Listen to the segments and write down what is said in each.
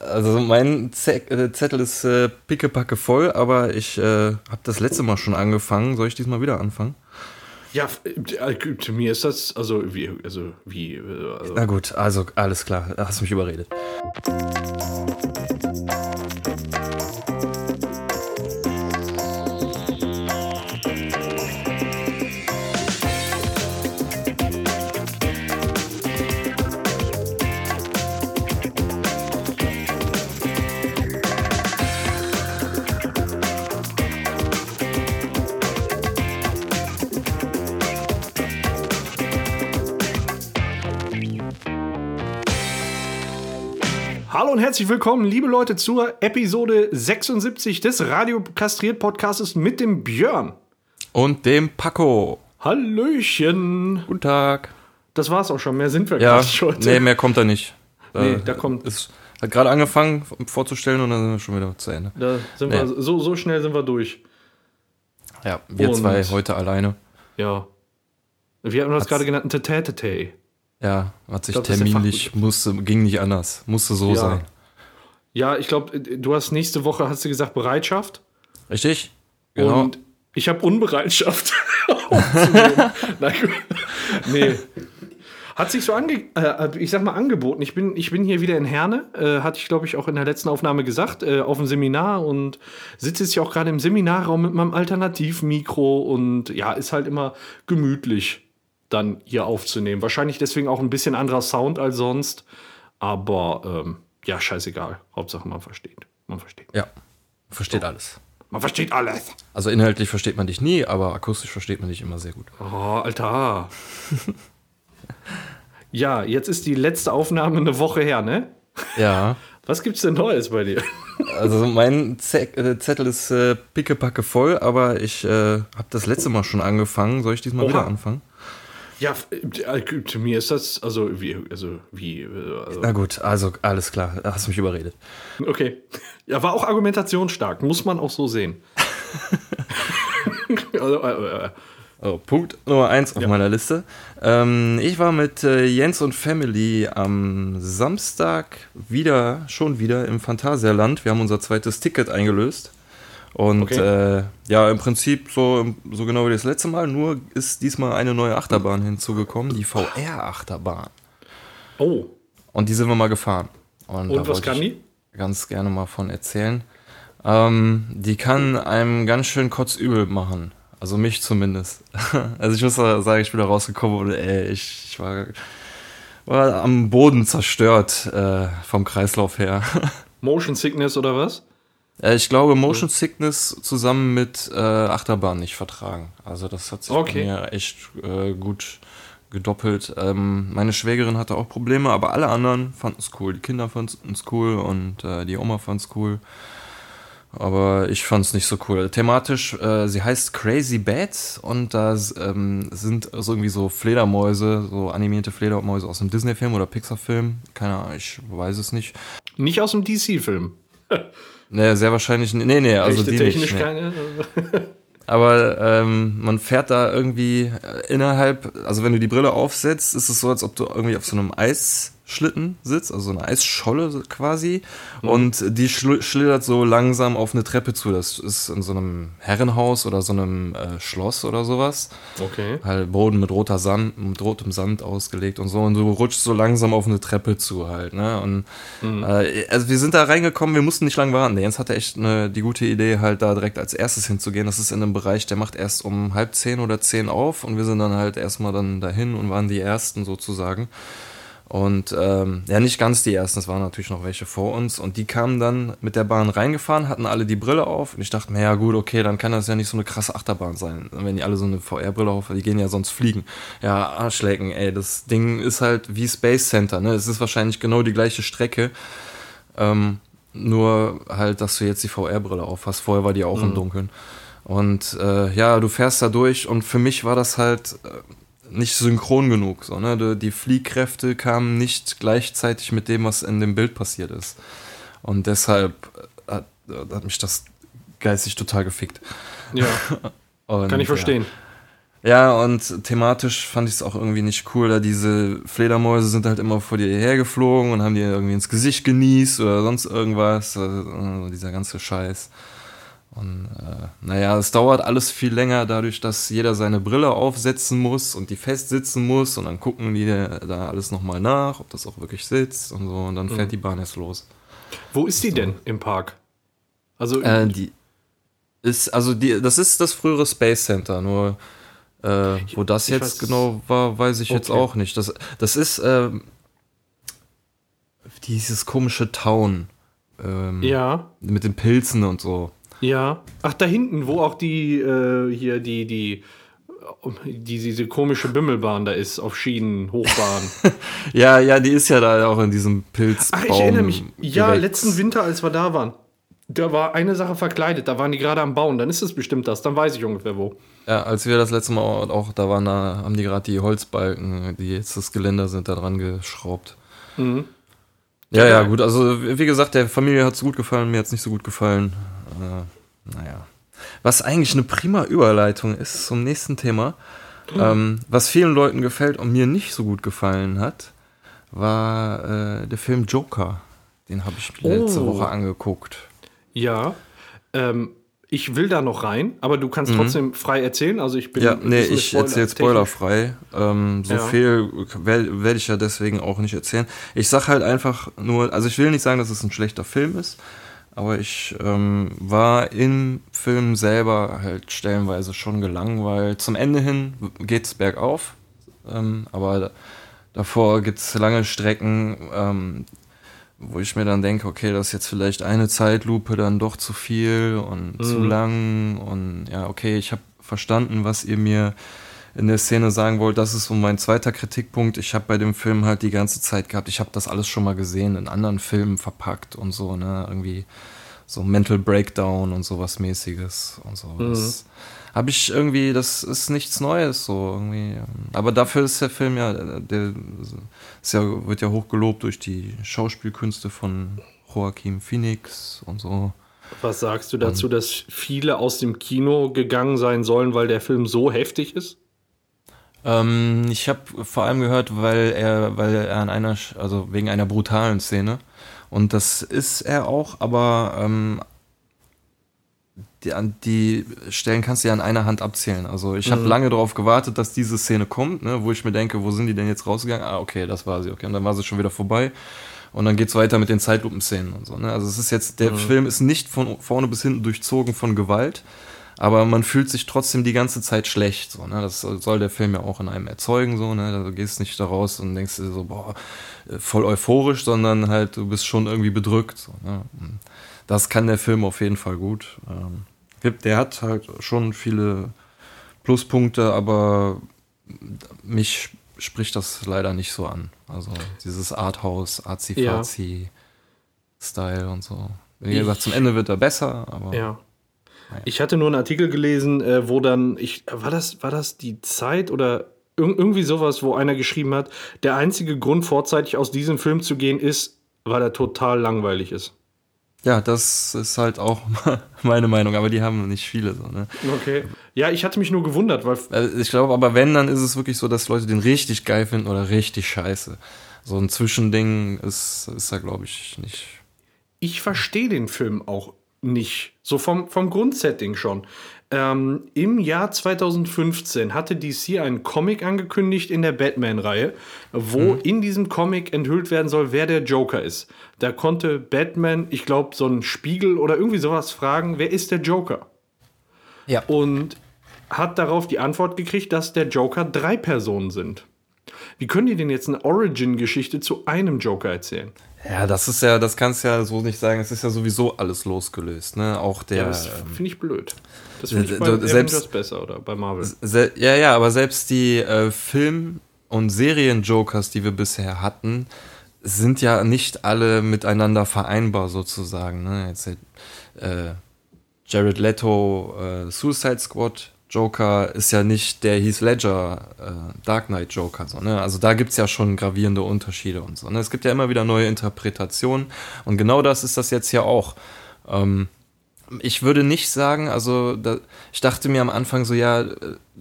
Also mein äh, Zettel ist äh, pickepacke voll, aber ich äh, habe das letzte Mal schon angefangen. Soll ich diesmal wieder anfangen? Ja, äh, zu mir ist das, also wie, also wie. äh, Also, Na gut, also alles klar, hast du mich überredet. Herzlich willkommen, liebe Leute, zur Episode 76 des Radio Kastriert Podcastes mit dem Björn. Und dem Paco. Hallöchen. Guten Tag. Das war's auch schon, mehr sind wir Ja, gar nicht heute. nee, mehr kommt da nicht. Nee, Äh, da kommt- Ist, hat gerade angefangen vorzustellen und dann sind wir schon wieder zu Ende. Da sind Nee. wir, so, so schnell sind wir durch. Ja, wir Und- zwei heute alleine. Ja. Wir hatten das gerade genannt, ein Tetätetä. Ja, hat sich glaub, terminlich, musste, ging nicht anders. Musste so Ja. sein. Ja, ich glaube, du hast nächste Woche, hast du gesagt, Bereitschaft. Richtig? Genau. Und ich habe Unbereitschaft. aufzunehmen. Nein, nee. Hat sich so ange äh, ich sag mal angeboten. Ich bin, ich bin hier wieder in Herne, äh, hatte ich glaube ich auch in der letzten Aufnahme gesagt, äh, auf dem Seminar und sitze jetzt ja auch gerade im Seminarraum mit meinem Alternativmikro und ja, ist halt immer gemütlich dann hier aufzunehmen. Wahrscheinlich deswegen auch ein bisschen anderer Sound als sonst, aber ähm, ja, scheißegal. Hauptsache man versteht. Man versteht. ja, versteht alles. Man versteht alles. Also inhaltlich versteht man dich nie, aber akustisch versteht man dich immer sehr gut. Oh, Alter. ja, jetzt ist die letzte Aufnahme eine Woche her, ne? Ja, Was gibt's denn Neues bei dir? also mein Z äh, Zettel ist äh, pickepacke voll, aber ich äh, habe das letzte Mal schon angefangen. Soll ich diesmal Oha. wieder anfangen? Ja, äh, zu mir ist das, also wie, also wie, äh, also, Na gut, also alles klar, da hast du mich überredet. okay. Ja, war auch argumentationsstark, muss man auch so sehen. also, äh, äh, Oh, Punkt Nummer eins auf Ja. meiner Liste. Ähm, ich war mit äh, Jens und Family am Samstag wieder, schon wieder im Phantasialand. Wir haben unser zweites Ticket eingelöst. Und Okay. äh, ja, im Prinzip so, so genau wie das letzte Mal, nur ist diesmal eine neue Achterbahn hinzugekommen, die VR-Achterbahn. oh, Und die sind wir mal gefahren. Und, und was kann die? Ganz gerne mal von erzählen. Ähm, die kann einem ganz schön kotzübel machen. Also mich zumindest. Also ich muss sagen, ich bin da rausgekommen und ey, ich, ich war, war am Boden zerstört äh, vom Kreislauf her. Motion Sickness oder was? Äh, ich glaube, Motion Sickness zusammen mit äh, Achterbahn nicht vertragen. Also das hat sich Okay. bei mir echt äh, gut gedoppelt. Ähm, meine Schwägerin hatte auch Probleme, aber alle anderen fanden es cool. Die Kinder fanden es cool und äh, die Oma fand es cool. Aber ich fand es nicht so cool. Thematisch, äh, sie heißt Crazy Bats und da ähm, sind so irgendwie so Fledermäuse, so animierte Fledermäuse aus einem Disney-Film oder Pixar-Film. Keine Ahnung, ich weiß es nicht. Nicht aus dem DC-Film. Nee, sehr wahrscheinlich. Nee, nee, also Echte die technisch nicht. Nee. keine. Aber ähm, man fährt da irgendwie äh, innerhalb, also wenn du die Brille aufsetzt, ist es so, als ob du irgendwie auf so einem Eisschlitten sitzt, also so eine Eisscholle quasi. Und die schl schlittert so langsam auf eine Treppe zu. Das ist in so einem Herrenhaus oder so einem äh, Schloss oder sowas. Okay. Halt Boden mit roter Sand, mit rotem Sand ausgelegt und so. Und du rutschst so langsam auf eine Treppe zu halt, ne? Und äh, also wir sind da reingekommen, wir mussten nicht lange warten. Der Jens hatte echt eine, die gute Idee, halt da direkt als erstes hinzugehen. Das ist in einem Bereich, der macht erst um halb zehn oder zehn auf und wir sind dann halt erstmal dann dahin und waren die ersten sozusagen. Und ähm, ja, nicht ganz die ersten, es waren natürlich noch welche vor uns. Und die kamen dann mit der Bahn reingefahren, hatten alle die Brille auf. Und ich dachte mir, ja gut, okay, dann kann das ja nicht so eine krasse Achterbahn sein. Wenn die alle so eine VR-Brille auf die gehen ja sonst fliegen. Ja, Arschlecken, ey, das Ding ist halt wie Space Center, ne? Es ist wahrscheinlich genau die gleiche Strecke. Ähm, nur halt, dass du jetzt die VR-Brille auf hast. Vorher war die auch im Dunkeln. Und äh, ja, du fährst da durch und für mich war das halt äh, nicht synchron genug. So, ne? Die- Fliehkräfte kamen nicht gleichzeitig mit dem, was in dem Bild passiert ist. Und deshalb äh, hat, äh, hat mich das geistig total gefickt. Ja, Und, kann ich ja. verstehen. Ja, und thematisch fand ich es auch irgendwie nicht cool, da diese Fledermäuse sind halt immer vor dir hergeflogen und haben dir irgendwie ins Gesicht genießt oder sonst irgendwas. Also, dieser ganze Scheiß. Und äh, naja, es dauert alles viel länger dadurch, dass jeder seine Brille aufsetzen muss und die festsitzen muss und dann gucken die da alles nochmal nach, ob das auch wirklich sitzt und so und dann fährt mhm. die Bahn erst los. Wo ist die so. denn im Park? Also äh, die ist also die das ist das frühere Space Center, nur äh, wo das ich jetzt weiß, genau war, weiß ich okay. jetzt auch nicht. Das das ist äh, dieses komische Town. Ähm, ja. Mit den Pilzen und so. Ja. Ach, da hinten, wo auch die, äh, hier, die, die, die, diese komische Bimmelbahn da ist, auf Schienen, Hochbahn. ja, ja, die ist ja da auch in diesem Pilzbaum. Ach, ich erinnere mich. Ja, Gewächs. letzten Winter, als wir da waren. Da war eine Sache verkleidet, da waren die gerade am Bauen, dann ist es bestimmt das, dann weiß ich ungefähr wo. Ja, als wir das letzte Mal auch da waren, da haben die gerade die Holzbalken, die jetzt das Geländer sind, da dran geschraubt. Mhm. Ja, ja, gut, also wie gesagt, der Familie hat es gut gefallen, mir hat es nicht so gut gefallen. Äh, naja. Was eigentlich eine prima Überleitung ist zum nächsten Thema. Mhm. Ähm, was vielen Leuten gefällt und mir nicht so gut gefallen hat, war äh, der Film Joker. Den habe ich letzte oh. Woche angeguckt. Ja. Ähm, ich will da noch rein, aber du kannst mhm. trotzdem frei erzählen. Also ich bin. Ja, nee, ich erzähle spoilerfrei. Ähm, so ja. viel werde werd ich ja deswegen auch nicht erzählen. Ich sag halt einfach nur, also ich will nicht sagen, dass es ein schlechter Film ist, aber ich ähm, war im Film selber halt stellenweise schon gelangweilt. Zum Ende hin geht's bergauf, ähm, aber davor gibt's lange Strecken, ähm, wo ich mir dann denke, okay, das ist jetzt vielleicht eine Zeitlupe dann doch zu viel und mhm. zu lang und ja, okay, ich habe verstanden, was ihr mir in der Szene sagen wollt. Das ist so mein zweiter Kritikpunkt. Ich habe bei dem Film halt die ganze Zeit gehabt, ich habe das alles schon mal gesehen, in anderen Filmen verpackt und so, ne, irgendwie so Mental Breakdown und sowas mäßiges und so. Mhm. Das, habe ich irgendwie, das ist nichts Neues so irgendwie. Aber dafür ist der Film ja, der ist ja, wird ja hochgelobt durch die Schauspielkünste von Joaquin Phoenix und so. Was sagst du dazu, und, dass viele aus dem Kino gegangen sein sollen, weil der Film so heftig ist? Ähm, ich habe vor allem gehört, weil er, weil er an einer, also wegen einer brutalen Szene. Und das ist er auch, aber ähm, die, die Stellen kannst du ja an einer Hand abzählen. Also ich habe mhm. lange darauf gewartet, dass diese Szene kommt, ne, wo ich mir denke, wo sind die denn jetzt rausgegangen? Ah, okay, das war sie, okay. Und dann war sie schon wieder vorbei. Und dann geht's weiter mit den Zeitlupenszenen und so. Ne? Also es ist jetzt, der mhm. Film ist nicht von vorne bis hinten durchzogen von Gewalt, aber man fühlt sich trotzdem die ganze Zeit schlecht. So, ne? Das soll der Film ja auch in einem erzeugen. So, ne? Du gehst nicht da raus und denkst dir so, boah, voll euphorisch, sondern halt, du bist schon irgendwie bedrückt. So, ne? Das kann der Film auf jeden Fall gut. Ähm. Der hat halt schon viele Pluspunkte, aber mich spricht das leider nicht so an. Also dieses Arthouse, Azi-Fazi-Style und so. Wie gesagt, zum Ende wird er besser, aber. Ja. Ich hatte nur einen Artikel gelesen, äh, wo dann, ich, war das, war das die Zeit oder irgendwie sowas, wo einer geschrieben hat, der einzige Grund, vorzeitig aus diesem Film zu gehen, ist, weil er total langweilig ist. Ja, das ist halt auch meine Meinung, aber die haben nicht viele so, ne? Okay. Ja, ich hatte mich nur gewundert, weil. Also ich glaube, aber wenn, dann ist es wirklich so, dass Leute den richtig geil finden oder richtig scheiße. So ein Zwischending ist, ist da, glaube ich, nicht. Ich verstehe den Film auch nicht. So vom, vom Grundsetting schon. Ähm, Im Jahr 2015 hatte DC einen Comic angekündigt in der Batman-Reihe, wo mhm. in diesem Comic enthüllt werden soll, wer der Joker ist. Da konnte Batman, ich glaube, so einen Spiegel oder irgendwie sowas fragen, wer ist der Joker? Ja. Und hat darauf die Antwort gekriegt, dass der Joker drei Personen sind. Wie können die denn jetzt eine Origin-Geschichte zu einem Joker erzählen? Ja, das ist ja, das kannst du ja so nicht sagen. Es ist ja sowieso alles losgelöst, ne? Auch der. Ja, das finde ich blöd. Das finde ich bei selbst, besser oder bei Marvel. Se, ja, ja, aber selbst die äh, Film- und Serien-Jokers, die wir bisher hatten, sind ja nicht alle miteinander vereinbar sozusagen. Ne? Jetzt äh, Jared Leto, äh, Suicide Squad, Joker ist ja nicht der Heath Ledger äh, Dark Knight Joker. So, ne? Also da gibt es ja schon gravierende Unterschiede und so. Ne? Es gibt ja immer wieder neue Interpretationen und genau das ist das jetzt ja auch. Ähm, ich würde nicht sagen, also da, ich dachte mir am Anfang so, ja,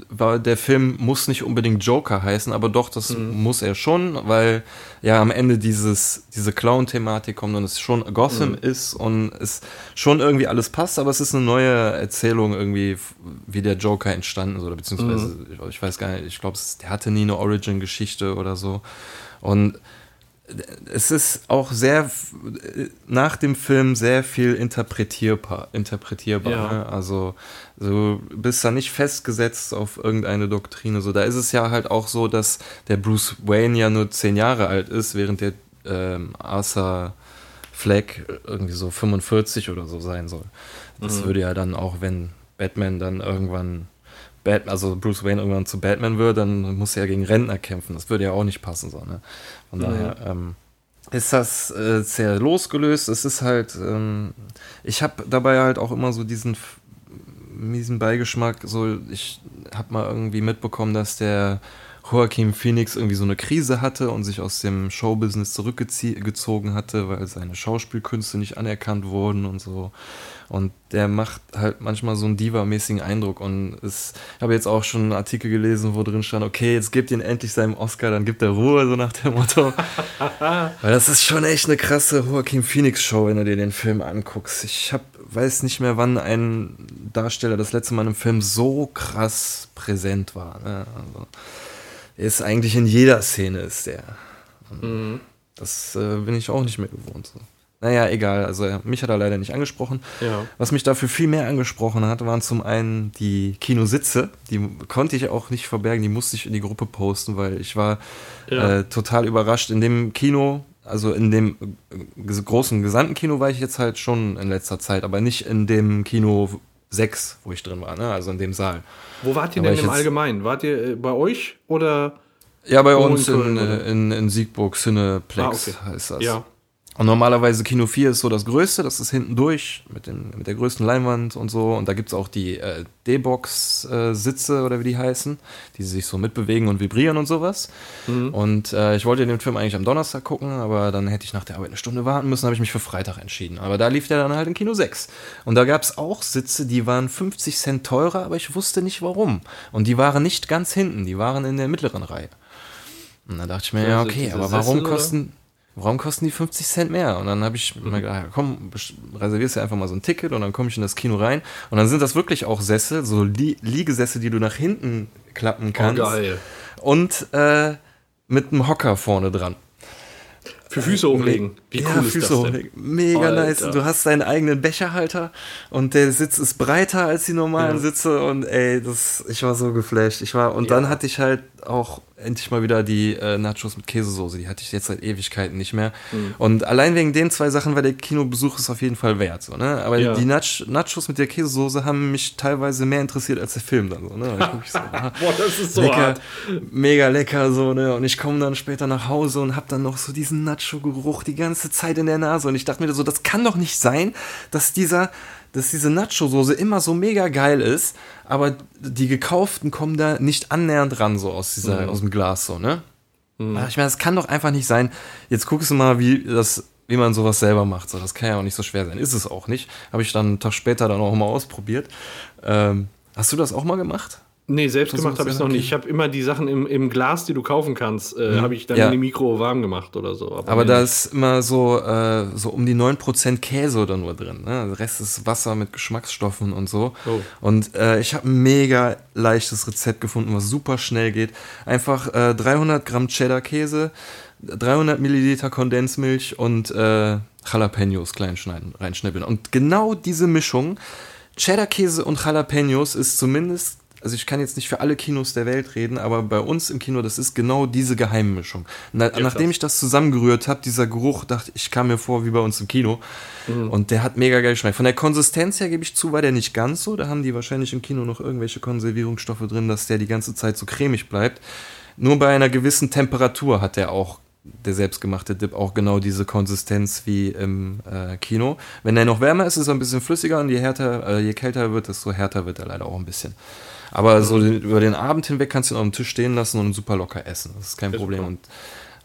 war, der Film muss nicht unbedingt Joker heißen, aber doch, das mhm. muss er schon, weil ja am Ende dieses, diese Clown-Thematik kommt und es schon Gotham mhm. ist und es schon irgendwie alles passt, aber es ist eine neue Erzählung irgendwie, wie der Joker entstanden ist, oder beziehungsweise, mhm. ich, ich weiß gar nicht, ich glaube, der hatte nie eine Origin-Geschichte oder so. Und es ist auch sehr nach dem Film sehr viel interpretierbar. interpretierbar ja. ne? Also du bist da nicht festgesetzt auf irgendeine Doktrine. So, da ist es ja halt auch so, dass der Bruce Wayne ja nur zehn Jahre alt ist, während der ähm, Arthur Fleck irgendwie so 45 oder so sein soll. Das mhm. würde ja dann auch, wenn Batman dann irgendwann Batman, also Bruce Wayne irgendwann zu Batman wird, dann muss er ja gegen Rentner kämpfen. Das würde ja auch nicht passen, so, ne? Von daher ähm, ist das äh, sehr losgelöst. Es ist halt, ähm, ich habe dabei halt auch immer so diesen miesen Beigeschmack. So, ich habe mal irgendwie mitbekommen, dass der Joaquin Phoenix irgendwie so eine Krise hatte und sich aus dem Showbusiness zurückgezogen hatte, weil seine Schauspielkünste nicht anerkannt wurden und so. Und der macht halt manchmal so einen Diva-mäßigen Eindruck. Und es, ich habe jetzt auch schon einen Artikel gelesen, wo drin stand, okay, jetzt gebt ihn endlich seinem Oscar, dann gibt er Ruhe, so nach dem Motto. weil das ist schon echt eine krasse Joaquin Phoenix-Show, wenn du dir den Film anguckst. Ich hab, weiß nicht mehr, wann ein Darsteller das letzte Mal im Film so krass präsent war. Ne? Also, ist eigentlich in jeder Szene ist der. Mhm. Das äh, bin ich auch nicht mehr gewohnt. So. Naja, egal. Also mich hat er leider nicht angesprochen. Ja. Was mich dafür viel mehr angesprochen hat, waren zum einen die Kinositze. Die konnte ich auch nicht verbergen, die musste ich in die Gruppe posten, weil ich war ja. äh, total überrascht. In dem Kino, also in dem äh, großen gesamten Kino war ich jetzt halt schon in letzter Zeit, aber nicht in dem Kino 6, wo ich drin war, ne? also in dem Saal. Wo wart ihr denn im Allgemeinen? Wart ihr äh, bei euch oder? Ja, bei uns in, in, in, Siegburg Cineplex ah, okay. heißt das. Ja. Und normalerweise Kino 4 ist so das Größte, das ist hinten durch mit, den, mit der größten Leinwand und so. Und da gibt es auch die äh, D-Box-Sitze äh, oder wie die heißen, die sich so mitbewegen und vibrieren und sowas. Mhm. Und äh, ich wollte den Film eigentlich am Donnerstag gucken, aber dann hätte ich nach der Arbeit eine Stunde warten müssen, habe ich mich für Freitag entschieden. Aber da lief der dann halt in Kino 6. Und da gab es auch Sitze, die waren 50 Cent teurer, aber ich wusste nicht warum. Und die waren nicht ganz hinten, die waren in der mittleren Reihe. Und da dachte ich mir, ja, okay, aber warum kosten warum kosten die 50 Cent mehr? Und dann habe ich mhm. mir gedacht, komm, reservierst du einfach mal so ein Ticket und dann komme ich in das Kino rein. Und dann sind das wirklich auch Sessel, so Lie Liegesessel, die du nach hinten klappen oh, kannst. Oh, geil. Und äh, mit einem Hocker vorne dran. Für Füße hochlegen. Wie cool ja, ist Füße das hochlegen. Mega Alter. nice. Du hast deinen eigenen Becherhalter und der Sitz ist breiter als die normalen ja. Sitze und ey, das, ich war so geflasht. Ich war, und ja. dann hatte ich halt auch endlich mal wieder die äh, Nachos mit Käsesoße. Die hatte ich jetzt seit Ewigkeiten nicht mehr. Mhm. Und allein wegen den zwei Sachen war der Kinobesuch ist auf jeden Fall wert. So, ne? Aber ja. die Nach Nachos mit der Käsesoße haben mich teilweise mehr interessiert als der Film dann so. Ne? so ah, Boah, das ist so lecker, hart. Mega lecker so. Ne? Und ich komme dann später nach Hause und habe dann noch so diesen Nacho-Geruch die ganze Zeit in der Nase. Und ich dachte mir so, das kann doch nicht sein, dass dieser dass diese Nacho-Soße immer so mega geil ist, aber die gekauften kommen da nicht annähernd ran, so aus, dieser, mhm. aus dem Glas, so, ne? Mhm. Ich meine, das kann doch einfach nicht sein. Jetzt guckst du mal, wie das, wie man sowas selber macht. So, das kann ja auch nicht so schwer sein. Ist es auch nicht. Habe ich dann einen Tag später dann auch mal ausprobiert. Ähm, hast du das auch mal gemacht? Nee, selbst gemacht habe ich es noch nicht. Ich habe immer die Sachen im, im Glas, die du kaufen kannst, äh, mhm. habe ich dann ja. in die Mikro warm gemacht oder so. Aber, Aber da ist immer so, äh, so um die 9% Käse oder nur drin. Ne? Der Rest ist Wasser mit Geschmacksstoffen und so. Oh. Und äh, ich habe ein mega leichtes Rezept gefunden, was super schnell geht. Einfach 300 äh, Gramm Cheddar-Käse, 300 Milliliter Kondensmilch und äh, Jalapenos klein schneiden, reinschnippeln. Und genau diese Mischung, Cheddar-Käse und Jalapenos, ist zumindest also ich kann jetzt nicht für alle Kinos der Welt reden, aber bei uns im Kino, das ist genau diese Geheimmischung. Na, ja, nachdem ich das zusammengerührt habe, dieser Geruch, dachte ich, kam mir vor wie bei uns im Kino. Mhm. Und der hat mega geil geschmeckt. Von der Konsistenz her gebe ich zu, war der nicht ganz so. Da haben die wahrscheinlich im Kino noch irgendwelche Konservierungsstoffe drin, dass der die ganze Zeit so cremig bleibt. Nur bei einer gewissen Temperatur hat der auch der selbstgemachte Dip auch genau diese Konsistenz wie im äh, Kino. Wenn der noch wärmer ist, ist er ein bisschen flüssiger und je härter, äh, je kälter er wird, desto härter wird er leider auch ein bisschen. Aber so den, über den Abend hinweg kannst du ihn auf dem Tisch stehen lassen und super locker essen. Das ist kein ist Problem. Und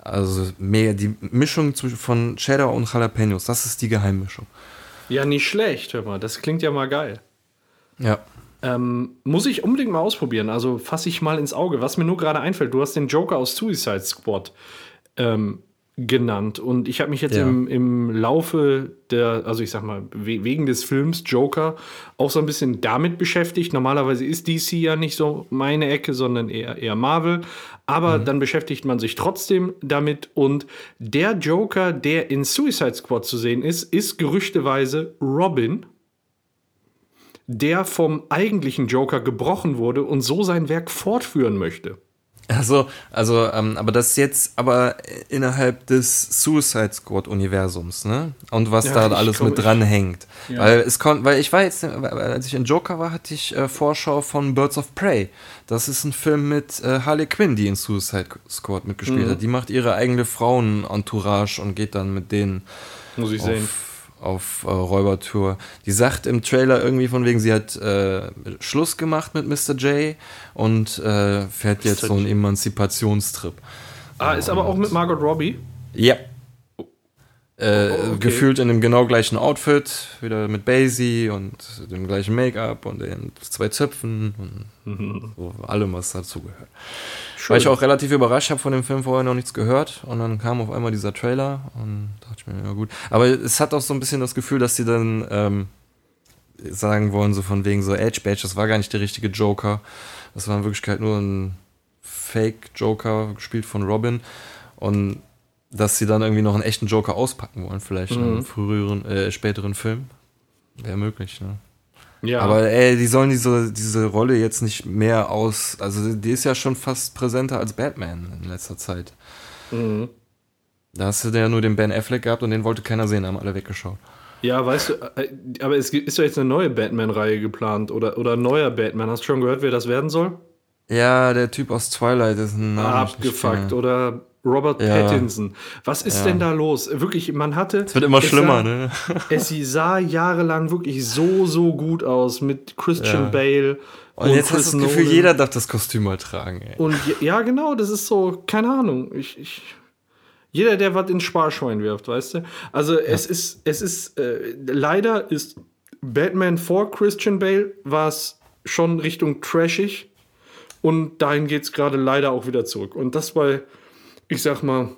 also mehr die Mischung von Cheddar und Jalapenos, das ist die Geheimmischung. Ja, nicht schlecht, hör mal. Das klingt ja mal geil. Ja. Ähm, muss ich unbedingt mal ausprobieren. Also fasse ich mal ins Auge. Was mir nur gerade einfällt, du hast den Joker aus Suicide Squad ähm, genannt. Und ich habe mich jetzt Ja. im, im Laufe der, also ich sag mal, we wegen des Films Joker auch so ein bisschen damit beschäftigt. Normalerweise ist DC ja nicht so meine Ecke, sondern eher, eher Marvel. Aber dann beschäftigt man sich trotzdem damit. Und der Joker, der in Suicide Squad zu sehen ist, ist gerüchteweise Robin der vom eigentlichen Joker gebrochen wurde und so sein Werk fortführen möchte. Also, also, ähm, aber das ist jetzt aber innerhalb des Suicide Squad Universums, ne? Und was Ja, da alles mit dran hängt. Ja. Weil es kommt, weil ich war jetzt, weil- als ich in Joker war, hatte ich äh, Vorschau von Birds of Prey. Das ist ein Film mit äh, Harley Quinn, die in Suicide Squad mitgespielt Mhm. hat. Die macht ihre eigene Frauen-Entourage und geht dann mit denen Muss ich sehen. Auf, äh, Räubertour. Die sagt im Trailer irgendwie von wegen, sie hat äh, Schluss gemacht mit Mr. J und äh, fährt jetzt so einen. Emanzipationstrip. Ah, ist aber auch mit Margot Robbie. Ja. Äh, Oh, okay. Gefühlt in dem genau gleichen Outfit, wieder mit Basie und dem gleichen Make-up und den zwei Zöpfen und so allem, was dazu gehört. War ich auch relativ überrascht, habe von dem Film vorher noch nichts gehört und dann kam auf einmal dieser Trailer und dachte ich mir, ja gut. Aber es hat auch so ein bisschen das Gefühl, dass sie dann ähm, sagen wollen, so von wegen so Edge Badge, das war gar nicht der richtige Joker. Das war in Wirklichkeit nur ein Fake-Joker, gespielt von Robin. Und dass sie dann irgendwie noch einen echten Joker auspacken wollen, vielleicht in einem früheren, äh, späteren Film. Wäre möglich, ne? Ja, Aber ey, die sollen diese, diese Rolle jetzt nicht mehr aus. Also die ist ja schon fast präsenter als Batman in letzter Zeit. Mhm. Da hast du ja nur den Ben Affleck gehabt und den wollte keiner sehen, haben alle weggeschaut. ja, weißt du, äh, aber es ist doch jetzt eine neue Batman-Reihe geplant oder, oder ein neuer Batman. Hast du schon gehört, wer das werden soll? Ja, der Typ aus Twilight ist ein Name. Abgefuckt oder Robert Ja. Pattinson. Was ist Ja. denn da los? Wirklich, man hatte. Es wird immer es schlimmer, sah, ne? Es sah jahrelang wirklich so, so gut aus mit Christian Ja. Bale. Und, jetzt Chris hast du das Gefühl, Nolan. jeder darf das Kostüm mal tragen, ey. Und ja, genau, das ist so, keine Ahnung. Ich, ich, jeder, der was ins Sparschwein wirft, weißt du? Also es ist, es ist, äh, leider ist Batman vor Christian Bale war es schon Richtung trashig und dahin geht es gerade leider auch wieder zurück. Und das bei, ich sag mal,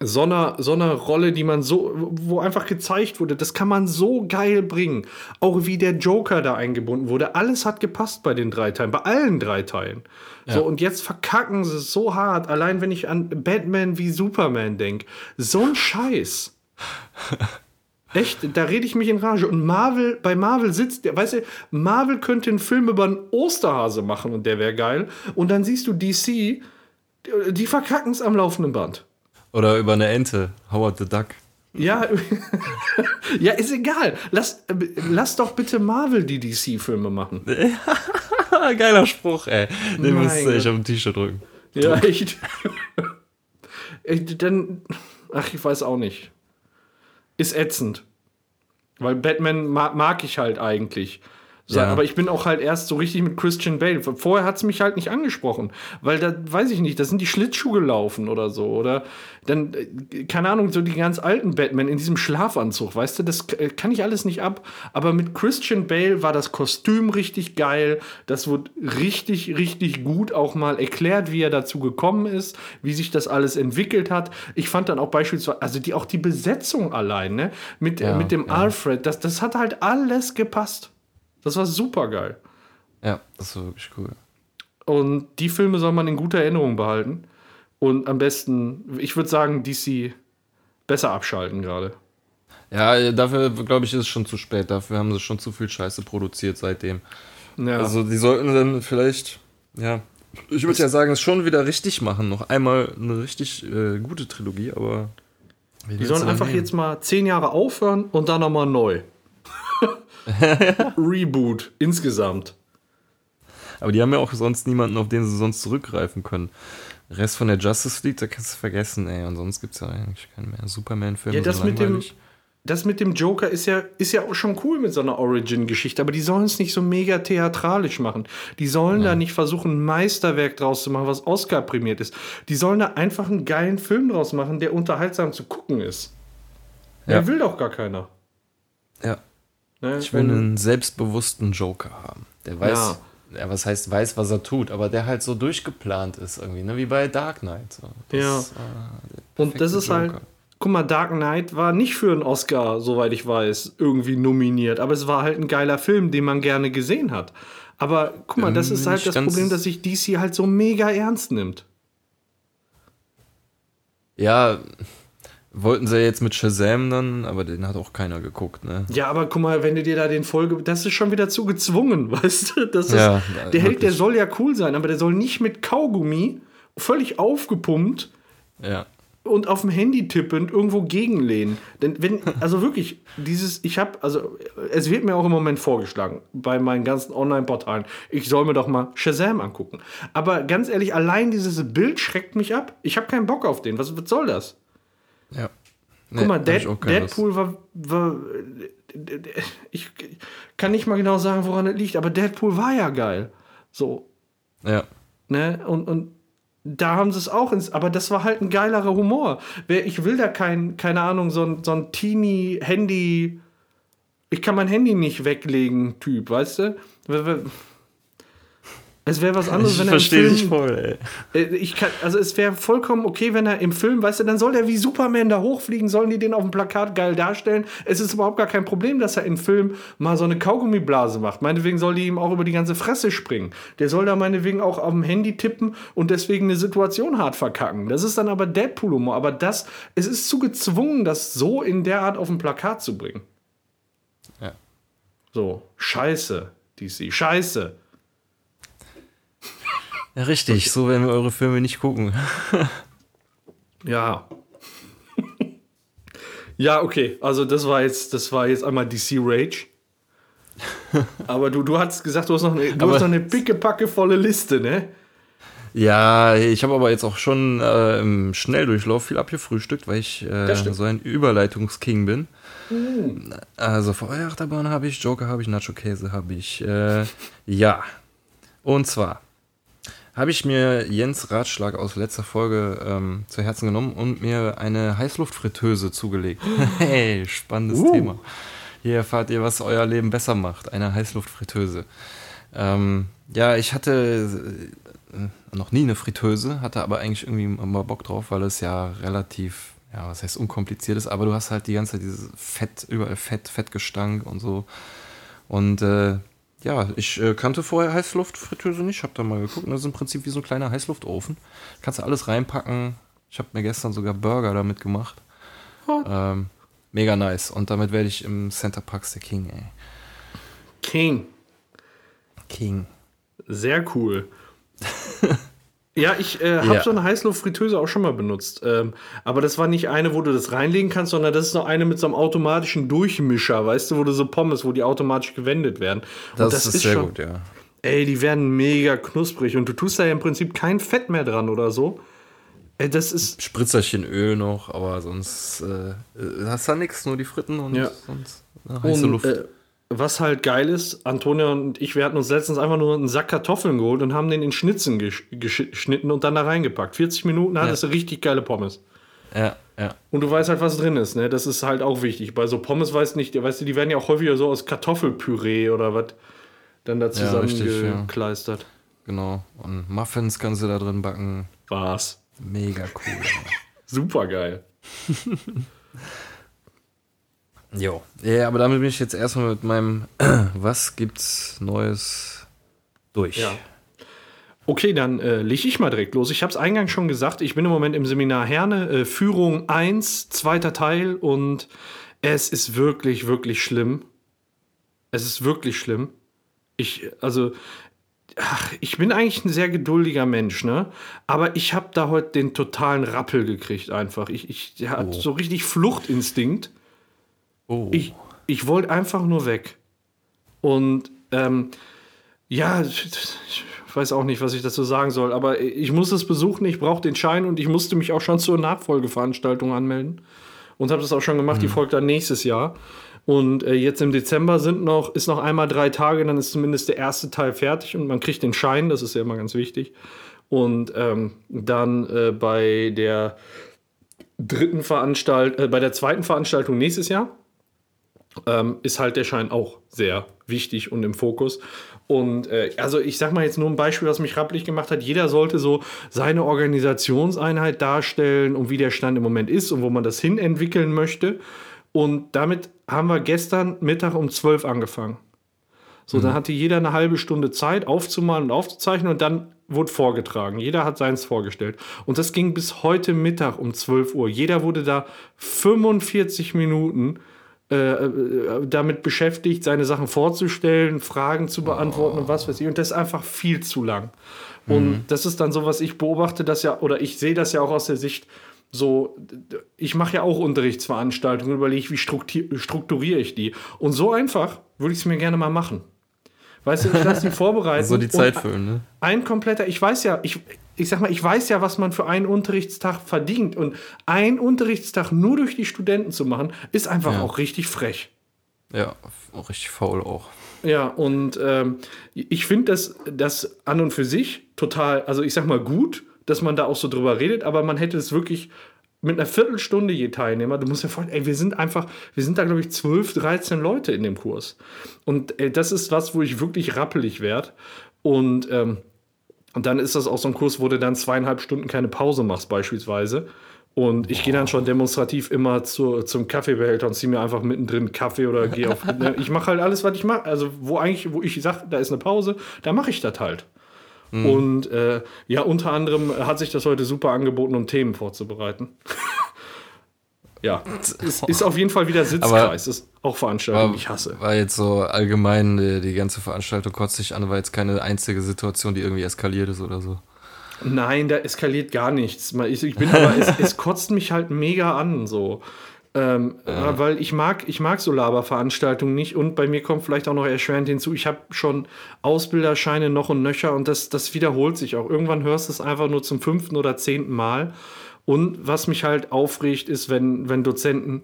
so einer, so einer Rolle, die man so, wo einfach gezeigt wurde, das kann man so geil bringen. Auch wie der Joker da eingebunden wurde. Alles hat gepasst bei den drei Teilen, bei allen drei Teilen. So, und jetzt verkacken sie es so hart. Allein wenn ich an Batman wie Superman denke. So ein Scheiß. Echt, da rede ich mich in Rage. Und Marvel, bei Marvel sitzt der, weißt du, Marvel könnte einen Film über einen Osterhase machen und der wäre geil. Und dann siehst du DC, die, verkacken es am laufenden Band. Oder über eine Ente, Howard the Duck. Ja, ja, ist egal. Lass, lass doch bitte Marvel die DC-Filme machen. Geiler Spruch, ey. Den Mein müsste ich Gott. auf dem T-Shirt drücken. Ja, echt. echt. Dann, ach, ich weiß auch nicht. Ist ätzend. Weil Batman mag, mag ich halt eigentlich. So, Ja. Aber ich bin auch halt erst so richtig mit Christian Bale. Vorher hat es mich halt nicht angesprochen. Weil da weiß ich nicht, da sind die Schlittschuhe gelaufen oder so. Oder dann, äh, keine Ahnung, so die ganz alten Batman in diesem Schlafanzug, weißt du, das äh, kann ich alles nicht ab. Aber mit Christian Bale war das Kostüm richtig geil. Das wurde richtig, richtig gut auch mal erklärt, wie er dazu gekommen ist, wie sich das alles entwickelt hat. Ich fand dann auch beispielsweise, also die, auch die Besetzung allein, ne, mit, Ja, mit dem ja. Alfred, das, das hat halt alles gepasst. Das war super geil. Ja, das war wirklich cool. Und die Filme soll man in guter Erinnerung behalten. Und am besten, ich würde sagen, DC besser abschalten gerade. Ja, dafür, glaube ich, ist es schon zu spät. Dafür haben sie schon zu viel Scheiße produziert seitdem. Ja. Also, die sollten dann vielleicht, ja, ich würde ja sagen, es schon wieder richtig machen. Noch einmal eine richtig äh, gute Trilogie, aber. die sollen einfach jetzt mal zehn Jahre aufhören und dann nochmal neu. Reboot insgesamt. Aber die haben ja auch sonst niemanden, auf den sie sonst zurückgreifen können. Der Rest von der Justice League, da kannst du vergessen, ey. Und sonst gibt es ja eigentlich keinen mehr. Superman-Filme Ja, das sind mit dem, das mit dem Joker ist ja, ist ja auch schon cool mit so einer Origin-Geschichte, aber die sollen es nicht so mega theatralisch machen. Die sollen da nicht versuchen, ein Meisterwerk draus zu machen, was Oscar prämiert ist. Die sollen da einfach einen geilen Film draus machen, der unterhaltsam zu gucken ist. Ja. Der will doch gar keiner. Ja. Ne? Ich will einen selbstbewussten Joker haben. Der weiß, ja. ja. was heißt, weiß, was er tut, aber der halt so durchgeplant ist irgendwie, ne? wie bei Dark Knight. So. Das, ja. Äh, Und das ist halt Joker. halt. Guck mal, Dark Knight war nicht für einen Oscar, soweit ich weiß, irgendwie nominiert, aber es war halt ein geiler Film, den man gerne gesehen hat. Aber guck mal, das ist halt das Problem, dass sich DC halt so mega ernst nimmt. Ja, wollten sie jetzt mit Shazam dann, aber den hat auch keiner geguckt, ne? Ja, aber guck mal, wenn du dir da den Folge, das ist schon wieder zu gezwungen, weißt du? Das ist, ja, der Held, der soll ja cool sein, aber der soll nicht mit Kaugummi völlig aufgepumpt ja und auf dem Handy tippend irgendwo gegenlehnen. Denn wenn, also wirklich, dieses, ich habe, also es wird mir auch im Moment vorgeschlagen bei meinen ganzen Online-Portalen, ich soll mir doch mal Shazam angucken. Aber ganz ehrlich, allein dieses Bild schreckt mich ab. Ich habe keinen Bock auf den. Was, was soll das? Ja. Nee, Guck mal, Dead, Deadpool war, war, ich kann nicht mal genau sagen, woran es liegt, aber Deadpool war ja geil. So. Ja. Ne? Und, und da haben sie es auch ins, aber das war halt ein geilerer Humor. Ich will da kein, keine Ahnung, so ein, so ein Teenie-Handy, ich kann mein Handy nicht weglegen, Typ, weißt du? Es wäre was anderes, ich wenn er. Ich verstehe dich voll, ey. Äh, ich kann, also es wäre vollkommen okay, wenn er im Film, weißt du, dann soll er wie Superman da hochfliegen, sollen die den auf dem Plakat geil darstellen. Es ist überhaupt gar kein Problem, dass er im Film mal so eine Kaugummiblase macht. Meinetwegen soll die ihm auch über die ganze Fresse springen. Der soll da meinetwegen auch auf dem Handy tippen und deswegen eine Situation hart verkacken. Das ist dann aber Deadpool-Humor. Aber das, es ist zu gezwungen, das so in der Art auf dem Plakat zu bringen. Ja. So, scheiße, DC, scheiße. Ja, richtig, so werden wir eure Filme nicht gucken. ja. ja, okay. Also das war jetzt, das war jetzt einmal DC Rage. Aber du, du hast gesagt, du hast noch eine, du hast noch eine pickepacke volle Liste, ne? Ja, ich habe aber jetzt auch schon äh, im Schnelldurchlauf viel abgefrühstückt, weil ich äh, so ein Überleitungsking bin. Mhm. Also Feuerachterbahn habe ich, Joker habe ich, Nacho Käse habe ich. Äh, ja. Und zwar habe ich mir Jens Ratschlag aus letzter Folge ähm, zu Herzen genommen und mir eine Heißluftfritteuse zugelegt. hey, spannendes uh. Thema. Hier erfahrt ihr, was euer Leben besser macht. Eine Heißluftfritteuse. Ähm, ja, ich hatte äh, noch nie eine Fritteuse, hatte aber eigentlich irgendwie immer Bock drauf, weil es ja relativ, ja, was heißt unkompliziert ist, aber du hast halt die ganze Zeit dieses Fett, überall Fett, Fettgestank und so. Und äh, ja, ich äh, kannte vorher Heißluftfritteuse nicht, habe da mal geguckt. das ist im Prinzip wie so ein kleiner Heißluftofen. Kannst du alles reinpacken. Ich habe mir gestern sogar Burger damit gemacht. Oh. Ähm, mega nice. Und damit werde ich im Center Parks der King, ey. King. King. Sehr cool. Ja, ich äh, habe ja. so eine Heißluftfritteuse auch schon mal benutzt. Ähm, aber das war nicht eine, wo du das reinlegen kannst, sondern das ist noch eine mit so einem automatischen Durchmischer, weißt du, wo du so Pommes, wo die automatisch gewendet werden. Das, das, ist, ist sehr schon, gut, ja. Ey, die werden mega knusprig und du tust da ja im Prinzip kein Fett mehr dran oder so. Ey, das ist. Spritzerchen Öl noch, aber sonst äh, hast du da nichts, nur die Fritten und ja. sonst heiße und, Luft. Äh, was halt geil ist, Antonia und ich, wir hatten uns letztens einfach nur einen Sack Kartoffeln geholt und haben den in Schnitzen geschnitten und dann da reingepackt. 40 Minuten hattest ja. du richtig geile Pommes. Ja, ja. Und du weißt halt, was drin ist, ne? Das ist halt auch wichtig. Bei so Pommes weißt du nicht, weißt du, die werden ja auch häufiger so aus Kartoffelpüree oder was dann da zusammengekleistert. Ja, genau. Und Muffins kannst du da drin backen. Was? Mega cool. Super geil. Jo. Ja, aber damit bin ich jetzt erstmal mit meinem Was gibt's Neues durch. Ja. Okay, dann äh, lege ich mal direkt los. Ich habe es eingangs schon gesagt, ich bin im Moment im Seminar Herne, äh, Führung 1, zweiter Teil und es ist wirklich, wirklich schlimm. Es ist wirklich schlimm. Ich, also, ach, ich bin eigentlich ein sehr geduldiger Mensch, ne? Aber ich habe da heute den totalen Rappel gekriegt einfach. Ich, ich hatte oh. so richtig Fluchtinstinkt. Oh. Ich, ich wollte einfach nur weg. Und ähm, ja, ich weiß auch nicht, was ich dazu sagen soll, aber ich muss es besuchen, ich brauche den Schein und ich musste mich auch schon zur Nachfolgeveranstaltung anmelden. Und habe das auch schon gemacht, mhm. die folgt dann nächstes Jahr. Und äh, jetzt im Dezember sind noch, ist noch einmal drei Tage, dann ist zumindest der erste Teil fertig und man kriegt den Schein, das ist ja immer ganz wichtig. Und ähm, dann äh, bei der dritten Veranstaltung, äh, bei der zweiten Veranstaltung nächstes Jahr ähm, ist halt der Schein auch sehr wichtig und im Fokus. Und äh, also ich sag mal jetzt nur ein Beispiel, was mich rappelig gemacht hat. Jeder sollte so seine Organisationseinheit darstellen und wie der Stand im Moment ist und wo man das hin entwickeln möchte. Und damit haben wir gestern Mittag um 12 angefangen. So, mhm. dann hatte jeder eine halbe Stunde Zeit aufzumalen und aufzuzeichnen und dann wurde vorgetragen. Jeder hat seins vorgestellt. Und das ging bis heute Mittag um 12 Uhr. Jeder wurde da 45 Minuten damit beschäftigt, seine Sachen vorzustellen, Fragen zu beantworten oh. und was weiß ich. Und das ist einfach viel zu lang. Und mhm. das ist dann so, was ich beobachte, das ja, oder ich sehe das ja auch aus der Sicht, so, ich mache ja auch Unterrichtsveranstaltungen, überlege, wie strukturiere ich die. Und so einfach würde ich es mir gerne mal machen. Weißt du, ich lasse die vorbereiten. so die Zeit füllen, ne? Ein kompletter, ich weiß ja, ich, ich sag mal, ich weiß ja, was man für einen Unterrichtstag verdient. Und ein Unterrichtstag nur durch die Studenten zu machen, ist einfach ja. auch richtig frech. Ja, auch richtig faul auch. Ja, und ähm, ich finde das, das an und für sich total, also ich sag mal gut, dass man da auch so drüber redet, aber man hätte es wirklich mit einer Viertelstunde je Teilnehmer, du musst ja vorstellen, ey, wir sind einfach, wir sind da, glaube ich, 12, 13 Leute in dem Kurs. Und ey, das ist was, wo ich wirklich rappelig werde. Und ähm, und dann ist das auch so ein Kurs, wo du dann zweieinhalb Stunden keine Pause machst, beispielsweise. Und ich gehe dann schon demonstrativ immer zu, zum Kaffeebehälter und ziehe mir einfach mittendrin Kaffee oder gehe auf. Ne, ich mache halt alles, was ich mache. Also, wo eigentlich, wo ich sage, da ist eine Pause, da mache ich das halt. Mhm. Und äh, ja, unter anderem hat sich das heute super angeboten, um Themen vorzubereiten. Ja, ist, ist auf jeden Fall wieder Sitzkreis. ist auch Veranstaltung, die ich hasse. War jetzt so allgemein, die, die ganze Veranstaltung kotzt sich an, war jetzt keine einzige Situation, die irgendwie eskaliert ist oder so. Nein, da eskaliert gar nichts. Ich, ich bin aber, es, es, kotzt mich halt mega an, so. Ähm, ja. Weil ich mag, ich mag so Laberveranstaltungen nicht und bei mir kommt vielleicht auch noch erschwerend hinzu, ich habe schon Ausbilderscheine noch und nöcher und das, das wiederholt sich auch. Irgendwann hörst du es einfach nur zum fünften oder zehnten Mal und was mich halt aufregt, ist, wenn, wenn Dozenten,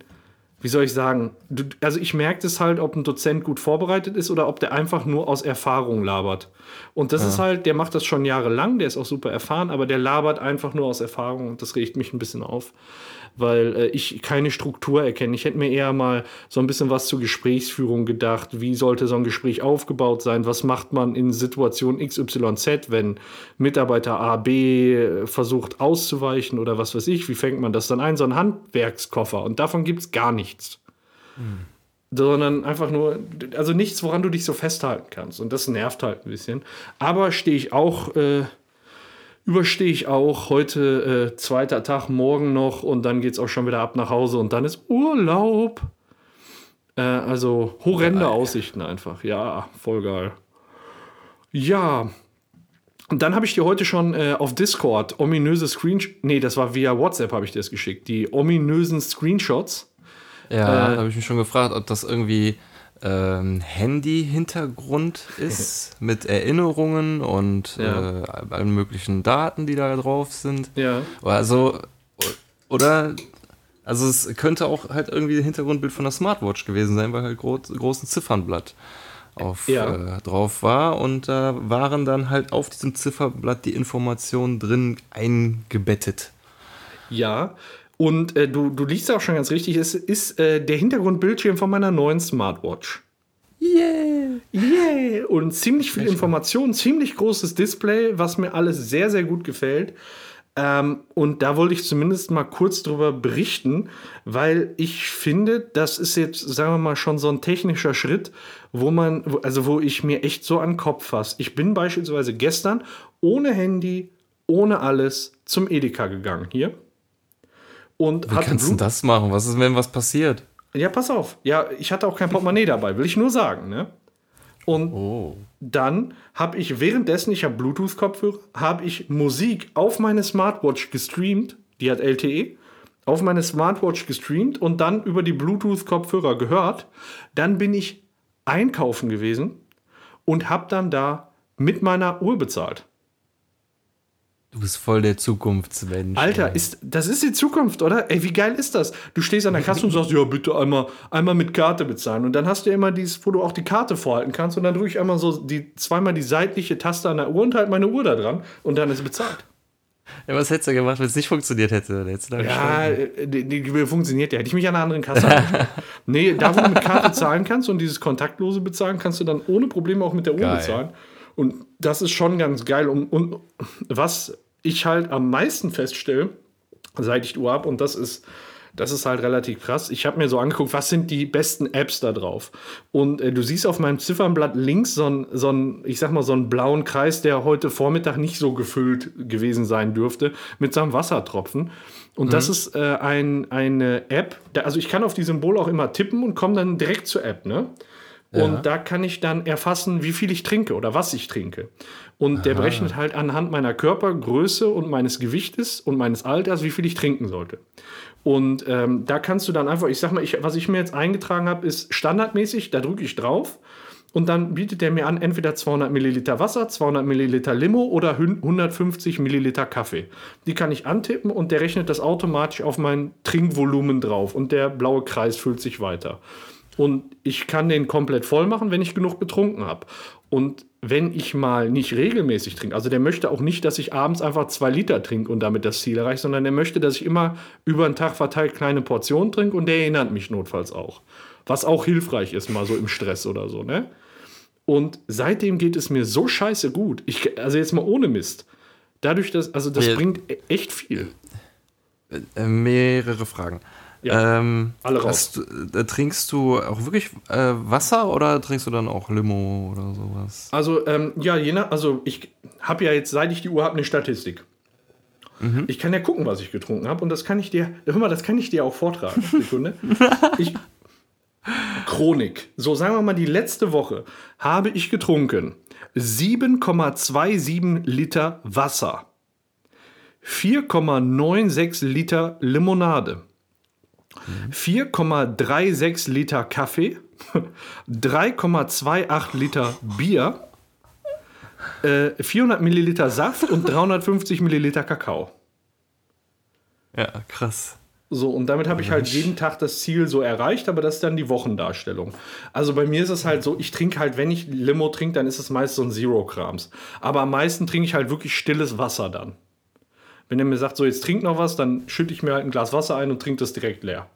wie soll ich sagen, du, also ich merke das halt, ob ein Dozent gut vorbereitet ist oder ob der einfach nur aus Erfahrung labert. Und das ja. ist halt, der macht das schon jahrelang, der ist auch super erfahren, aber der labert einfach nur aus Erfahrung und das regt mich ein bisschen auf weil äh, ich keine Struktur erkenne. Ich hätte mir eher mal so ein bisschen was zur Gesprächsführung gedacht. Wie sollte so ein Gespräch aufgebaut sein? Was macht man in Situation XYZ, wenn Mitarbeiter A, B äh, versucht auszuweichen oder was weiß ich? Wie fängt man das dann ein? So ein Handwerkskoffer. Und davon gibt es gar nichts. Hm sondern einfach nur, also nichts, woran du dich so festhalten kannst. Und das nervt halt ein bisschen. Aber stehe ich auch äh, überstehe ich auch. Heute äh, zweiter Tag, morgen noch und dann geht es auch schon wieder ab nach Hause und dann ist Urlaub. Äh, also horrende Aussichten einfach. Ja, voll geil. Ja. Und dann habe ich dir heute schon äh, auf Discord ominöse Screenshots. Nee, das war via WhatsApp, habe ich dir das geschickt. Die ominösen Screenshots. Ja, äh, habe ich mich schon gefragt, ob das irgendwie ähm, Handy-Hintergrund ist mit Erinnerungen und ja. äh, allen möglichen Daten, die da drauf sind. Ja. Also, oder, also es könnte auch halt irgendwie ein Hintergrundbild von der Smartwatch gewesen sein, weil halt gro großen Ziffernblatt auf, ja. äh, drauf war und da waren dann halt auf diesem Zifferblatt die Informationen drin eingebettet. Ja, und äh, du, du liest auch schon ganz richtig, es ist äh, der Hintergrundbildschirm von meiner neuen Smartwatch. Yeah! Yeah! Und ziemlich viel Information, ziemlich großes Display, was mir alles sehr, sehr gut gefällt. Ähm, und da wollte ich zumindest mal kurz drüber berichten, weil ich finde, das ist jetzt, sagen wir mal, schon so ein technischer Schritt, wo man, also wo ich mir echt so an den Kopf fasse. Ich bin beispielsweise gestern ohne Handy, ohne alles zum Edeka gegangen hier und Wie kannst du das machen? Was ist, wenn was passiert? Ja, pass auf. Ja, ich hatte auch kein Portemonnaie dabei, will ich nur sagen, ne? Und oh. dann habe ich währenddessen, ich habe Bluetooth-Kopfhörer, habe ich Musik auf meine Smartwatch gestreamt, die hat LTE, auf meine Smartwatch gestreamt und dann über die Bluetooth-Kopfhörer gehört. Dann bin ich einkaufen gewesen und habe dann da mit meiner Uhr bezahlt. Du bist voll der Zukunftsmensch. Alter, ist, das ist die Zukunft, oder? Ey, wie geil ist das? Du stehst an der Kasse und sagst, ja, bitte einmal, einmal mit Karte bezahlen. Und dann hast du ja immer dieses, wo du auch die Karte vorhalten kannst. Und dann drücke ich einmal so die, zweimal die seitliche Taste an der Uhr und halt meine Uhr da dran. Und dann ist bezahlt. Ja, was hättest du gemacht, wenn es nicht funktioniert hätte? ja, äh, die, die, funktioniert ja. Hätte ich mich an einer anderen Kasse nee, da, wo du mit Karte zahlen kannst und dieses kontaktlose bezahlen, kannst du dann ohne Probleme auch mit der Uhr geil. bezahlen. Und das ist schon ganz geil. Und, und was ich halt am meisten feststelle, seit ich die Uhr habe, und das ist das ist halt relativ krass. Ich habe mir so angeguckt, was sind die besten Apps da drauf? Und äh, du siehst auf meinem Ziffernblatt links so einen, so ich sag mal, so einen blauen Kreis, der heute Vormittag nicht so gefüllt gewesen sein dürfte, mit so einem Wassertropfen. Und mhm. das ist äh, ein, eine App, da, also ich kann auf die Symbole auch immer tippen und komme dann direkt zur App, ne? Und ja. da kann ich dann erfassen, wie viel ich trinke oder was ich trinke. Und Aha. der berechnet halt anhand meiner Körpergröße und meines Gewichtes und meines Alters, wie viel ich trinken sollte. Und ähm, da kannst du dann einfach, ich sag mal, ich, was ich mir jetzt eingetragen habe, ist standardmäßig, da drücke ich drauf und dann bietet der mir an, entweder 200 Milliliter Wasser, 200 Milliliter Limo oder 150 Milliliter Kaffee. Die kann ich antippen und der rechnet das automatisch auf mein Trinkvolumen drauf und der blaue Kreis füllt sich weiter. Und ich kann den komplett voll machen, wenn ich genug getrunken habe. Und wenn ich mal nicht regelmäßig trinke, also der möchte auch nicht, dass ich abends einfach zwei Liter trinke und damit das Ziel erreiche, sondern der möchte, dass ich immer über den Tag verteilt kleine Portionen trinke und der erinnert mich notfalls auch. Was auch hilfreich ist, mal so im Stress oder so, ne? Und seitdem geht es mir so scheiße gut. Ich, also jetzt mal ohne Mist. Dadurch, dass, also das ja. bringt e-, echt viel. Äh, mehrere Fragen. Ja, ähm, alle raus. Hast, äh, trinkst du auch wirklich äh, Wasser oder trinkst du dann auch Limo oder sowas? Also, ähm, ja, je nach, also ich habe ja jetzt, seit ich die Uhr habe, eine Statistik. Mhm. Ich kann ja gucken, was ich getrunken habe und das kann ich dir, hör mal, das kann ich dir auch vortragen. Sekunde. ich, Chronik. So, sagen wir mal, die letzte Woche habe ich getrunken 7,27 Liter Wasser, 4,96 Liter Limonade, 4,36 Liter Kaffee, 3,28 Liter Bier, äh, 400 Milliliter Saft und 350 Milliliter Kakao. Ja, krass. So, und damit habe ich halt jeden Tag das Ziel so erreicht, aber das ist dann die Wochendarstellung. Also bei mir ist es halt so, ich trinke halt, wenn ich Limo trinke, dann ist es meist so ein Zero-Krams. Aber am meisten trinke ich halt wirklich stilles Wasser dann. Wenn er mir sagt, so jetzt trink noch was, dann schütte ich mir halt ein Glas Wasser ein und trinke das direkt leer.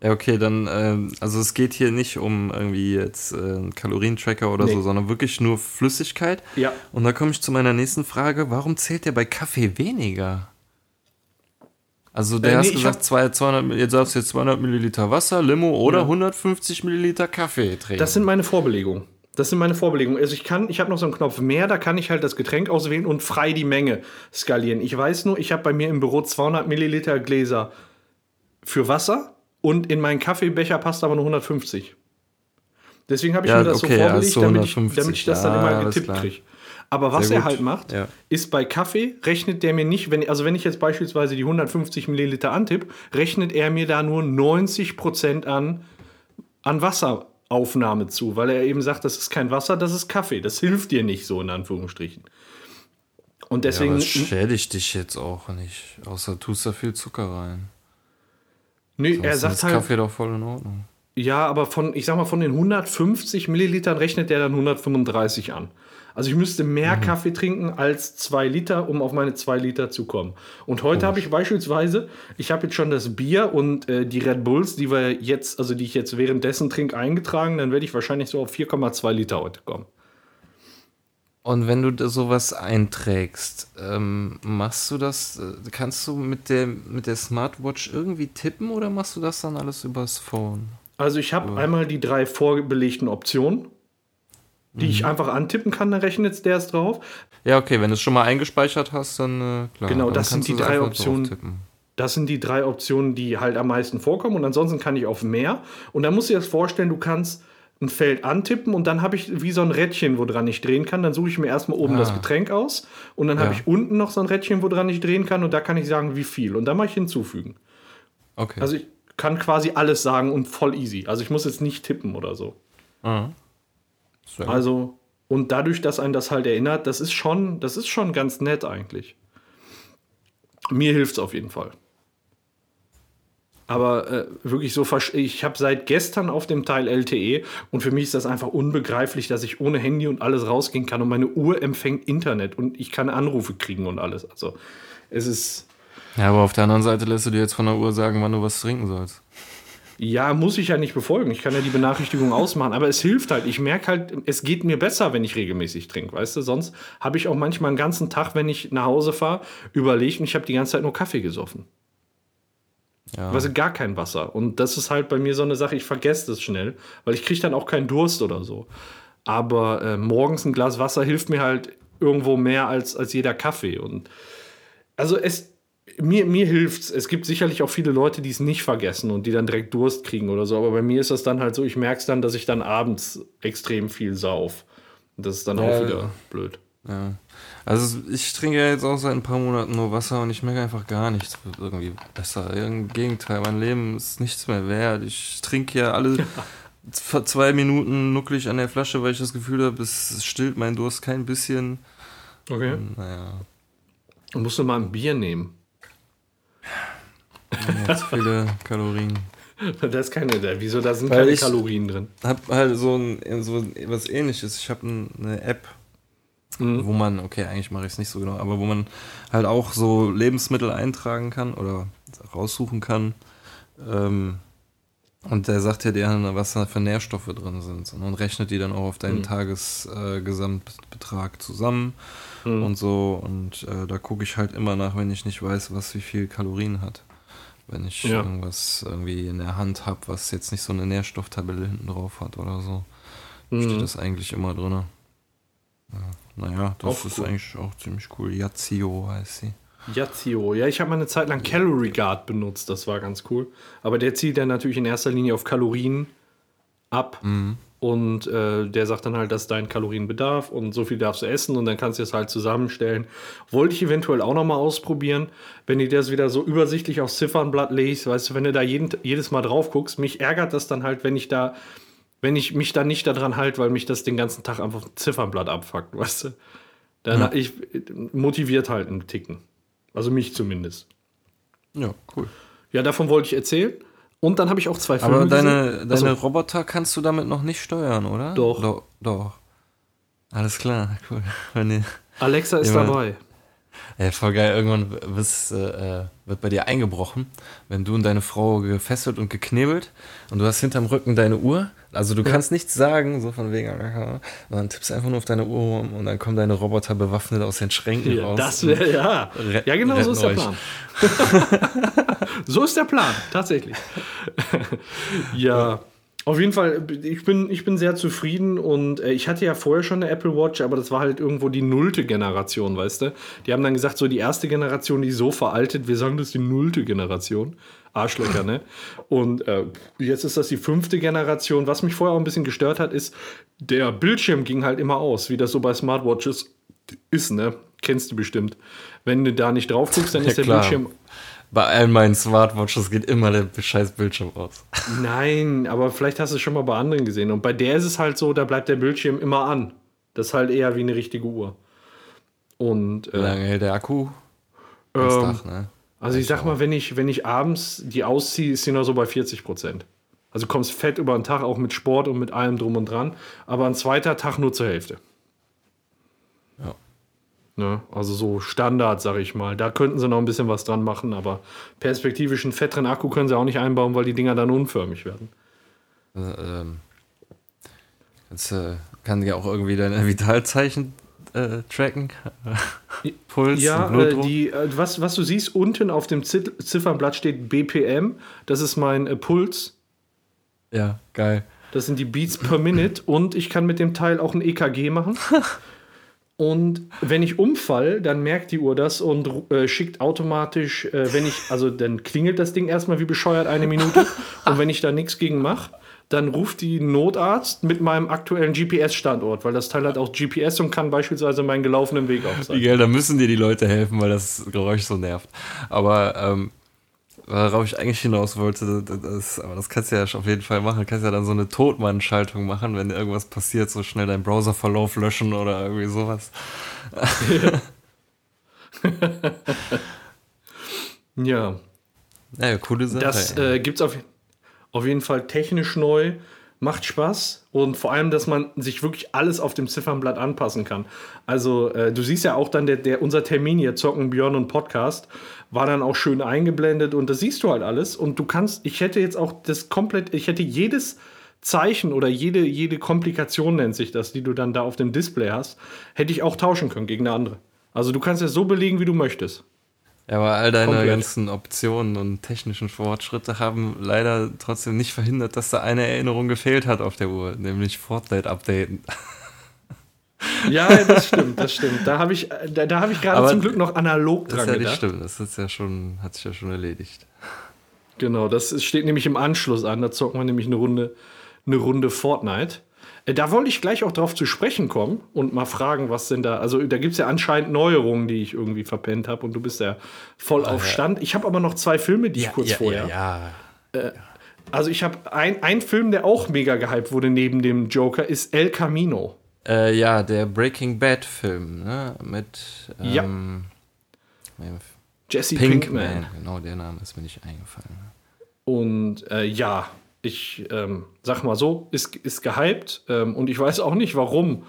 Ja, okay, dann, ähm, also es geht hier nicht um irgendwie jetzt äh, einen Kalorientracker oder nee. so, sondern wirklich nur Flüssigkeit. Ja. Und da komme ich zu meiner nächsten Frage: Warum zählt der bei Kaffee weniger? Also, der äh, nee, hast gesagt, zwei, 200, jetzt sagst du jetzt 200 Milliliter Wasser, Limo oder ja. 150 Milliliter Kaffee trinken. Das sind meine Vorbelegungen. Das sind meine Vorbelegungen. Also ich kann, ich habe noch so einen Knopf mehr, da kann ich halt das Getränk auswählen und frei die Menge skalieren. Ich weiß nur, ich habe bei mir im Büro 200 Milliliter Gläser für Wasser und in meinen Kaffeebecher passt aber nur 150. Deswegen habe ich ja, mir das okay, so vorgelegt, ja, damit, ich, damit ich das ja, dann immer getippt kriege. Aber was er halt macht, ja. ist bei Kaffee rechnet der mir nicht, wenn, also wenn ich jetzt beispielsweise die 150 Milliliter antippe, rechnet er mir da nur 90 Prozent an, an Wasser Aufnahme zu, weil er eben sagt, das ist kein Wasser, das ist Kaffee. Das hilft dir nicht so in Anführungsstrichen. Und deswegen. Ja, schädigt dich jetzt auch nicht. Außer tust da viel Zucker rein. Nee, Sonst er sagt ist halt. Kaffee doch voll in Ordnung. Ja, aber von, ich sag mal, von den 150 Millilitern rechnet er dann 135 an. Also ich müsste mehr mhm. Kaffee trinken als zwei Liter, um auf meine zwei Liter zu kommen. Und heute habe ich beispielsweise, ich habe jetzt schon das Bier und äh, die Red Bulls, die wir jetzt, also die ich jetzt währenddessen trinke, eingetragen, dann werde ich wahrscheinlich so auf 4,2 Liter heute kommen. Und wenn du sowas einträgst, ähm, machst du das, äh, kannst du mit der, mit der Smartwatch irgendwie tippen oder machst du das dann alles übers Phone? Also ich habe einmal die drei vorbelegten Optionen die mhm. ich einfach antippen kann, dann rechnet der es drauf. Ja, okay, wenn du es schon mal eingespeichert hast, dann äh, klar. Genau, das sind die drei Optionen. Das sind die drei Optionen, die halt am meisten vorkommen. Und ansonsten kann ich auf mehr. Und dann musst du dir das vorstellen, du kannst ein Feld antippen und dann habe ich wie so ein Rädchen, wo dran ich drehen kann. Dann suche ich mir erstmal oben ah. das Getränk aus und dann ja. habe ich unten noch so ein Rädchen, wo dran ich drehen kann und da kann ich sagen, wie viel. Und dann mache ich hinzufügen. Okay. Also ich kann quasi alles sagen und voll easy. Also ich muss jetzt nicht tippen oder so. Mhm. Also, und dadurch, dass einen das halt erinnert, das ist schon, das ist schon ganz nett eigentlich. Mir hilft es auf jeden Fall. Aber äh, wirklich so, ich habe seit gestern auf dem Teil LTE und für mich ist das einfach unbegreiflich, dass ich ohne Handy und alles rausgehen kann und meine Uhr empfängt Internet und ich kann Anrufe kriegen und alles. Also es ist. Ja, aber auf der anderen Seite lässt du dir jetzt von der Uhr sagen, wann du was trinken sollst. Ja, muss ich ja nicht befolgen. Ich kann ja die Benachrichtigung ausmachen, aber es hilft halt. Ich merke halt, es geht mir besser, wenn ich regelmäßig trinke, weißt du? Sonst habe ich auch manchmal einen ganzen Tag, wenn ich nach Hause fahre, überlegt und ich habe die ganze Zeit nur Kaffee gesoffen. Ja. Also gar kein Wasser. Und das ist halt bei mir so eine Sache, ich vergesse das schnell, weil ich kriege dann auch keinen Durst oder so. Aber äh, morgens ein Glas Wasser hilft mir halt irgendwo mehr als, als jeder Kaffee. Und also es, mir, mir hilft's. Es gibt sicherlich auch viele Leute, die es nicht vergessen und die dann direkt Durst kriegen oder so. Aber bei mir ist das dann halt so, ich merke es dann, dass ich dann abends extrem viel sauf. Und das ist dann ja, auch wieder blöd. Ja. Also ich trinke ja jetzt auch seit ein paar Monaten nur Wasser und ich merke einfach gar nichts irgendwie besser. Im Gegenteil, mein Leben ist nichts mehr wert. Ich trinke ja alle zwei Minuten nucklig an der Flasche, weil ich das Gefühl habe, es stillt mein Durst kein bisschen. Okay. Und, naja. Und musst du mal ein Bier nehmen. Jetzt viele Kalorien. Da ist keine, wieso da sind Weil keine Kalorien drin? Hab halt so, ein, so was ähnliches. Ich habe eine App, mhm. wo man, okay, eigentlich mache ich es nicht so genau, aber wo man halt auch so Lebensmittel eintragen kann oder raussuchen kann. Ähm, und der sagt ja dir, was da für Nährstoffe drin sind. Und rechnet die dann auch auf deinen mhm. Tagesgesamtbetrag äh, zusammen mhm. und so. Und äh, da gucke ich halt immer nach, wenn ich nicht weiß, was wie viel Kalorien hat. Wenn ich ja. irgendwas irgendwie in der Hand habe, was jetzt nicht so eine Nährstofftabelle hinten drauf hat oder so, mhm. steht das eigentlich immer drin. Ja. Naja, das auch ist cool. eigentlich auch ziemlich cool. Yazio heißt sie. Yazio. Ja, ich habe mal eine Zeit lang Calorie Guard benutzt, das war ganz cool. Aber der zieht dann natürlich in erster Linie auf Kalorien ab. Mhm. Und äh, der sagt dann halt, das ist dein Kalorienbedarf und so viel darfst du essen und dann kannst du es halt zusammenstellen. Wollte ich eventuell auch nochmal ausprobieren, wenn du das wieder so übersichtlich aufs Ziffernblatt legst, weißt du, wenn du da jeden, jedes Mal drauf guckst, mich ärgert das dann halt, wenn ich da wenn ich mich dann nicht daran halte, weil mich das den ganzen Tag einfach Ziffernblatt abfuckt, weißt du? Dann ja. ich motiviert halt einen Ticken. Also mich zumindest. Ja, cool. Ja, davon wollte ich erzählen. Und dann habe ich auch zwei Filme Aber deine, gesehen. deine also, Roboter kannst du damit noch nicht steuern, oder? Doch. Do, doch. Alles klar, cool. Wenn Alexa ist dabei. Ja, voll geil. Irgendwann bist, äh, wird bei dir eingebrochen, wenn du und deine Frau gefesselt und geknebelt und du hast hinterm Rücken deine Uhr. Also du ja. kannst nichts sagen, so von wegen, und dann tippst einfach nur auf deine Uhr rum und dann kommen deine Roboter bewaffnet aus den Schränken ja, raus. Das wäre, ja. Ja, genau so ist der Plan. so ist der Plan, tatsächlich. ja. Auf jeden Fall, ich bin, ich bin sehr zufrieden und äh, ich hatte ja vorher schon eine Apple Watch, aber das war halt irgendwo die nullte Generation, weißt du? Die haben dann gesagt, so die erste Generation, die ist so veraltet, wir sagen das ist die nullte Generation. Arschlöcher, ne? Und äh, jetzt ist das die fünfte Generation. Was mich vorher auch ein bisschen gestört hat, ist, der Bildschirm ging halt immer aus, wie das so bei Smartwatches ist, ne? Kennst du bestimmt. Wenn du da nicht drauf guckst, dann ist ja, der Bildschirm bei all meinen Smartwatches geht immer der scheiß Bildschirm aus. Nein, aber vielleicht hast du es schon mal bei anderen gesehen. Und bei der ist es halt so, da bleibt der Bildschirm immer an. Das ist halt eher wie eine richtige Uhr. Und, äh, Wie lange hält der Akku? Ähm, Tag, ne? Also ich sag mal, wenn ich, wenn ich abends die ausziehe, ist sie noch so bei 40 Prozent. Also kommst fett über den Tag, auch mit Sport und mit allem drum und dran. Aber ein zweiter Tag nur zur Hälfte. Ne? Also so Standard, sag ich mal. Da könnten sie noch ein bisschen was dran machen, aber perspektivisch einen fetteren Akku können sie auch nicht einbauen, weil die Dinger dann unförmig werden. Also, ähm, das äh, kann ja auch irgendwie deine Vitalzeichen äh, tracken. Puls, ja, Blutdruck. Äh, die, äh, was, was du siehst, unten auf dem Ziffernblatt steht BPM. Das ist mein äh, Puls. Ja, geil. Das sind die Beats per Minute und ich kann mit dem Teil auch ein EKG machen. Und wenn ich umfall, dann merkt die Uhr das und äh, schickt automatisch, äh, wenn ich, also dann klingelt das Ding erstmal wie bescheuert eine Minute. und wenn ich da nichts gegen mache, dann ruft die Notarzt mit meinem aktuellen GPS-Standort, weil das Teil hat auch GPS und kann beispielsweise meinen gelaufenen Weg aufzeigen. Geil, da müssen dir die Leute helfen, weil das Geräusch so nervt. Aber ähm, worauf ich eigentlich hinaus wollte, das, aber das kannst du ja auf jeden Fall machen. Du kannst ja dann so eine Totmann-Schaltung machen, wenn irgendwas passiert, so schnell deinen Browserverlauf löschen oder irgendwie sowas. ja. Ja, coole Sache. Das äh, gibt es auf, auf jeden Fall technisch neu, macht Spaß und vor allem, dass man sich wirklich alles auf dem Ziffernblatt anpassen kann. Also äh, du siehst ja auch dann, der, der, unser Termin hier, Zocken, Björn und Podcast, war dann auch schön eingeblendet und das siehst du halt alles und du kannst, ich hätte jetzt auch das komplett, ich hätte jedes Zeichen oder jede, jede Komplikation nennt sich das, die du dann da auf dem Display hast, hätte ich auch tauschen können gegen eine andere. Also du kannst es so belegen, wie du möchtest. Ja, aber all deine Komplett. ganzen Optionen und technischen Fortschritte haben leider trotzdem nicht verhindert, dass da eine Erinnerung gefehlt hat auf der Uhr, nämlich Fortnite updaten. Ja, das stimmt, das stimmt. Da habe ich, da, da hab ich gerade zum Glück noch analog Das dran ist ja nicht gedacht. stimmt, das ist ja schon, hat sich ja schon erledigt. Genau, das steht nämlich im Anschluss an. Da zocken wir nämlich eine Runde, eine Runde Fortnite. Äh, Da wollte ich gleich auch drauf zu sprechen kommen und mal fragen, was denn da. Also, da gibt es ja anscheinend Neuerungen, die ich irgendwie verpennt habe und du bist ja voll auf Stand. Ich habe aber noch zwei Filme, die ich kurz vorher. ja, ja. Also, ich habe ein, ein Film, der auch mega gehypt wurde neben dem Joker, ist El Camino. Äh, ja, der Breaking Bad Film, ne? Mit Ja. ähm, Jesse Pinkman. Pinkman. Genau, der Name ist mir nicht eingefallen. Und äh, ja, ich ähm, sag mal so, ist, ist gehypt ähm, und ich weiß auch nicht warum.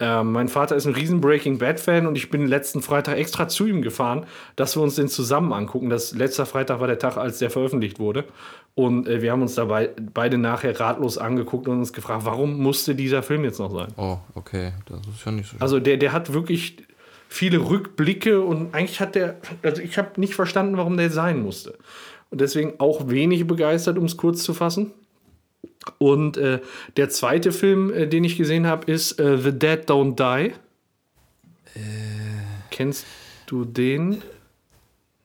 Ähm, mein Vater ist ein riesen Breaking Bad-Fan und ich bin letzten Freitag extra zu ihm gefahren, dass wir uns den zusammen angucken. Das letzter Freitag war der Tag, als der veröffentlicht wurde. Und äh, wir haben uns dabei beide nachher ratlos angeguckt und uns gefragt, warum musste dieser Film jetzt noch sein? Oh, okay, das ist ja nicht so Also der, der hat wirklich viele Rückblicke und eigentlich hat der, also ich habe nicht verstanden, warum der sein musste. Und deswegen auch wenig begeistert, um es kurz zu fassen. Und äh, der zweite Film, äh, den ich gesehen habe, ist äh, The Dead Don't Die. Kennst du den?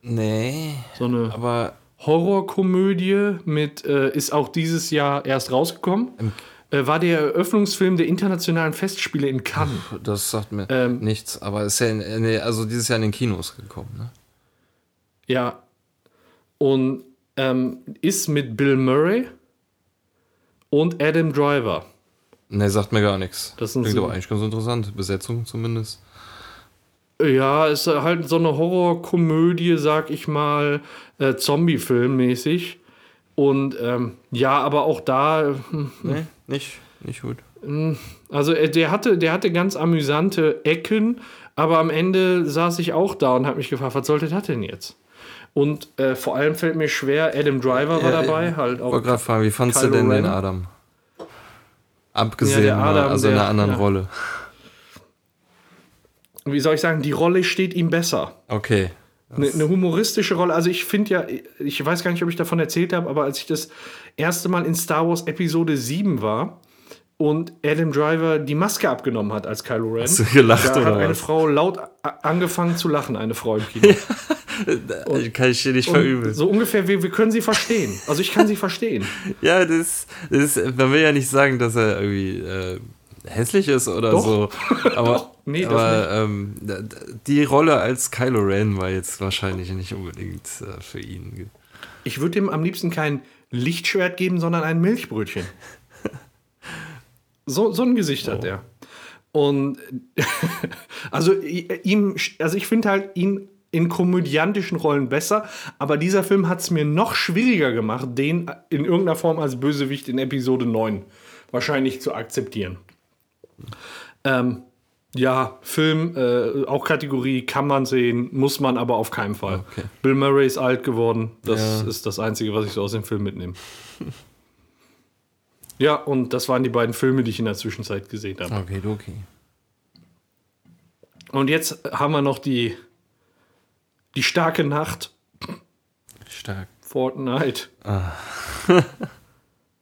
Nee, So eine aber Horrorkomödie mit, äh, ist auch dieses Jahr erst rausgekommen. Äh, war der Eröffnungsfilm der internationalen Festspiele in Cannes. das sagt mir Ähm, nichts. Aber ist ja in, nee, also dieses Jahr in den Kinos gekommen, ne? Ja. Und ähm, ist mit Bill Murray und Adam Driver. Ne, sagt mir gar nichts. Das sind Klingt so- aber eigentlich ganz interessant. Besetzung zumindest. Ja, ist halt so eine Horrorkomödie, sag ich mal, äh, Zombie-Film-mäßig. Und ähm, ja, aber auch da, hm, Nee, nicht, nicht gut. also äh, der hatte, der hatte ganz amüsante Ecken, aber am Ende saß ich auch da und habe mich gefragt, was sollte das denn jetzt? Und äh, vor allem fällt mir schwer, Adam Driver war Ja, dabei, halt auch. wollte gerade fragen, wie fandst du Kylo denn den Ren? Adam? Abgesehen, Ja, Adam, also in der- einer anderen ja. Rolle. Wie soll ich sagen, die Rolle steht ihm besser. Okay. Eine, eine humoristische Rolle. Also ich finde ja, ich weiß gar nicht, ob ich davon erzählt habe, aber als ich das erste Mal in Star Wars Episode 7 war und Adam Driver die Maske abgenommen hat als Kylo Ren, Hast du gelacht da hat oder eine was? Frau laut angefangen zu lachen, eine Frau im Kino. Kann ich dir nicht Und verübeln. so ungefähr, wir, wir können sie verstehen. Also ich kann sie verstehen. Ja, das, das man will ja nicht sagen, dass er irgendwie äh, hässlich ist oder Doch. so. Aber, Nee, das aber ähm, die Rolle als Kylo Ren war jetzt wahrscheinlich nicht unbedingt äh, für ihn. Ich würde ihm am liebsten kein Lichtschwert geben, sondern ein Milchbrötchen. So, so ein Gesicht hat er. Und also ihm, also ich finde halt ihn in komödiantischen Rollen besser, aber dieser Film hat es mir noch schwieriger gemacht, den in irgendeiner Form als Bösewicht in Episode 9 wahrscheinlich zu akzeptieren. Ähm, ja, Film, äh, auch Kategorie kann man sehen, muss man aber auf keinen Fall. Okay. Bill Murray ist alt geworden. Das Ja. ist das Einzige, was ich so aus dem Film mitnehme. ja, und das waren die beiden Filme, die ich in der Zwischenzeit gesehen habe. Okay, okay. Und jetzt haben wir noch die, die starke Nacht. Stark. Fortnite.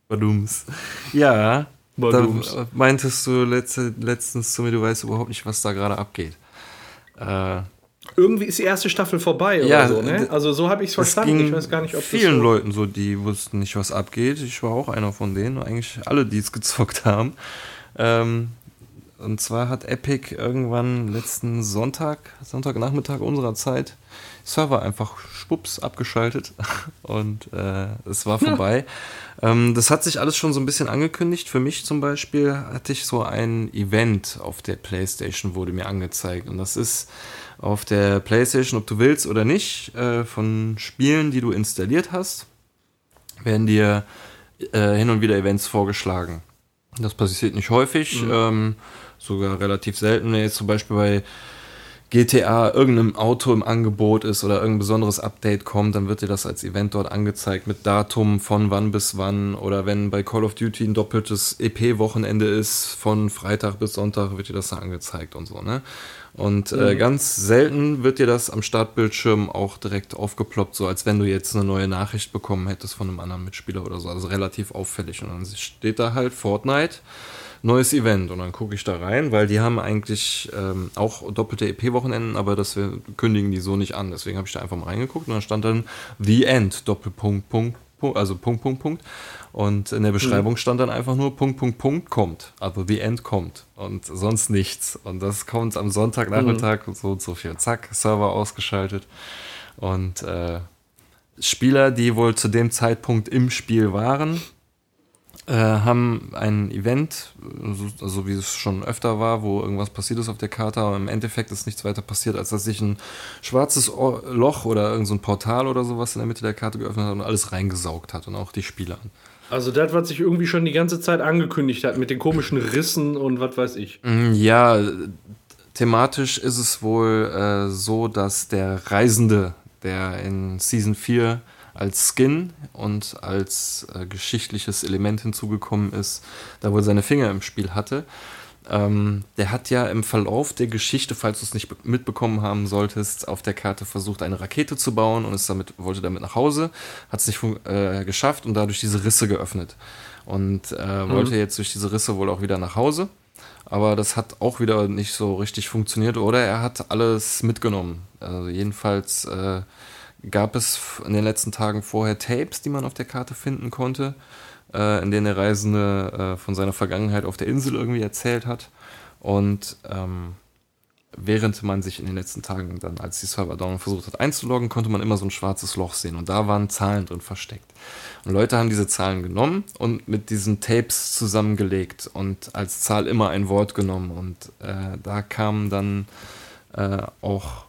Badums. Ja, Badums. meintest du letzte, letztens zu mir, du weißt überhaupt nicht, was da gerade abgeht. Äh, Irgendwie ist die erste Staffel vorbei Ja, oder so, ne? Also so habe ich es verstanden. Ich weiß gar nicht, ob vielen so Leuten so, die wussten nicht, was abgeht. Ich war auch einer von denen, eigentlich alle, die es gezockt haben. Ähm, und zwar hat Epic irgendwann letzten Sonntag, Sonntagnachmittag unserer Zeit, Server einfach schwupps abgeschaltet und äh, es war vorbei. Ähm, das hat sich alles schon so ein bisschen angekündigt. Für mich zum Beispiel hatte ich so ein Event auf der PlayStation, wurde mir angezeigt. Und das ist auf der PlayStation, ob du willst oder nicht, äh, von Spielen, die du installiert hast, werden dir äh, hin und wieder Events vorgeschlagen. Das passiert nicht häufig, mhm. ähm, sogar relativ selten. Jetzt zum Beispiel bei GTA irgendeinem Auto im Angebot ist oder irgendein besonderes Update kommt, dann wird dir das als Event dort angezeigt mit Datum von wann bis wann oder wenn bei Call of Duty ein doppeltes EP-Wochenende ist, von Freitag bis Sonntag wird dir das da angezeigt und so, ne? Und äh, mhm. ganz selten wird dir das am Startbildschirm auch direkt aufgeploppt, so als wenn du jetzt eine neue Nachricht bekommen hättest von einem anderen Mitspieler oder so. Also relativ auffällig. Und dann steht da halt Fortnite neues Event. Und dann gucke ich da rein, weil die haben eigentlich ähm, auch doppelte EP-Wochenenden, aber das wir kündigen die so nicht an. Deswegen habe ich da einfach mal reingeguckt und dann stand dann The End, Doppelpunkt, Punkt, Punkt, also Punkt, Punkt, Punkt. Und in der Beschreibung mhm. stand dann einfach nur Punkt, Punkt, Punkt kommt. Also The End kommt. Und sonst nichts. Und das kommt am Sonntagnachmittag mhm. und so und so viel. Zack, Server ausgeschaltet. Und äh, Spieler, die wohl zu dem Zeitpunkt im Spiel waren, äh, haben ein Event, so also wie es schon öfter war, wo irgendwas passiert ist auf der Karte, aber im Endeffekt ist nichts weiter passiert, als dass sich ein schwarzes Loch oder irgendein so Portal oder sowas in der Mitte der Karte geöffnet hat und alles reingesaugt hat und auch die Spieler. Also das, was sich irgendwie schon die ganze Zeit angekündigt hat, mit den komischen Rissen und was weiß ich. Mm, ja, thematisch ist es wohl äh, so, dass der Reisende, der in Season 4 als Skin und als äh, geschichtliches Element hinzugekommen ist, da wo er seine Finger im Spiel hatte. Ähm, der hat ja im Verlauf der Geschichte, falls du es nicht mitbekommen haben solltest, auf der Karte versucht, eine Rakete zu bauen und ist damit, wollte damit nach Hause, hat es nicht äh, geschafft und dadurch diese Risse geöffnet. Und äh, mhm. wollte jetzt durch diese Risse wohl auch wieder nach Hause. Aber das hat auch wieder nicht so richtig funktioniert, oder? Er hat alles mitgenommen. Also jedenfalls äh, gab es in den letzten Tagen vorher Tapes, die man auf der Karte finden konnte, äh, in denen der Reisende äh, von seiner Vergangenheit auf der Insel irgendwie erzählt hat. Und ähm, während man sich in den letzten Tagen dann, als die Server down versucht hat einzuloggen, konnte man immer so ein schwarzes Loch sehen und da waren Zahlen drin versteckt. Und Leute haben diese Zahlen genommen und mit diesen Tapes zusammengelegt und als Zahl immer ein Wort genommen und äh, da kamen dann äh, auch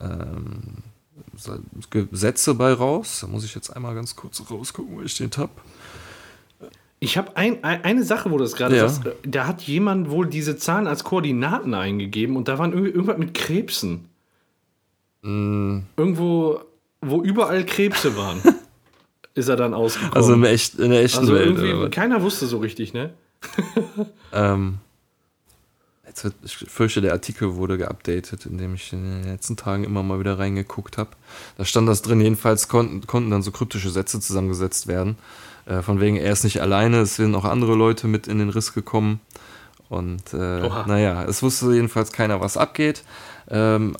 ähm, Sätze bei raus. Da muss ich jetzt einmal ganz kurz rausgucken, wo ich den habe. Ich habe ein, ein, eine Sache, wo du das gerade ja. sagst. Da hat jemand wohl diese Zahlen als Koordinaten eingegeben und da waren irgendwie irgendwas mit Krebsen. Mm. Irgendwo, wo überall Krebse waren, ist er dann ausgekommen. Also in, echt, in der echten also Welt. Keiner wusste so richtig, ne? ähm, Jetzt wird, ich fürchte, der Artikel wurde geupdatet, indem ich in den letzten Tagen immer mal wieder reingeguckt habe. Da stand das drin, jedenfalls konnten, konnten dann so kryptische Sätze zusammengesetzt werden. Äh, von wegen, er ist nicht alleine, es sind auch andere Leute mit in den Riss gekommen. Und äh, naja, es wusste jedenfalls keiner, was abgeht. Ähm,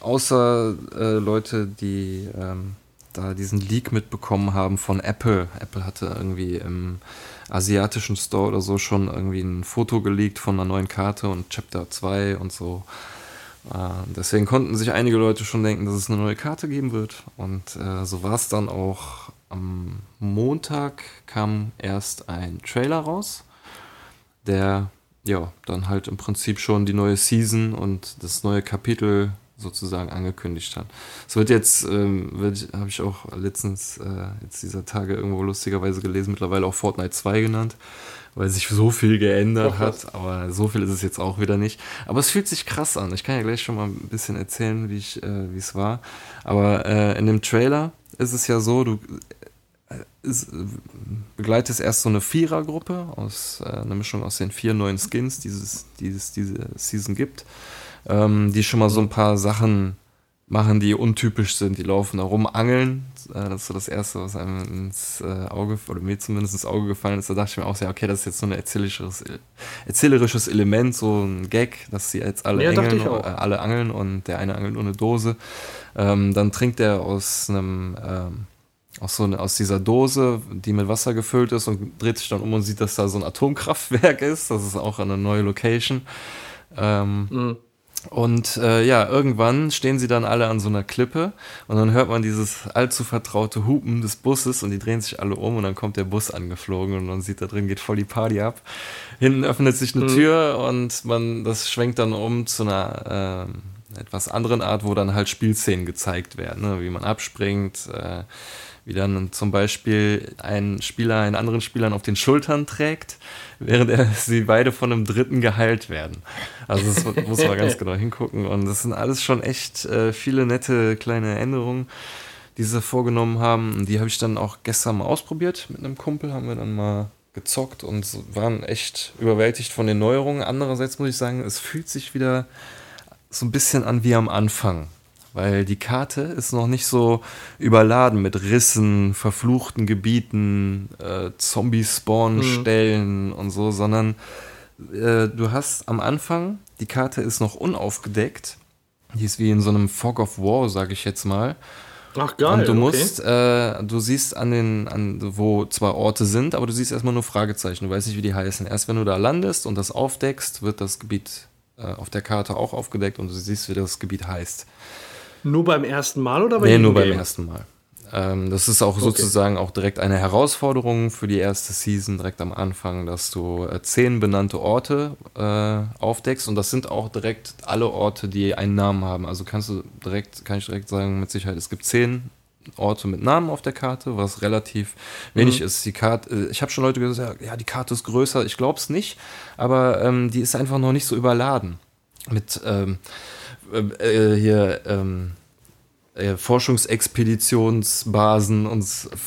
außer äh, Leute, die ähm, da diesen Leak mitbekommen haben von Apple. Apple hatte irgendwie im asiatischen Store oder so schon irgendwie ein Foto geleakt von einer neuen Karte und Chapter 2 und so. Äh, deswegen konnten sich einige Leute schon denken, dass es eine neue Karte geben wird. Und äh, so war es dann auch. Am Montag kam erst ein Trailer raus, der ja dann halt im Prinzip schon die neue Season und das neue Kapitel sozusagen angekündigt hat. Es wird jetzt, ähm, habe ich auch letztens äh, jetzt dieser Tage irgendwo lustigerweise gelesen, mittlerweile auch Fortnite 2 genannt, weil sich so viel geändert Doch, hat, aber so viel ist es jetzt auch wieder nicht. Aber es fühlt sich krass an. Ich kann ja gleich schon mal ein bisschen erzählen, wie ich, äh, wie es war. Aber äh, in dem Trailer ist es ja so, du ist, äh, begleitest erst so eine Vierergruppe aus äh, einer Mischung aus den vier neuen Skins, die es dieses, diese Season gibt ähm, die schon mal so ein paar Sachen machen, die untypisch sind. Die laufen da rum, angeln. Äh, das ist so das Erste, was einem ins äh, Auge, oder mir zumindest ins Auge gefallen ist. Da dachte ich mir auch, ja, okay, das ist jetzt so ein erzählerisches, erzählerisches Element, so ein Gag, dass sie jetzt alle, ja, angeln, äh, alle angeln und der eine angelt nur eine Dose. Ähm, dann trinkt er aus einem, ähm, aus, so eine, aus dieser Dose, die mit Wasser gefüllt ist und dreht sich dann um und sieht, dass da so ein Atomkraftwerk ist. Das ist auch eine neue Location. Ähm, mhm. Und äh, ja, irgendwann stehen sie dann alle an so einer Klippe und dann hört man dieses allzu vertraute Hupen des Busses und die drehen sich alle um und dann kommt der Bus angeflogen und man sieht da drin geht voll die Party ab. Hinten öffnet sich eine mhm. Tür und man das schwenkt dann um zu einer äh, etwas anderen Art, wo dann halt Spielszenen gezeigt werden, ne? wie man abspringt, äh, wie dann zum Beispiel ein Spieler einen anderen Spielern auf den Schultern trägt, während er, sie beide von einem Dritten geheilt werden. Also das muss man ganz genau hingucken. Und das sind alles schon echt äh, viele nette kleine Änderungen, die sie vorgenommen haben. Und die habe ich dann auch gestern mal ausprobiert mit einem Kumpel, haben wir dann mal gezockt und waren echt überwältigt von den Neuerungen. Andererseits muss ich sagen, es fühlt sich wieder so ein bisschen an wie am Anfang weil die Karte ist noch nicht so überladen mit Rissen, verfluchten Gebieten, äh, Zombie-Spawn-Stellen mhm. und so, sondern äh, du hast am Anfang, die Karte ist noch unaufgedeckt. Die ist wie in so einem Fog of War, sag ich jetzt mal. Ach geil. Und du musst, okay. äh, du siehst an den, an, wo zwar Orte sind, aber du siehst erstmal nur Fragezeichen. Du weißt nicht, wie die heißen. Erst wenn du da landest und das aufdeckst, wird das Gebiet äh, auf der Karte auch aufgedeckt und du siehst, wie das Gebiet heißt. Nur beim ersten Mal oder bei Nee, nur beim ersten Mal. Ähm, das ist auch okay. sozusagen auch direkt eine Herausforderung für die erste Season, direkt am Anfang, dass du äh, zehn benannte Orte äh, aufdeckst und das sind auch direkt alle Orte, die einen Namen haben. Also kannst du direkt, kann ich direkt sagen, mit Sicherheit, es gibt zehn Orte mit Namen auf der Karte, was relativ wenig mhm. ist. Die Karte, äh, ich habe schon Leute gesagt, ja, die Karte ist größer. Ich glaube es nicht, aber ähm, die ist einfach noch nicht so überladen mit ähm, äh, äh, hier ähm, äh, Forschungsexpeditionsbasen und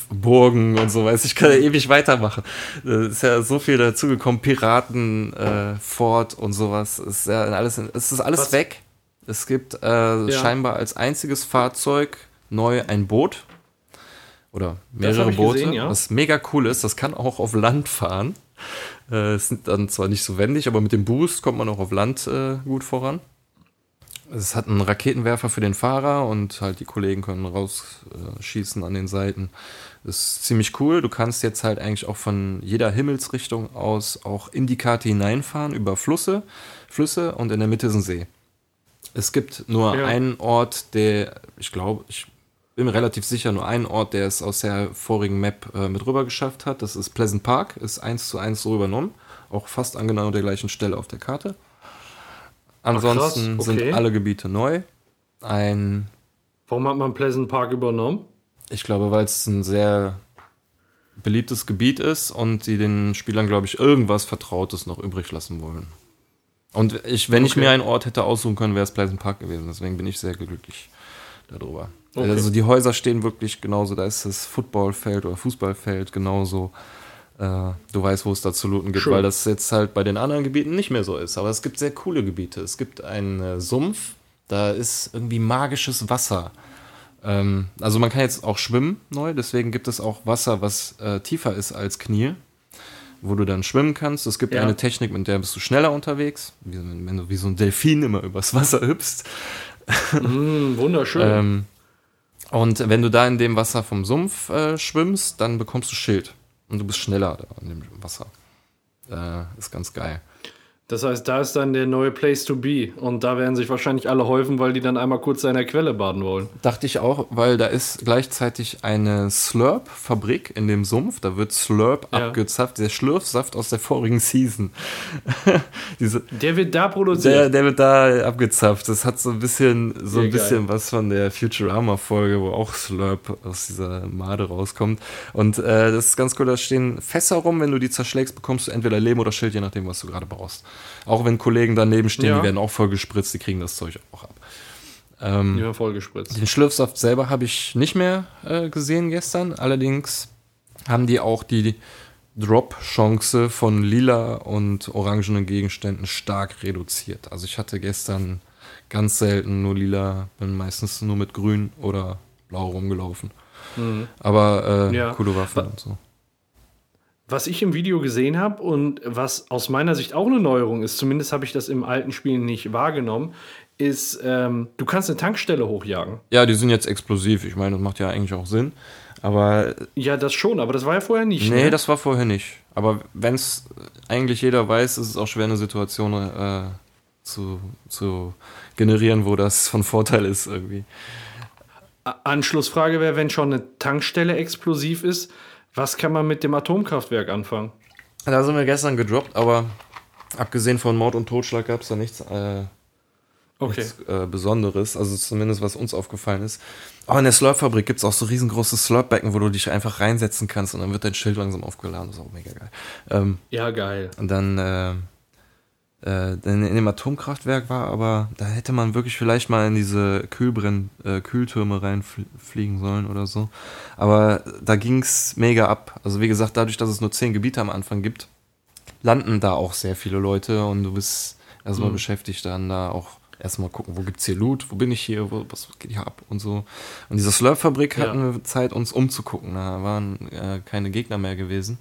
Burgen und so weiß ich kann ja ewig weitermachen. Es ist ja so viel dazugekommen, Piraten, äh, Fort und sowas. Ist ja alles, es ist alles Was? weg. Es gibt äh, ja. scheinbar als einziges Fahrzeug neu ein Boot oder mehrere Boote, gesehen, ja. was mega cool ist. Das kann auch auf Land fahren. Äh, es sind dann zwar nicht so wendig, aber mit dem Boost kommt man auch auf Land äh, gut voran. Es hat einen Raketenwerfer für den Fahrer und halt die Kollegen können rausschießen an den Seiten. Das ist ziemlich cool. Du kannst jetzt halt eigentlich auch von jeder Himmelsrichtung aus auch in die Karte hineinfahren über Flüsse, Flüsse und in der Mitte ist ein See. Es gibt nur ja. einen Ort, der, ich glaube, ich bin mir relativ sicher, nur einen Ort, der es aus der vorigen Map äh, mit rüber geschafft hat. Das ist Pleasant Park, ist eins zu eins so übernommen. Auch fast an genau der gleichen Stelle auf der Karte. Ansonsten Ach, okay. sind alle Gebiete neu. Ein. Warum hat man Pleasant Park übernommen? Ich glaube, weil es ein sehr beliebtes Gebiet ist und die den Spielern, glaube ich, irgendwas Vertrautes noch übrig lassen wollen. Und ich, wenn okay. ich mir einen Ort hätte aussuchen können, wäre es Pleasant Park gewesen. Deswegen bin ich sehr glücklich darüber. Okay. Also die Häuser stehen wirklich genauso. Da ist das Footballfeld oder Fußballfeld genauso du weißt, wo es da zu looten gibt, Schön. weil das jetzt halt bei den anderen Gebieten nicht mehr so ist. Aber es gibt sehr coole Gebiete. Es gibt einen äh, Sumpf, da ist irgendwie magisches Wasser. Ähm, also man kann jetzt auch schwimmen neu, deswegen gibt es auch Wasser, was äh, tiefer ist als Knie, wo du dann schwimmen kannst. Es gibt ja. eine Technik, mit der bist du schneller unterwegs, wie, wenn du wie so ein Delfin immer übers Wasser hüpfst. Mm, wunderschön. ähm, und wenn du da in dem Wasser vom Sumpf äh, schwimmst, dann bekommst du Schild. Und du bist schneller da in dem Wasser. Äh, ist ganz geil. Das heißt, da ist dann der neue Place to be. Und da werden sich wahrscheinlich alle häufen, weil die dann einmal kurz in der Quelle baden wollen. Dachte ich auch, weil da ist gleichzeitig eine Slurp-Fabrik in dem Sumpf. Da wird Slurp ja. abgezapft. Der Schlürfsaft aus der vorigen Season. Diese, der wird da produziert. Der, der, wird da abgezapft. Das hat so ein bisschen, so ein bisschen was von der Futurama-Folge, wo auch Slurp aus dieser Made rauskommt. Und äh, das ist ganz cool, da stehen Fässer rum. Wenn du die zerschlägst, bekommst du entweder Leben oder Schild, je nachdem, was du gerade brauchst. Auch wenn Kollegen daneben stehen, ja. die werden auch voll gespritzt, die kriegen das Zeug auch ab. Ähm, ja, voll gespritzt. Den Schlürfsaft selber habe ich nicht mehr äh, gesehen gestern. Allerdings haben die auch die Drop-Chance von lila und orangenen Gegenständen stark reduziert. Also ich hatte gestern ganz selten nur lila, bin meistens nur mit grün oder blau rumgelaufen. Mhm. Aber äh, ja. coole Waffen und so. Was ich im Video gesehen habe und was aus meiner Sicht auch eine Neuerung ist, zumindest habe ich das im alten Spiel nicht wahrgenommen, ist, ähm, du kannst eine Tankstelle hochjagen. Ja, die sind jetzt explosiv. Ich meine, das macht ja eigentlich auch Sinn. Aber. Ja, das schon, aber das war ja vorher nicht. Nee, ne? das war vorher nicht. Aber wenn es eigentlich jeder weiß, ist es auch schwer, eine Situation äh, zu, zu generieren, wo das von Vorteil ist irgendwie. Anschlussfrage wäre, wenn schon eine Tankstelle explosiv ist, was kann man mit dem Atomkraftwerk anfangen? Da sind wir gestern gedroppt, aber abgesehen von Mord und Totschlag gab es da nichts, äh, okay. nichts äh, Besonderes. Also zumindest was uns aufgefallen ist. Aber in der Slurp-Fabrik gibt es auch so riesengroße Slurp-Becken, wo du dich einfach reinsetzen kannst und dann wird dein Schild langsam aufgeladen. Das ist auch mega geil. Ähm, ja, geil. Und dann äh, äh, in dem Atomkraftwerk war, aber da hätte man wirklich vielleicht mal in diese Kühlbrenn, äh, Kühltürme reinfliegen sollen oder so. Aber da ging es mega ab. Also wie gesagt, dadurch, dass es nur zehn Gebiete am Anfang gibt, landen da auch sehr viele Leute und du bist erstmal mhm. beschäftigt, dann da auch erstmal gucken, wo gibt's hier Loot, wo bin ich hier, wo, was geht hier ab und so. Und diese Slurp-Fabrik ja. hatten wir Zeit, uns umzugucken. Da waren äh, keine Gegner mehr gewesen.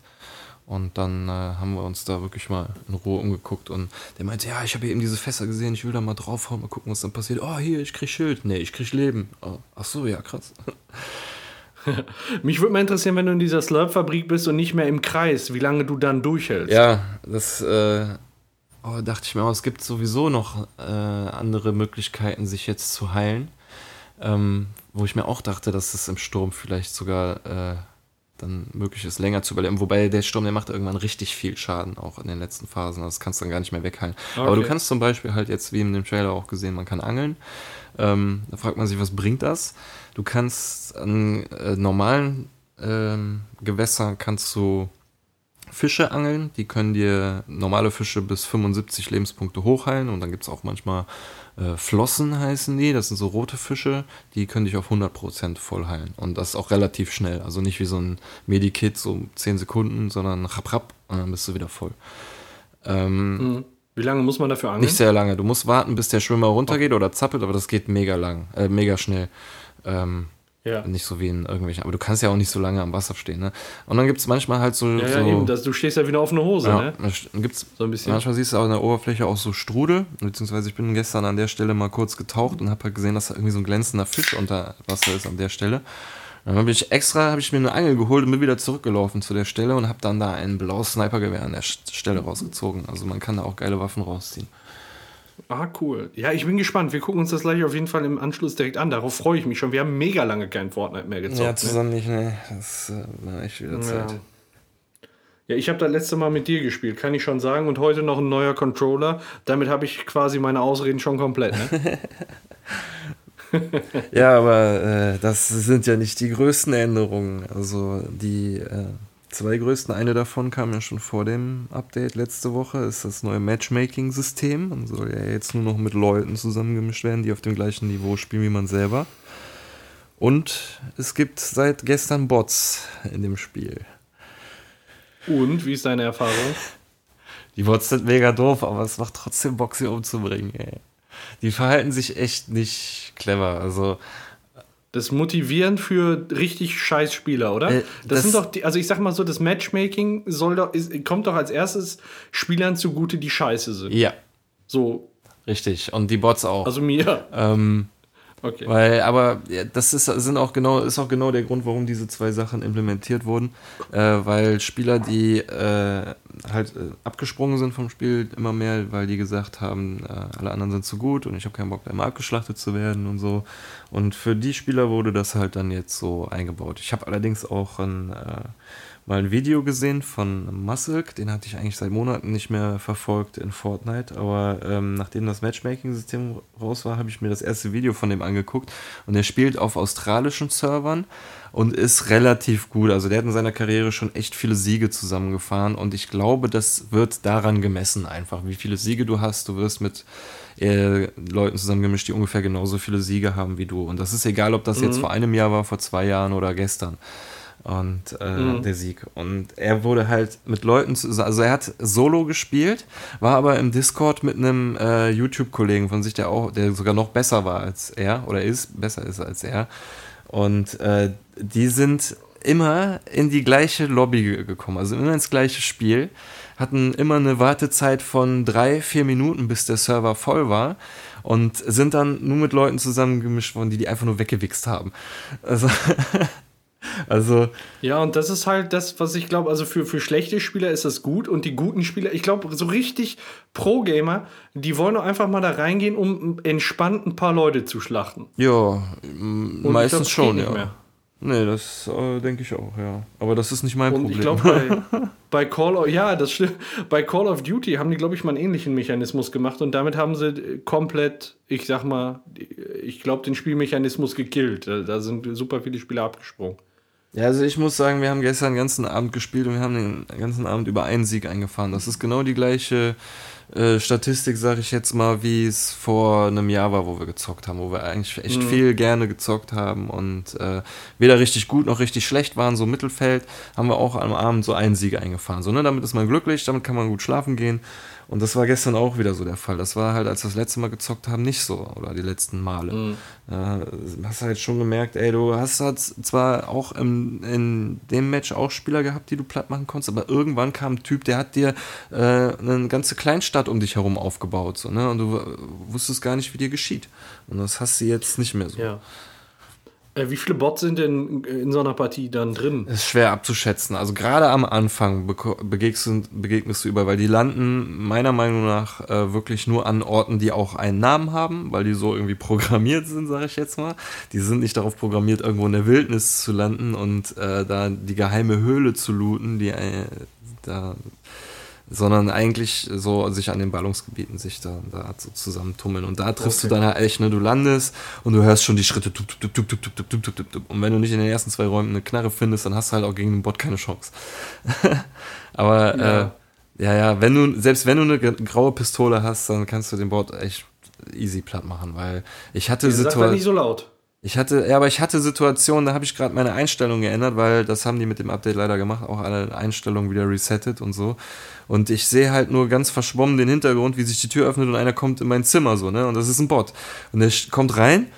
Und dann äh, haben wir uns da wirklich mal in Ruhe umgeguckt und der meinte, ja, ich habe eben diese Fässer gesehen, ich will da mal draufhauen, mal gucken, was dann passiert. Oh, hier, ich krieg Schild. Nee, ich krieg Leben. Oh, ach so, ja, krass. Mich würde mal interessieren, wenn du in dieser Slurp-Fabrik bist und nicht mehr im Kreis, wie lange du dann durchhältst. Ja, das äh, oh, dachte ich mir auch, es gibt sowieso noch äh, andere Möglichkeiten, sich jetzt zu heilen. Ähm, wo ich mir auch dachte, dass es im Sturm vielleicht sogar äh, dann möglich ist, länger zu überleben. Wobei der Sturm, der macht irgendwann richtig viel Schaden, auch in den letzten Phasen. Also das kannst du dann gar nicht mehr wegheilen. Okay. Aber du kannst zum Beispiel halt jetzt, wie in dem Trailer auch gesehen, man kann angeln. Ähm, da fragt man sich, was bringt das? Du kannst an äh, normalen ähm, Gewässern kannst du Fische angeln. Die können dir normale Fische bis 75 Lebenspunkte hochheilen. Und dann gibt es auch manchmal äh, Flossen heißen die. Das sind so rote Fische. Die können dich auf 100% voll heilen. Und das auch relativ schnell. Also nicht wie so ein Medikit, so 10 Sekunden, sondern rapp, rapp und dann bist du wieder voll. Ähm, hm. Wie lange muss man dafür angeln? Nicht sehr lange. Du musst warten, bis der Schwimmer runtergeht oder zappelt, aber das geht mega lang, äh, mega schnell. Ähm, ja. Nicht so wie in irgendwelchen, aber du kannst ja auch nicht so lange am Wasser stehen, ne? Und dann gibt es manchmal halt so. Ja, ja so, eben, das, du stehst ja wieder auf eine Hose, ja, ne? Gibt's, so ein bisschen. Manchmal siehst du an der Oberfläche auch so Strudel, beziehungsweise ich bin gestern an der Stelle mal kurz getaucht und habe halt gesehen, dass da irgendwie so ein glänzender Fisch unter Wasser ist an der Stelle. Dann habe ich extra, habe ich mir eine Angel geholt und bin wieder zurückgelaufen zu der Stelle und habe dann da ein blaues Snipergewehr an der Stelle rausgezogen. Also man kann da auch geile Waffen rausziehen. Ah, cool. Ja, ich bin gespannt. Wir gucken uns das gleich auf jeden Fall im Anschluss direkt an. Darauf freue ich mich schon. Wir haben mega lange kein Fortnite mehr gezockt. Ja, ne? zusammen ne? nicht, ne. Das äh, war echt wieder Zeit. Ja. Ja, ich habe das letzte Mal mit dir gespielt, kann ich schon sagen. Und heute noch ein neuer Controller. Damit habe ich quasi meine Ausreden schon komplett. Ne? ja, aber äh, das sind ja nicht die größten Änderungen. Also die äh, zwei größten. Eine davon kam ja schon vor dem Update letzte Woche, ist das neue Matchmaking-System. Man soll ja jetzt nur noch mit Leuten zusammengemischt werden, die auf dem gleichen Niveau spielen wie man selber. Und es gibt seit gestern Bots in dem Spiel. Und wie ist deine Erfahrung? Die Bots sind mega doof, aber es macht trotzdem Bock, sie umzubringen. Ey. Die verhalten sich echt nicht clever. Also das ist motivierend für richtig scheiß Spieler, oder? Äh, das, das, sind doch, die, also ich sag mal so, das Matchmaking soll doch, ist, kommt doch als erstes Spielern zugute, die scheiße sind. Ja. So. Richtig. Und die Bots auch. Also mir. Ähm, Okay. Weil, aber ja, das ist, sind auch genau, ist auch genau der Grund, warum diese zwei Sachen implementiert wurden. Äh, weil Spieler, die äh, halt äh, abgesprungen sind vom Spiel, immer mehr, weil die gesagt haben, äh, alle anderen sind zu gut und ich habe keinen Bock, immer abgeschlachtet zu werden und so. Und für die Spieler wurde das halt dann jetzt so eingebaut. Ich habe allerdings auch ein äh, mal ein Video gesehen von Muscle, den hatte ich eigentlich seit Monaten nicht mehr verfolgt in Fortnite, aber ähm, nachdem das Matchmaking-System raus war, habe ich mir das erste Video von dem angeguckt und er spielt auf australischen Servern und ist relativ gut. Also der hat in seiner Karriere schon echt viele Siege zusammengefahren und ich glaube, das wird daran gemessen einfach, wie viele Siege du hast. Du wirst mit äh, Leuten zusammengemischt, die ungefähr genauso viele Siege haben wie du. Und das ist egal, ob das mhm. jetzt vor einem Jahr war, vor zwei Jahren oder gestern und äh, mhm. der Sieg. Und er wurde halt mit Leuten, also er hat Solo gespielt, war aber im Discord mit einem äh, YouTube-Kollegen von sich, der auch, der sogar noch besser war als er oder ist besser ist als er. Und äh, die sind immer in die gleiche Lobby gekommen, also immer ins gleiche Spiel, hatten immer eine Wartezeit von drei, vier Minuten, bis der Server voll war und sind dann nur mit Leuten zusammengemischt worden, die die einfach nur weggewichst haben. Also Also. Ja, und das ist halt das, was ich glaube, also für, für schlechte Spieler ist das gut und die guten Spieler, ich glaube, so richtig Pro-Gamer, die wollen doch einfach mal da reingehen, um entspannt ein paar Leute zu schlachten. Ja, meistens glaub, schon, ja. Mehr. Nee, das äh, denke ich auch, ja. Aber das ist nicht mein und Problem. Ich glaube, bei, bei, Call of, ja, das stimmt. Bei Call of Duty haben die, glaube ich, mal einen ähnlichen Mechanismus gemacht und damit haben sie komplett, ich sag mal, ich glaube, den Spielmechanismus gekillt. Da sind super viele Spieler abgesprungen. Ja, also ich muss sagen, wir haben gestern den ganzen Abend gespielt und wir haben den ganzen Abend über einen Sieg eingefahren. Das ist genau die gleiche äh, Statistik, sage ich jetzt mal, wie es vor einem Jahr war, wo wir gezockt haben, wo wir eigentlich echt mhm. viel gerne gezockt haben und äh, weder richtig gut noch richtig schlecht waren, so Mittelfeld, haben wir auch am Abend so einen Sieg eingefahren. So, ne? Damit ist man glücklich, damit kann man gut schlafen gehen. Und das war gestern auch wieder so der Fall. Das war halt, als wir das letzte Mal gezockt haben, nicht so. Oder die letzten Male. Mhm. Äh, hast halt schon gemerkt, ey, du hast halt zwar auch im, in dem Match auch Spieler gehabt, die du platt machen konntest, aber irgendwann kam ein Typ, der hat dir äh, eine ganze Kleinstadt um dich herum aufgebaut. So, ne? Und du wusstest gar nicht, wie dir geschieht. Und das hast du jetzt nicht mehr so. Ja. Äh, wie viele Bots sind denn in so einer Partie dann drin? Ist schwer abzuschätzen. Also gerade am Anfang begegnest du, begegnest du über, weil die landen meiner Meinung nach äh, wirklich nur an Orten, die auch einen Namen haben, weil die so irgendwie programmiert sind, sage ich jetzt mal. Die sind nicht darauf programmiert, irgendwo in der Wildnis zu landen und äh, da die geheime Höhle zu looten, die äh, da sondern eigentlich so sich an den Ballungsgebieten sich da, da so zusammentummeln. Und da triffst okay. du dann halt echt, ne, du landest und du hörst schon die Schritte. Tup, tup, tup, und wenn du nicht in den ersten zwei Räumen eine Knarre findest, dann hast du halt auch gegen den Bot keine Chance. Aber ja. Äh, ja, ja, wenn du, selbst wenn du eine graue Pistole hast, dann kannst du den Bot echt easy platt machen, weil ich hatte Situationen. nicht so laut. Ich hatte, ja, aber ich hatte Situationen, da habe ich gerade meine Einstellungen geändert, weil das haben die mit dem Update leider gemacht, auch alle Einstellungen wieder resettet und so. Und ich sehe halt nur ganz verschwommen den Hintergrund, wie sich die Tür öffnet und einer kommt in mein Zimmer so, ne? Und das ist ein Bot. Und der kommt rein,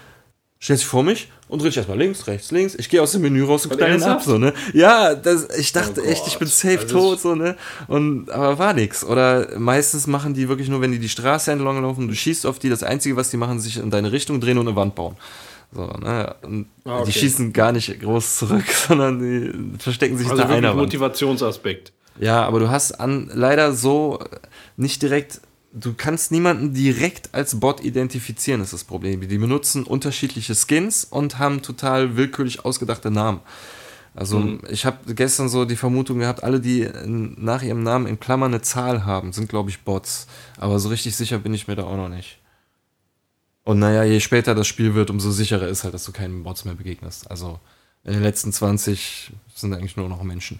stellt sich vor mich und dreht sich erstmal links, rechts, links. Ich gehe aus dem Menü raus und knall ihn ab, so, ne? Ja, das, ich dachte oh echt, ich bin safe tot, so, ne? Und, aber war nix. Oder meistens machen die wirklich nur, wenn die die Straße entlang laufen, du schießt auf die, das Einzige, was die machen, sich in deine Richtung drehen und eine Wand bauen. So, ne? Ah, okay. Die schießen gar nicht groß zurück, sondern die verstecken sich also hinter einer Wand. Motivationsaspekt. Ja, aber du hast an, leider so nicht direkt, du kannst niemanden direkt als Bot identifizieren, ist das Problem. Die benutzen unterschiedliche Skins und haben total willkürlich ausgedachte Namen. Also mhm. ich habe gestern so die Vermutung gehabt, alle, die nach ihrem Namen in Klammern eine Zahl haben, sind, glaube ich, Bots. Aber so richtig sicher bin ich mir da auch noch nicht. Und naja, je später das Spiel wird, umso sicherer ist halt, dass du keinen Bots mehr begegnest. Also in den letzten 20 sind eigentlich nur noch Menschen.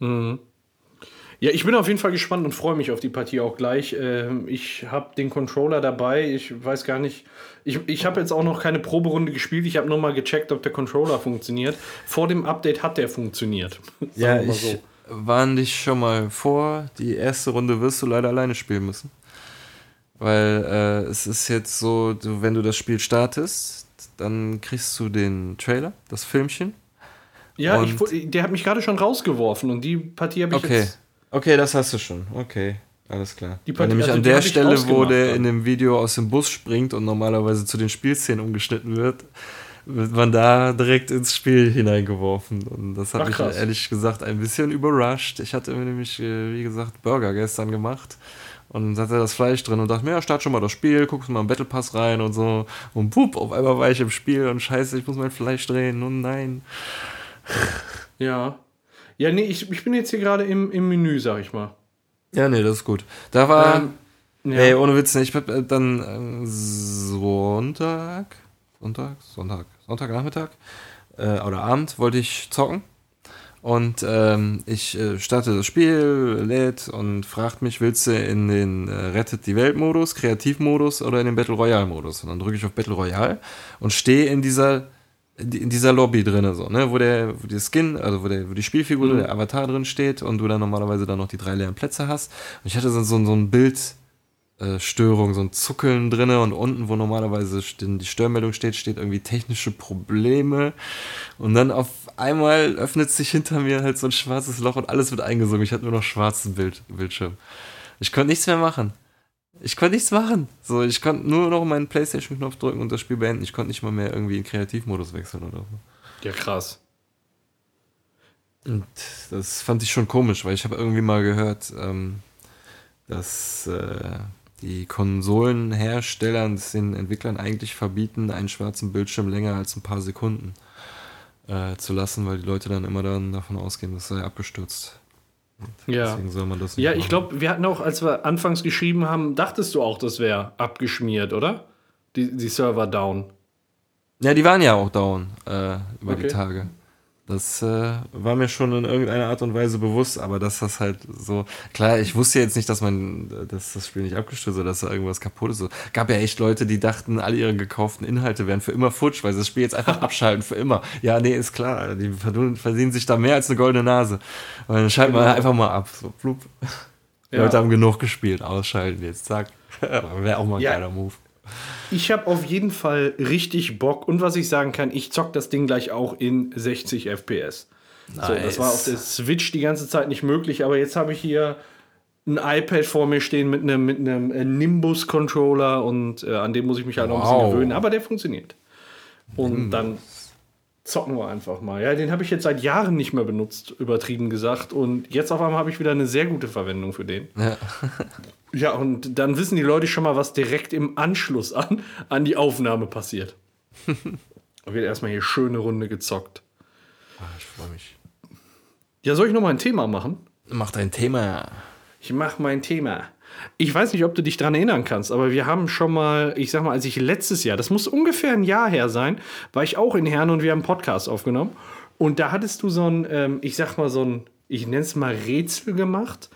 Mhm. Ja, ich bin auf jeden Fall gespannt und freue mich auf die Partie auch gleich. Ähm, ich habe den Controller dabei. Ich weiß gar nicht. Ich, ich habe jetzt auch noch keine Proberunde gespielt. Ich habe nur mal gecheckt, ob der Controller funktioniert. Vor dem Update hat der funktioniert. ja, ich so. warne dich schon mal vor. Die erste Runde wirst du leider alleine spielen müssen. Weil äh, es ist jetzt so, du, wenn du das Spiel startest, dann kriegst du den Trailer, das Filmchen. Ja, ich, der hat mich gerade schon rausgeworfen und die Partie habe ich okay. jetzt. Okay, das hast du schon. Okay, alles klar. Die Partie, Weil nämlich also an der Stelle, wo der in dem Video aus dem Bus springt und normalerweise zu den Spielszenen umgeschnitten wird, wird man da direkt ins Spiel hineingeworfen. Und das hat Ach, mich krass. ehrlich gesagt ein bisschen überrascht. Ich hatte mir nämlich, äh, wie gesagt, Burger gestern gemacht. Und hatte das Fleisch drin und dachte mir, ja, start schon mal das Spiel, guckst mal im Battle Pass rein und so. Und pup, auf einmal war ich im Spiel und scheiße, ich muss mein Fleisch drehen. Und nein. Ja. Ja, nee, ich, ich bin jetzt hier gerade im, im Menü, sag ich mal. Ja, nee, das ist gut. Da war. Ähm, ja. Ey, ohne Witz, ich hab äh, dann äh, Sonntag. Sonntag? Sonntag. Sonntagnachmittag. Äh, oder Abend wollte ich zocken. Und ähm, ich äh, starte das Spiel, lädt und fragt mich, willst du in den äh, Rettet die Welt-Modus, Kreativmodus oder in den Battle Royale-Modus? Und dann drücke ich auf Battle Royale und stehe in dieser in dieser Lobby drin, so, ne, wo der, wo der Skin, also wo, der, wo die Spielfigur, mhm. der Avatar drin steht und du dann normalerweise dann noch die drei leeren Plätze hast. Und ich hatte so, so, so ein Bild, äh, Störung, so ein Zuckeln drin und unten, wo normalerweise die Störmeldung steht, steht irgendwie technische Probleme. Und dann auf einmal öffnet sich hinter mir halt so ein schwarzes Loch und alles wird eingesungen. Ich hatte nur noch schwarzen Bild, Bildschirm. Ich konnte nichts mehr machen. Ich konnte nichts machen. So, ich konnte nur noch meinen Playstation-Knopf drücken und das Spiel beenden. Ich konnte nicht mal mehr irgendwie in Kreativmodus wechseln oder so. Ja, krass. Und das fand ich schon komisch, weil ich habe irgendwie mal gehört, ähm, dass äh, die Konsolenhersteller den Entwicklern eigentlich verbieten, einen schwarzen Bildschirm länger als ein paar Sekunden äh, zu lassen, weil die Leute dann immer dann davon ausgehen, das sei abgestürzt. Und ja. Deswegen soll man das Ja, ich glaube, wir hatten auch, als wir anfangs geschrieben haben, dachtest du auch, das wäre abgeschmiert, oder? Die, die Server down. Ja, die waren ja auch down äh, über okay. die Tage. Das äh, war mir schon in irgendeiner Art und Weise bewusst, aber dass das halt so. Klar, ich wusste jetzt nicht, dass man, dass das Spiel nicht abgestürzt oder dass da irgendwas kaputt ist. So. Gab ja echt Leute, die dachten, alle ihre gekauften Inhalte wären für immer futsch, weil sie das Spiel jetzt einfach abschalten für immer. Ja, nee, ist klar. Die verdienen sich da mehr als eine goldene Nase. Und dann schalten wir genau. einfach mal ab. So. Die ja. Leute haben genug gespielt, ausschalten jetzt, zack. Wäre auch mal ein ja. geiler Move. Ich habe auf jeden Fall richtig Bock. Und was ich sagen kann, ich zock das Ding gleich auch in 60 FPS. Nice. So, das war auf der Switch die ganze Zeit nicht möglich, aber jetzt habe ich hier ein iPad vor mir stehen mit einem, mit einem äh, Nimbus-Controller und äh, an dem muss ich mich halt wow. noch ein bisschen gewöhnen, aber der funktioniert. Und Nimbus. dann zocken wir einfach mal. Ja, den habe ich jetzt seit Jahren nicht mehr benutzt, übertrieben gesagt. Und jetzt auf einmal habe ich wieder eine sehr gute Verwendung für den. Ja. Ja, und dann wissen die Leute schon mal, was direkt im Anschluss an, an die Aufnahme passiert. wird erstmal hier schöne Runde gezockt. Ach, ich freue mich. Ja, soll ich noch mal ein Thema machen? Mach dein Thema. Ich mach mein Thema. Ich weiß nicht, ob du dich daran erinnern kannst, aber wir haben schon mal, ich sag mal, als ich letztes Jahr, das muss ungefähr ein Jahr her sein, war ich auch in Herne und wir haben einen Podcast aufgenommen. Und da hattest du so ein, ähm, ich sag mal, so ein, ich nenne es mal Rätsel gemacht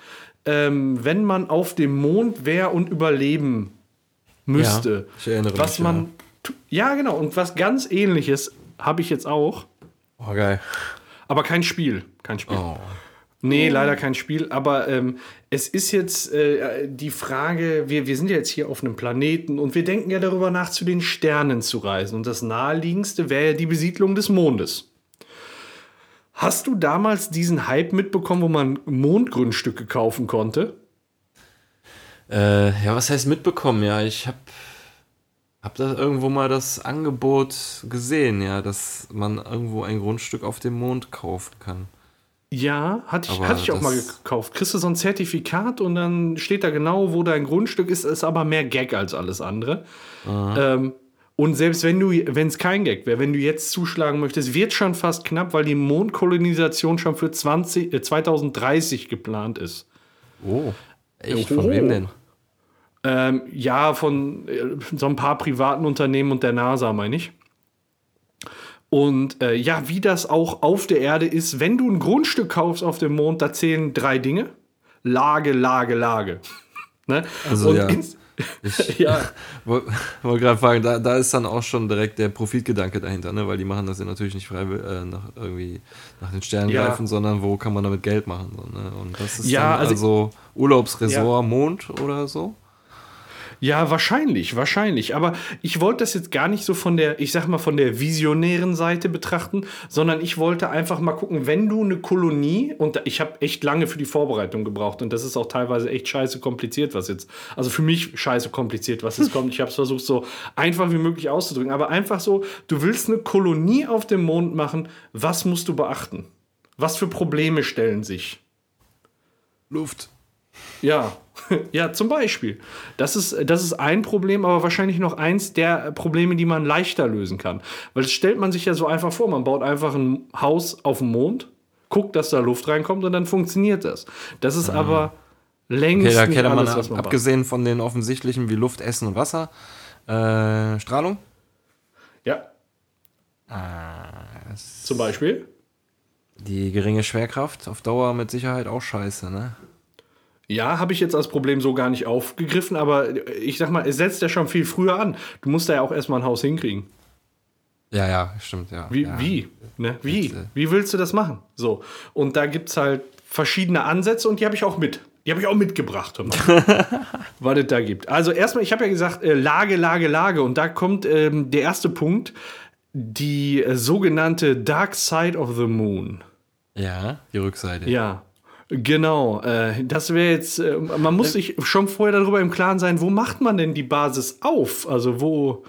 ähm, wenn man auf dem Mond wäre und überleben müsste. Ja, ich erinnere was mich, man. Ja. ja, genau. Und was ganz ähnliches habe ich jetzt auch. Oh, geil. Aber kein Spiel. Kein Spiel. Oh. Nee, leider kein Spiel. Aber ähm, es ist jetzt äh, die Frage, wir, wir sind ja jetzt hier auf einem Planeten und wir denken ja darüber nach, zu den Sternen zu reisen. Und das naheliegendste wäre ja die Besiedlung des Mondes. Hast du damals diesen Hype mitbekommen, wo man Mondgrundstücke kaufen konnte? Äh, ja, was heißt mitbekommen? Ja, ich habe hab da irgendwo mal das Angebot gesehen, ja, dass man irgendwo ein Grundstück auf dem Mond kaufen kann. Ja, hatte ich, hatte ich auch mal gekauft. Kriegst du so ein Zertifikat und dann steht da genau, wo dein Grundstück ist, ist aber mehr Gag als alles andere. Ähm, und selbst wenn du, wenn es kein Gag wäre, wenn du jetzt zuschlagen möchtest, wird schon fast knapp, weil die Mondkolonisation schon für 20, äh, 2030 geplant ist. Oh. Echt? Oh. Von wem denn? Ähm, ja, von äh, so ein paar privaten Unternehmen und der NASA, meine ich. Und äh, ja, wie das auch auf der Erde ist, wenn du ein Grundstück kaufst auf dem Mond, da zählen drei Dinge. Lage, Lage, Lage. ne? Also, und ja. Ich ja. wollte gerade fragen, da, da ist dann auch schon direkt der Profitgedanke dahinter, ne? weil die machen das ja natürlich nicht frei äh, nach irgendwie nach den Sternen ja. greifen, sondern wo kann man damit Geld machen. So, ne? Und das ist ja, also, also Urlaubsresort ja. Mond oder so. Ja, wahrscheinlich, wahrscheinlich. Aber ich wollte das jetzt gar nicht so von der, ich sag mal, von der visionären Seite betrachten, sondern ich wollte einfach mal gucken, wenn du eine Kolonie, und ich habe echt lange für die Vorbereitung gebraucht und das ist auch teilweise echt scheiße kompliziert, was jetzt, also für mich scheiße kompliziert, was jetzt kommt. Ich habe es versucht, so einfach wie möglich auszudrücken, aber einfach so, du willst eine Kolonie auf dem Mond machen, was musst du beachten? Was für Probleme stellen sich? Luft. Ja, ja, zum Beispiel. Das ist, das ist ein Problem, aber wahrscheinlich noch eins der Probleme, die man leichter lösen kann. Weil das stellt man sich ja so einfach vor. Man baut einfach ein Haus auf dem Mond, guckt, dass da Luft reinkommt und dann funktioniert das. Das ist mhm. aber längst okay, da nicht alles, man, was man Abgesehen macht. von den offensichtlichen wie Luft, Essen und Wasser, äh, Strahlung? Ja. Ah, Zum Beispiel? Die geringe Schwerkraft auf Dauer mit Sicherheit auch scheiße, ne? Ja, habe ich jetzt als Problem so gar nicht aufgegriffen, aber ich sag mal, es setzt ja schon viel früher an. Du musst da ja auch erstmal ein Haus hinkriegen. Ja, ja, stimmt, ja. Wie? Ja. Wie? Ne? Wie? Äh, wie willst du das machen? So. Und da gibt es halt verschiedene Ansätze und die habe ich auch mit. Die habe ich auch mitgebracht, was es da gibt. Also erstmal, ich habe ja gesagt, äh, Lage, Lage, Lage. Und da kommt ähm, der erste Punkt, die äh, sogenannte Dark Side of the Moon. Ja, die Rückseite. Ja. Genau, äh, das wäre jetzt, äh, man muss sich schon vorher darüber im Klaren sein, wo macht man denn die Basis auf? Also wo,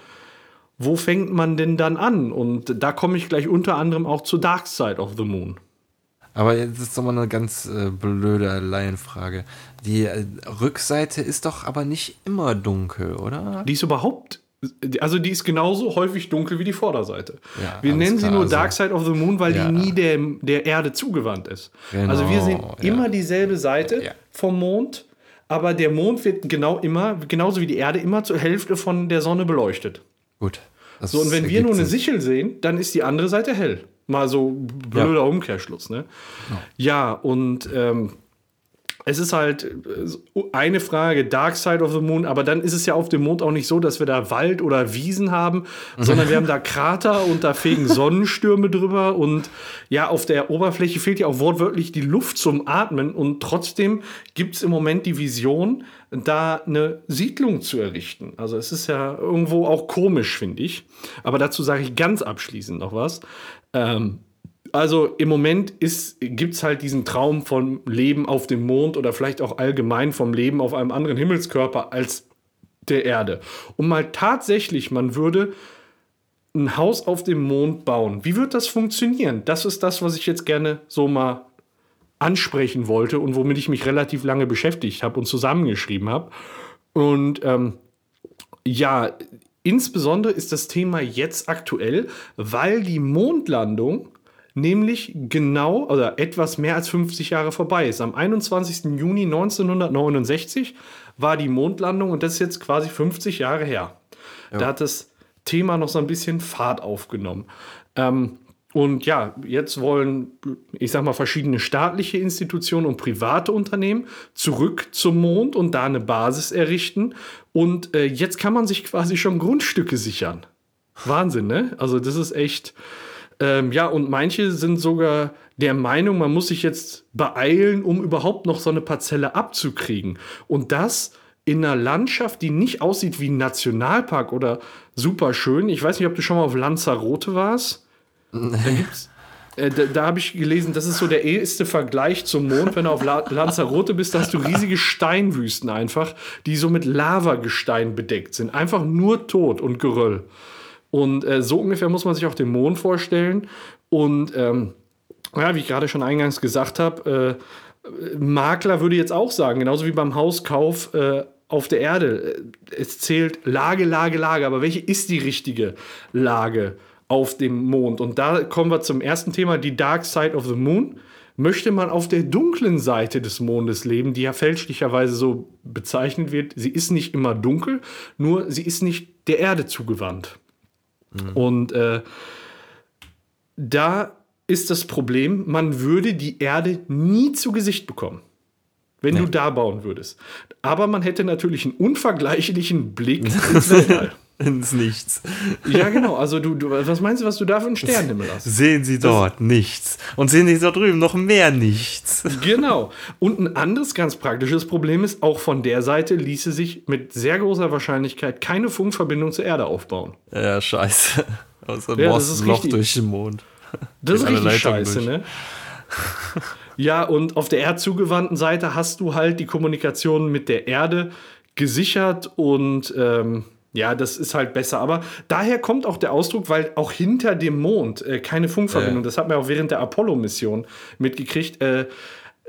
wo fängt man denn dann an? Und da komme ich gleich unter anderem auch zu Dark Side of the Moon. Aber jetzt ist doch mal eine ganz äh, blöde Laienfrage. Die äh, Rückseite ist doch aber nicht immer dunkel, oder? Die ist überhaupt also die ist genauso häufig dunkel wie die Vorderseite. Ja, wir nennen sie klar, nur also- Dark Side of the Moon, weil Ja. die nie der, der Erde zugewandt ist. Genau, also wir sehen ja. immer dieselbe Seite vom Mond, aber der Mond wird genau immer, genauso wie die Erde, immer zur Hälfte von der Sonne beleuchtet. Gut. So, und wenn wir nur eine. Sichel sehen, dann ist die andere Seite hell. Mal so blöder Umkehrschluss, ne? Ja, und ähm, es ist halt äh, eine Frage, Dark Side of the Moon, aber dann ist es ja auf dem Mond auch nicht so, dass wir da Wald oder Wiesen haben, sondern wir haben da Krater und da fegen Sonnenstürme drüber und ja, auf der Oberfläche fehlt ja auch wortwörtlich die Luft zum Atmen und trotzdem gibt es im Moment die Vision, da eine Siedlung zu errichten. Also es ist ja irgendwo auch komisch, finde ich. Aber dazu sage ich ganz abschließend noch was. Ähm, also im Moment gibt es halt diesen Traum von Leben auf dem Mond oder vielleicht auch allgemein vom Leben auf einem anderen Himmelskörper als der Erde. Und mal tatsächlich, man würde ein Haus auf dem Mond bauen. Wie wird das funktionieren? Das ist das, was ich jetzt gerne so mal ansprechen wollte und womit ich mich relativ lange beschäftigt habe und zusammengeschrieben habe. Und ähm, ja, insbesondere ist das Thema jetzt aktuell, weil die Mondlandung nämlich genau oder etwas mehr als 50 Jahre vorbei ist. Am 21. Juni 1969 war die Mondlandung und das ist jetzt quasi 50 Jahre her. Da hat das Thema noch so ein bisschen Fahrt aufgenommen. Ähm, und ja, jetzt wollen, ich sag mal, verschiedene staatliche Institutionen und private Unternehmen zurück zum Mond und da eine Basis errichten. Und äh, jetzt kann man sich quasi schon Grundstücke sichern. Wahnsinn, ne? Also, das ist echt. Ähm, ja, und manche sind sogar der Meinung, man muss sich jetzt beeilen, um überhaupt noch so eine Parzelle abzukriegen. Und das in einer Landschaft, die nicht aussieht wie ein Nationalpark oder super schön. Ich weiß nicht, ob du schon mal auf Lanzarote warst. Da gibt's. Äh, da da habe ich gelesen, das ist so der erste Vergleich zum Mond. Wenn du auf La Lanzarote bist, da hast du riesige Steinwüsten einfach, die so mit Lavagestein bedeckt sind. Einfach nur Tod und Geröll. Und äh, so ungefähr muss man sich auch den Mond vorstellen. Und ähm, ja, wie ich gerade schon eingangs gesagt habe, äh, Makler würde jetzt auch sagen, genauso wie beim Hauskauf äh, auf der Erde, äh, es zählt Lage, Lage, Lage. Aber welche ist die richtige Lage auf dem Mond? Und da kommen wir zum ersten Thema, die Dark Side of the Moon. Möchte man auf der dunklen Seite des Mondes leben, die ja fälschlicherweise so bezeichnet wird, sie ist nicht immer dunkel, nur sie ist nicht der Erde zugewandt. Und äh, da ist das Problem, man würde die Erde nie zu Gesicht bekommen, wenn du da bauen würdest. Aber man hätte natürlich einen unvergleichlichen Blick ins Weltall. Ins Nichts. Ja, genau. Also du, du, was meinst du, was du da für einen Sternenhimmel hast? Sehen Sie dort nichts. Und sehen Sie da drüben noch mehr nichts. Genau. Und ein anderes ganz praktisches Problem ist, auch von der Seite ließe sich mit sehr großer Wahrscheinlichkeit keine Funkverbindung zur Erde aufbauen. Ja, scheiße. Außer Ja, ja, das ist ein Loch richtig. durch den Mond. Das ist Geht alle richtig scheiße, durch. ne? Ja, und auf der erdzugewandten Seite hast du halt die Kommunikation mit der Erde gesichert und ähm, ja, das ist halt besser. Aber daher kommt auch der Ausdruck, weil auch hinter dem Mond äh, keine Funkverbindung, Ja. das hat man auch während der Apollo-Mission mitgekriegt, äh,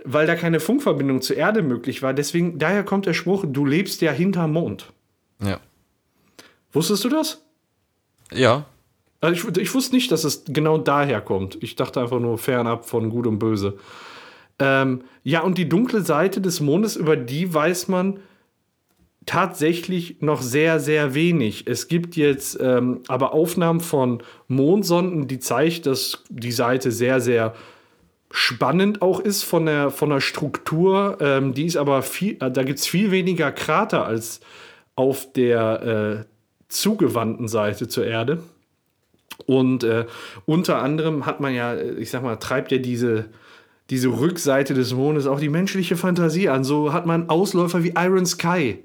weil da keine Funkverbindung zur Erde möglich war. Deswegen, daher kommt der Spruch, du lebst ja hinterm Mond. Ja. Wusstest du das? Ja. Also ich, ich wusste nicht, dass es genau daher kommt. Ich dachte einfach nur fernab von Gut und Böse. Ähm, ja, und die dunkle Seite des Mondes, über die weiß man tatsächlich noch sehr, sehr wenig. Es gibt jetzt ähm, aber Aufnahmen von Mondsonden, die zeigt, dass die Seite sehr, sehr spannend auch ist von der, von der Struktur. Ähm, die ist aber viel, äh, da gibt es viel weniger Krater als auf der äh, zugewandten Seite zur Erde. Und äh, unter anderem hat man ja, äh, ich sag mal, treibt ja diese, diese Rückseite des Mondes auch die menschliche Fantasie an. So hat man Ausläufer wie Iron Sky,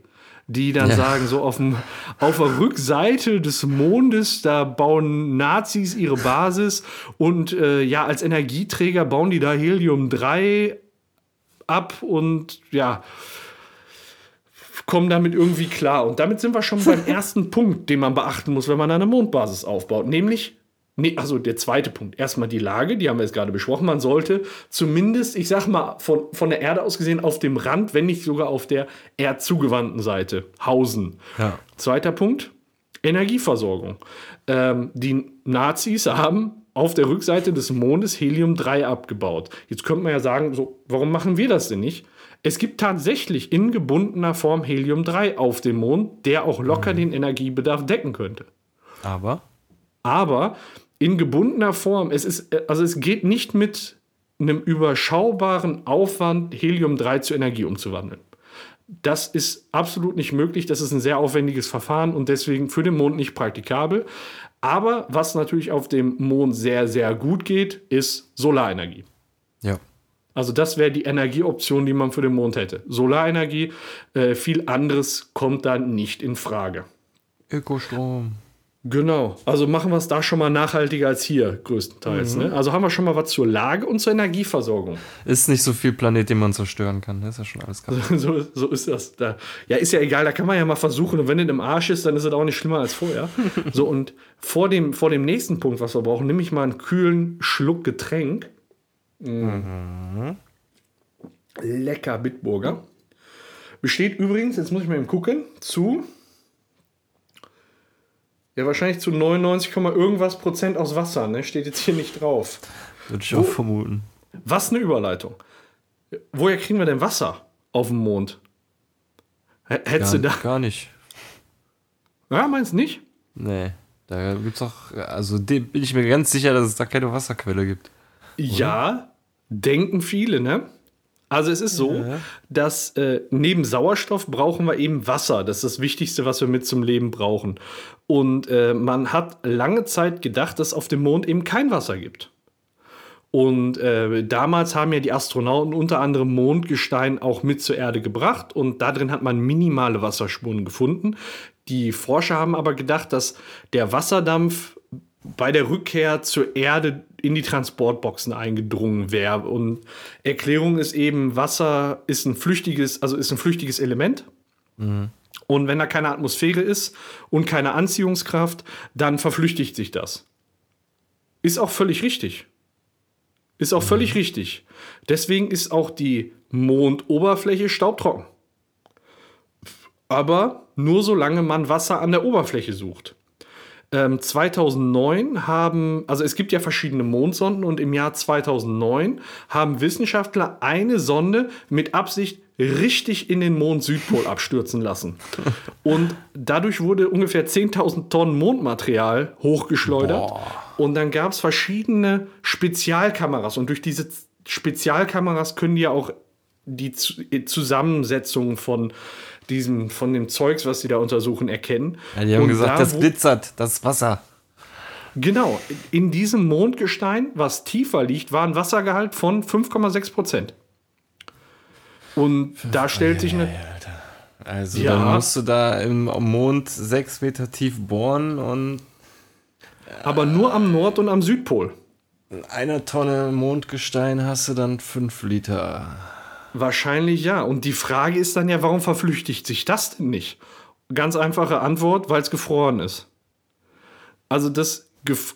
die dann Ja. sagen, so auf, dem, auf der Rückseite des Mondes, da bauen Nazis ihre Basis und äh, ja, als Energieträger bauen die da Helium-3 ab und ja, kommen damit irgendwie klar. Und damit sind wir schon beim ersten Punkt, den man beachten muss, wenn man eine Mondbasis aufbaut. Nämlich, Nee, also der zweite Punkt. Erstmal die Lage, die haben wir jetzt gerade besprochen. Man sollte zumindest, ich sag mal, von, von der Erde aus gesehen auf dem Rand, wenn nicht sogar auf der erdzugewandten Seite hausen. Ja. Zweiter Punkt, Energieversorgung. Ähm, die Nazis haben auf der Rückseite des Mondes Helium-3 abgebaut. Jetzt könnte man ja sagen, so, warum machen wir das denn nicht? Es gibt tatsächlich in gebundener Form Helium-3 auf dem Mond, der auch locker den Energiebedarf decken könnte. Aber? Aber in gebundener Form, es ist, also es geht nicht mit einem überschaubaren Aufwand, Helium-3 zu Energie umzuwandeln. Das ist absolut nicht möglich. Das ist ein sehr aufwendiges Verfahren und deswegen für den Mond nicht praktikabel. Aber was natürlich auf dem Mond sehr, sehr gut geht, ist Solarenergie. Ja. Also das wäre die Energieoption, die man für den Mond hätte. Solarenergie, äh, viel anderes kommt da nicht in Frage. Ökostrom. Genau, also machen wir es da schon mal nachhaltiger als hier, größtenteils. Ne? Also haben wir schon mal was zur Lage und zur Energieversorgung. Ist nicht so viel Planet, den man zerstören kann. Das ist ja schon alles kaputt. So, so ist das. Da. Ja, ist ja egal, da kann man ja mal versuchen. Und wenn es im Arsch ist, dann ist es auch nicht schlimmer als vorher. so, und vor dem, vor dem nächsten Punkt, was wir brauchen, nehme ich mal einen kühlen Schluck Getränk. Mhm. Lecker Bitburger. Besteht übrigens, jetzt muss ich mal eben gucken, zu ja, wahrscheinlich zu 99, irgendwas Prozent aus Wasser, ne? Steht jetzt hier nicht drauf. Würde ich auch vermuten. Was eine Überleitung. Woher kriegen wir denn Wasser auf dem Mond? H hättest Gar, du da. gar nicht. Ja, meinst du nicht? Nee. Da gibt's auch, also bin ich mir ganz sicher, dass es da keine Wasserquelle gibt. Ja, denken viele, ne? Also es ist so, Ja. dass äh, neben Sauerstoff brauchen wir eben Wasser. Das ist das Wichtigste, was wir mit zum Leben brauchen. Und äh, man hat lange Zeit gedacht, dass es auf dem Mond eben kein Wasser gibt. Und äh, damals haben ja die Astronauten unter anderem Mondgestein auch mit zur Erde gebracht und da drin hat man minimale Wasserspuren gefunden. Die Forscher haben aber gedacht, dass der Wasserdampf bei der Rückkehr zur Erde in die Transportboxen eingedrungen wäre. Und Erklärung ist eben, Wasser ist ein flüchtiges, also ist ein flüchtiges Element. Und wenn da keine Atmosphäre ist und keine Anziehungskraft, dann verflüchtigt sich das. Ist auch völlig richtig. Ist auch völlig richtig. Deswegen ist auch die Mondoberfläche staubtrocken. Aber nur solange man Wasser an der Oberfläche sucht. Ähm, 2009 haben, also es gibt ja verschiedene Mondsonden und im Jahr 2009 haben Wissenschaftler eine Sonde mit Absicht richtig in den Mond-Südpol abstürzen lassen. Und dadurch wurde ungefähr 10.000 Tonnen Mondmaterial hochgeschleudert. Und dann gab es verschiedene Spezialkameras. Und durch diese Spezialkameras können die ja auch die Zusammensetzung von diesem, von dem Zeugs, was sie da untersuchen, erkennen. Ja, die haben Und gesagt, da, das glitzert, das ist Wasser. Genau, in diesem Mondgestein, was tiefer liegt, war ein Wassergehalt von 5,6 Prozent. Und da stellt sich eine. Also Ja. dann musst du da im Mond sechs Meter tief bohren und Aber nur am Nord- und am Südpol. in einer Tonne Mondgestein hast du dann fünf Liter. Wahrscheinlich ja. Und die Frage ist dann ja, warum verflüchtigt sich das denn nicht? Ganz einfache Antwort, weil es gefroren ist. Also das,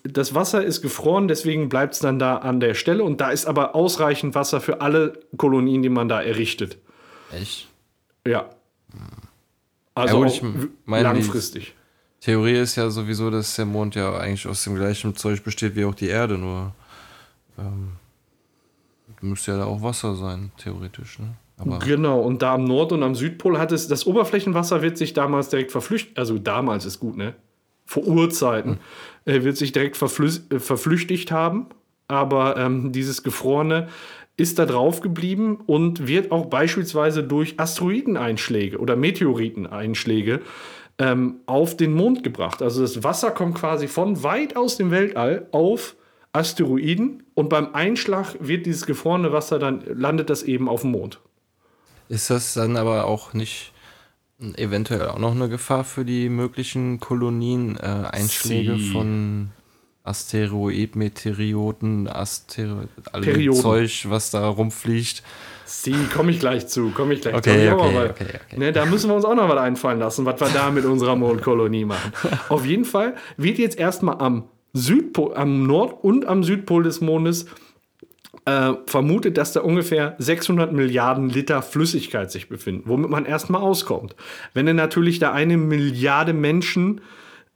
das Wasser ist gefroren, deswegen bleibt es dann da an der Stelle. Und da ist aber ausreichend Wasser für alle Kolonien, die man da errichtet. Echt? Ja. Also Ja, ich meine, langfristig. Theorie ist ja sowieso, dass der Mond ja eigentlich aus dem gleichen Zeug besteht wie auch die Erde, nur ähm, müsste ja da auch Wasser sein, theoretisch. Ne? Aber Genau, und da am Nord- und am Südpol hat es, das Oberflächenwasser wird sich damals direkt verflüchtigt, also damals ist gut, ne? Vor Urzeiten, äh, wird sich direkt äh, verflüchtigt haben, aber ähm, dieses Gefrorene ist da drauf geblieben und wird auch beispielsweise durch Asteroideneinschläge oder Meteoriteneinschläge ähm, auf den Mond gebracht. Also das Wasser kommt quasi von weit aus dem Weltall auf Asteroiden und beim Einschlag wird dieses gefrorene Wasser dann landet das eben auf dem Mond. ist das dann aber auch nicht eventuell auch noch eine Gefahr für die möglichen Kolonien, äh, Einschläge Sie- von Asteroid, Meteoriten, Asteroid. Zeug, was da rumfliegt. Sie, komme ich gleich zu, komme ich gleich Okay, zu. Okay, mal- okay, okay. Ne, da müssen wir uns auch noch was einfallen lassen, was wir da mit unserer Mondkolonie machen. Auf jeden Fall wird jetzt erstmal am Südpol, am Nord- und am Südpol des Mondes äh, vermutet, dass da ungefähr 600 Milliarden Liter Flüssigkeit sich befinden, womit man erstmal auskommt. Wenn du natürlich da eine Milliarde Menschen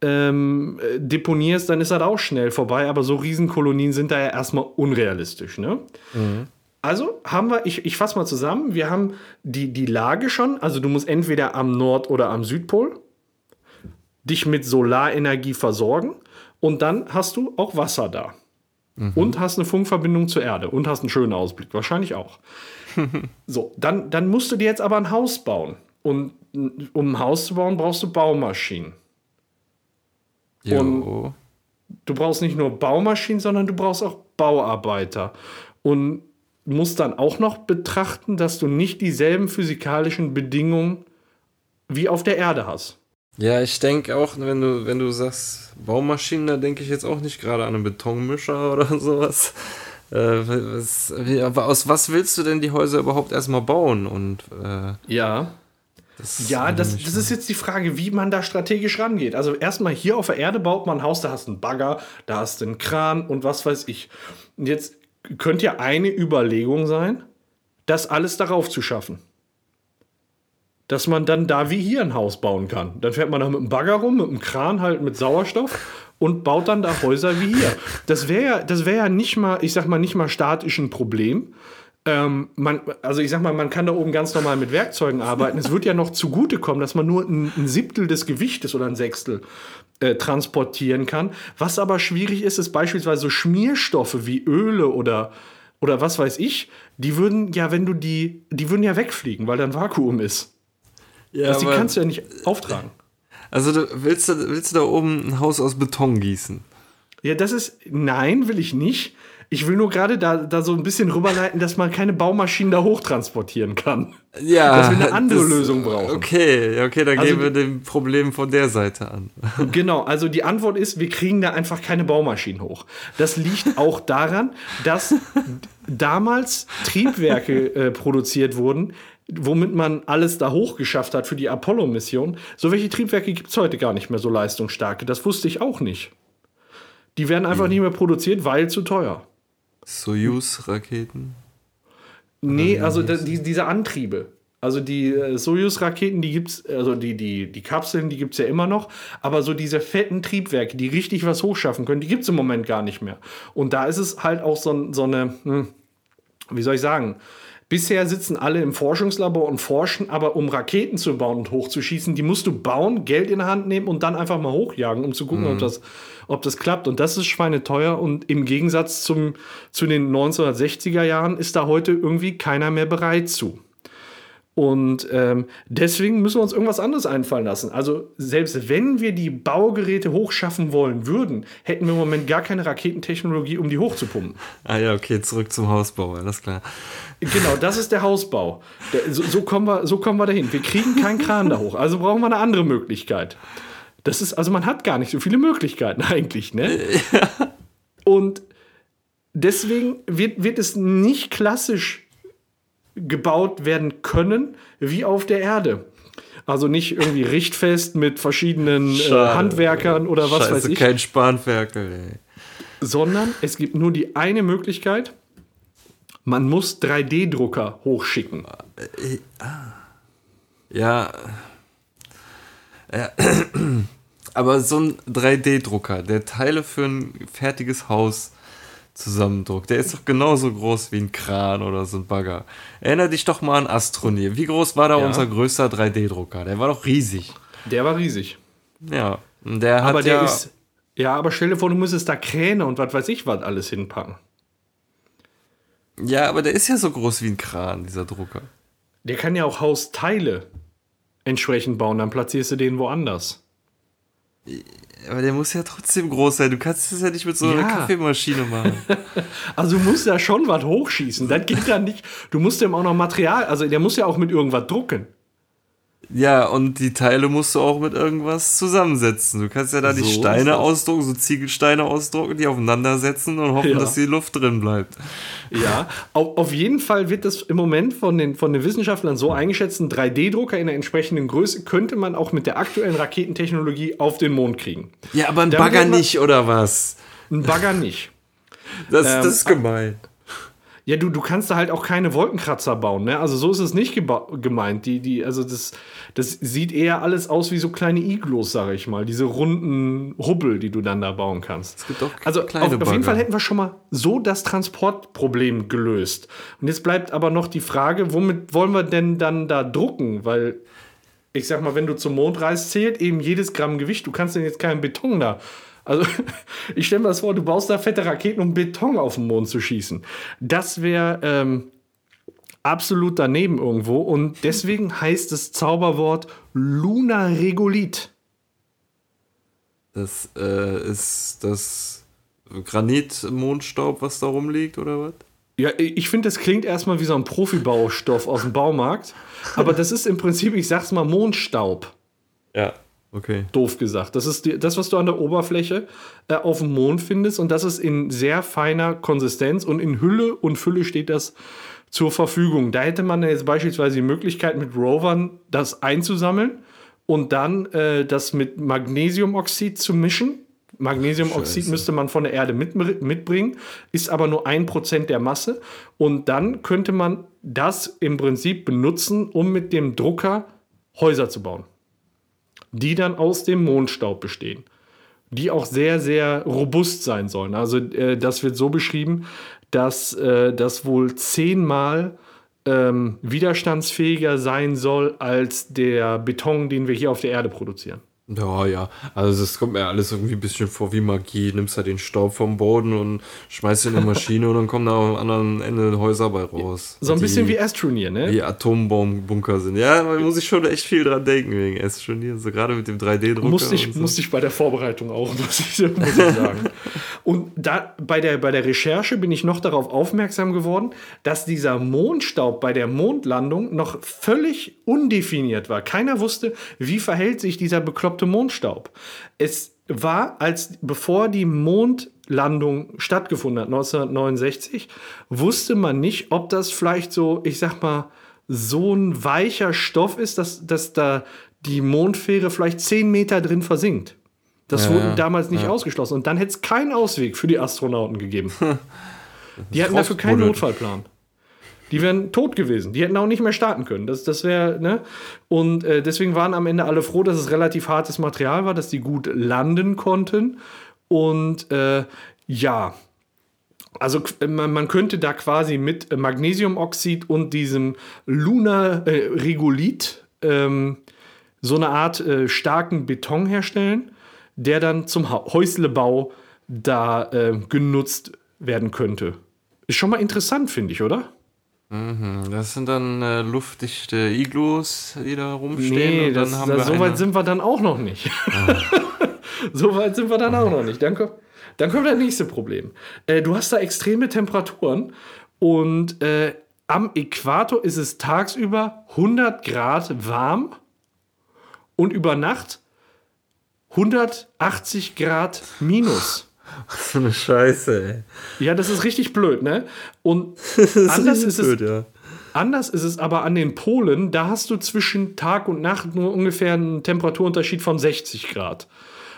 ähm, deponierst, dann ist das auch schnell vorbei, aber so Riesenkolonien sind da ja erstmal unrealistisch. Ne? Mhm. Also haben wir, ich, ich fasse mal zusammen, wir haben die, die Lage schon, also du musst entweder am Nord- oder am Südpol dich mit Solarenergie versorgen und dann hast du auch Wasser da. Mhm. Und hast eine Funkverbindung zur Erde und hast einen schönen Ausblick, wahrscheinlich auch. so, dann, dann musst du dir jetzt aber ein Haus bauen. Und um ein Haus zu bauen, brauchst du Baumaschinen. Jo. Und du brauchst nicht nur Baumaschinen, sondern du brauchst auch Bauarbeiter. Und musst dann auch noch betrachten, dass du nicht dieselben physikalischen Bedingungen wie auf der Erde hast. Ja, ich denke auch, wenn du, wenn du sagst Baumaschinen, da denke ich jetzt auch nicht gerade an einen Betonmischer oder sowas. Äh, was, wie, aber aus was willst du denn die Häuser überhaupt erstmal bauen? Und, äh, ja. Das ja, das, das ist jetzt die Frage, wie man da strategisch rangeht. Also erstmal hier auf der Erde baut man ein Haus, da hast du einen Bagger, da hast du einen Kran und was weiß ich. Und jetzt könnte ja eine Überlegung sein, das alles darauf zu schaffen dass man dann da wie hier ein Haus bauen kann. Dann fährt man da mit einem Bagger rum, mit einem Kran halt mit Sauerstoff und baut dann da Häuser wie hier. Das wäre ja, das wäre ja nicht mal, ich sag mal, nicht mal statisch ein Problem. Ähm, man, also ich sag mal, man kann da oben ganz normal mit Werkzeugen arbeiten. es wird ja noch zugutekommen, dass man nur ein, ein Siebtel des Gewichtes oder ein Sechstel äh, transportieren kann. Was aber schwierig ist, ist beispielsweise so Schmierstoffe wie Öle oder oder was weiß ich, die würden ja, wenn du die, die würden ja wegfliegen, weil da ein Vakuum ist. Ja, das, die kannst du ja nicht auftragen. Also du, willst, du, willst du da oben ein Haus aus Beton gießen? Ja, das ist. Nein, will ich nicht. Ich will nur gerade da, da so ein bisschen rüberleiten, dass man keine Baumaschinen da hochtransportieren kann. Ja. Dass wir eine andere das, Lösung brauchen. Okay, okay, dann also, gehen wir dem Problem von der Seite an. Genau, also die Antwort ist, wir kriegen da einfach keine Baumaschinen hoch. Das liegt auch daran, dass damals Triebwerke äh, produziert wurden, womit man alles da hochgeschafft hat für die Apollo-Mission. So welche Triebwerke gibt es heute gar nicht mehr so leistungsstarke. Das wusste ich auch nicht. Die werden einfach mhm. nicht mehr produziert, weil zu teuer. Soyuz-Raketen? Nee, also die, diese Antriebe. Also die äh, Soyuz-Raketen, die gibt's, also die, die, die Kapseln, die gibt es ja immer noch, aber so diese fetten Triebwerke, die richtig was hochschaffen können, die gibt es im Moment gar nicht mehr. Und da ist es halt auch so, so eine, hm, wie soll ich sagen, Bisher sitzen alle im Forschungslabor und forschen, aber um Raketen zu bauen und hochzuschießen, die musst du bauen, Geld in der Hand nehmen und dann einfach mal hochjagen, um zu gucken, mhm. ob, das, ob das klappt. Und das ist schweineteuer. Und im Gegensatz zum, zu den 1960er Jahren ist da heute irgendwie keiner mehr bereit zu. Und ähm, deswegen müssen wir uns irgendwas anderes einfallen lassen. Also selbst wenn wir die Baugeräte hochschaffen wollen würden, hätten wir im Moment gar keine Raketentechnologie, um die hochzupumpen. Ah ja, okay, zurück zum Hausbau, alles klar. Genau, das ist der Hausbau. So, so, kommen wir, so kommen wir dahin. Wir kriegen keinen Kran da hoch, also brauchen wir eine andere Möglichkeit. Das ist, also man hat gar nicht so viele Möglichkeiten eigentlich, ne? Ja. Und deswegen wird, wird es nicht klassisch gebaut werden können wie auf der Erde. Also nicht irgendwie richtfest mit verschiedenen äh, Handwerkern oder was Scheiße, weiß ich. kein Spanferkel, ey. Sondern es gibt nur die eine Möglichkeit. Man muss 3D-Drucker hochschicken. Äh, ah. Ja. ja. Aber so ein 3D-Drucker, der Teile für ein fertiges Haus zusammendruckt. Der ist doch genauso groß wie ein Kran oder so ein Bagger. Erinner dich doch mal an Astroneer. Wie groß war da ja. unser größter 3D-Drucker? Der war doch riesig. Der war riesig. Ja. Der hat aber der ja ist. Ja, aber stell dir vor, du müsstest da Kräne und was weiß ich was alles hinpacken. Ja, aber der ist ja so groß wie ein Kran, dieser Drucker. Der kann ja auch Hausteile entsprechend bauen, dann platzierst du den woanders. Aber der muss ja trotzdem groß sein. Du kannst das ja nicht mit so einer ja. Kaffeemaschine machen. also du musst ja schon was hochschießen. Das geht ja nicht. Du musst dem auch noch Material, also der muss ja auch mit irgendwas drucken. Ja, und die Teile musst du auch mit irgendwas zusammensetzen. Du kannst ja da so die Steine ausdrucken, so Ziegelsteine ausdrucken, die aufeinandersetzen und hoffen, ja. dass die Luft drin bleibt. Ja, auf, auf jeden Fall wird das im Moment von den, von den Wissenschaftlern so eingeschätzt, ein 3D-Drucker in der entsprechenden Größe könnte man auch mit der aktuellen Raketentechnologie auf den Mond kriegen. Ja, aber ein Bagger nicht, oder was? Ein Bagger nicht. Das, ähm, das ist gemein. Ja, du, du kannst da halt auch keine Wolkenkratzer bauen, ne? Also so ist es nicht gemeint. Die, die, also das, das sieht eher alles aus wie so kleine Iglos, sag ich mal. Diese runden Hubbel, die du dann da bauen kannst. Es gibt auch also kleine auf, auf jeden Fall hätten wir schon mal so das Transportproblem gelöst. Und jetzt bleibt aber noch die Frage, womit wollen wir denn dann da drucken? Weil, ich sag mal, wenn du zum Mond reist, zählt eben jedes Gramm Gewicht. Du kannst denn jetzt keinen Beton da also, ich stelle mir das vor, du baust da fette Raketen, um Beton auf den Mond zu schießen. Das wäre ähm, absolut daneben irgendwo. Und deswegen heißt das Zauberwort Lunaregolit. Das äh, ist das Granitmondstaub, was da rumliegt, oder was? Ja, ich finde, das klingt erstmal wie so ein Profibaustoff aus dem Baumarkt. Aber das ist im Prinzip, ich sag's mal, Mondstaub. Ja. Okay. Doof gesagt. Das ist die, das, was du an der Oberfläche äh, auf dem Mond findest. Und das ist in sehr feiner Konsistenz und in Hülle und Fülle steht das zur Verfügung. Da hätte man jetzt beispielsweise die Möglichkeit, mit Rovern das einzusammeln und dann äh, das mit Magnesiumoxid zu mischen. Magnesiumoxid Scheiße. müsste man von der Erde mit, mitbringen, ist aber nur ein Prozent der Masse. Und dann könnte man das im Prinzip benutzen, um mit dem Drucker Häuser zu bauen die dann aus dem Mondstaub bestehen. Die auch sehr, sehr robust sein sollen. Also äh, das wird so beschrieben, dass äh, das wohl zehnmal ähm, widerstandsfähiger sein soll als der Beton, den wir hier auf der Erde produzieren. Ja, ja. Also es kommt mir alles irgendwie ein bisschen vor wie Magie. Nimmst halt den Staub vom Boden und schmeißt ihn in eine Maschine und dann kommen da am anderen Ende Häuser bei raus. So ein die, bisschen wie Astronier, ne? Wie Atombombunker sind. Ja, man muss sich schon echt viel dran denken wegen Astronier. So gerade mit dem 3D-Drucker. Musste ich, so. musste ich bei der Vorbereitung auch, muss ich, muss ich sagen. und da, bei, der, bei der Recherche bin ich noch darauf aufmerksam geworden, dass dieser Mondstaub bei der Mondlandung noch völlig undefiniert war. Keiner wusste, wie verhält sich dieser bekloppte verstaubte Mondstaub. Es war, als bevor die Mondlandung stattgefunden hat, 1969, wusste man nicht, ob das vielleicht so, ich sag mal, so ein weicher Stoff ist, dass, dass da die Mondfähre vielleicht zehn Meter drin versinkt. Das ja, wurde damals nicht ja. ausgeschlossen. Und dann hätte es keinen Ausweg für die Astronauten gegeben. die hatten dafür keinen Notfallplan. Die wären tot gewesen. Die hätten auch nicht mehr starten können. Das, das wäre, ne? Und äh, deswegen waren am Ende alle froh, dass es relativ hartes Material war, dass die gut landen konnten. Und äh, ja, also man, man, könnte da quasi mit Magnesiumoxid und diesem Lunar äh, ähm, so eine Art äh, starken Beton herstellen, der dann zum Häuslebau da äh, genutzt werden könnte. Ist schon mal interessant, finde ich, oder? Mhm, das sind dann äh, luftdichte Iglus, die da rumstehen. Nee, das, das, so weit sind wir dann auch noch nicht. Ah. so weit sind wir dann auch noch nicht. Dann kommt, dann kommt das nächste Problem. Äh, du hast da extreme Temperaturen und äh, am Äquator ist es tagsüber 100 Grad warm und über Nacht 180 Grad minus. Für eine Scheiße, ey. Ja, das ist richtig blöd, ne? Und ist anders ist blöd, es. Ja. Anders ist es aber an den Polen, da hast du zwischen Tag und Nacht nur ungefähr einen Temperaturunterschied von 60 Grad.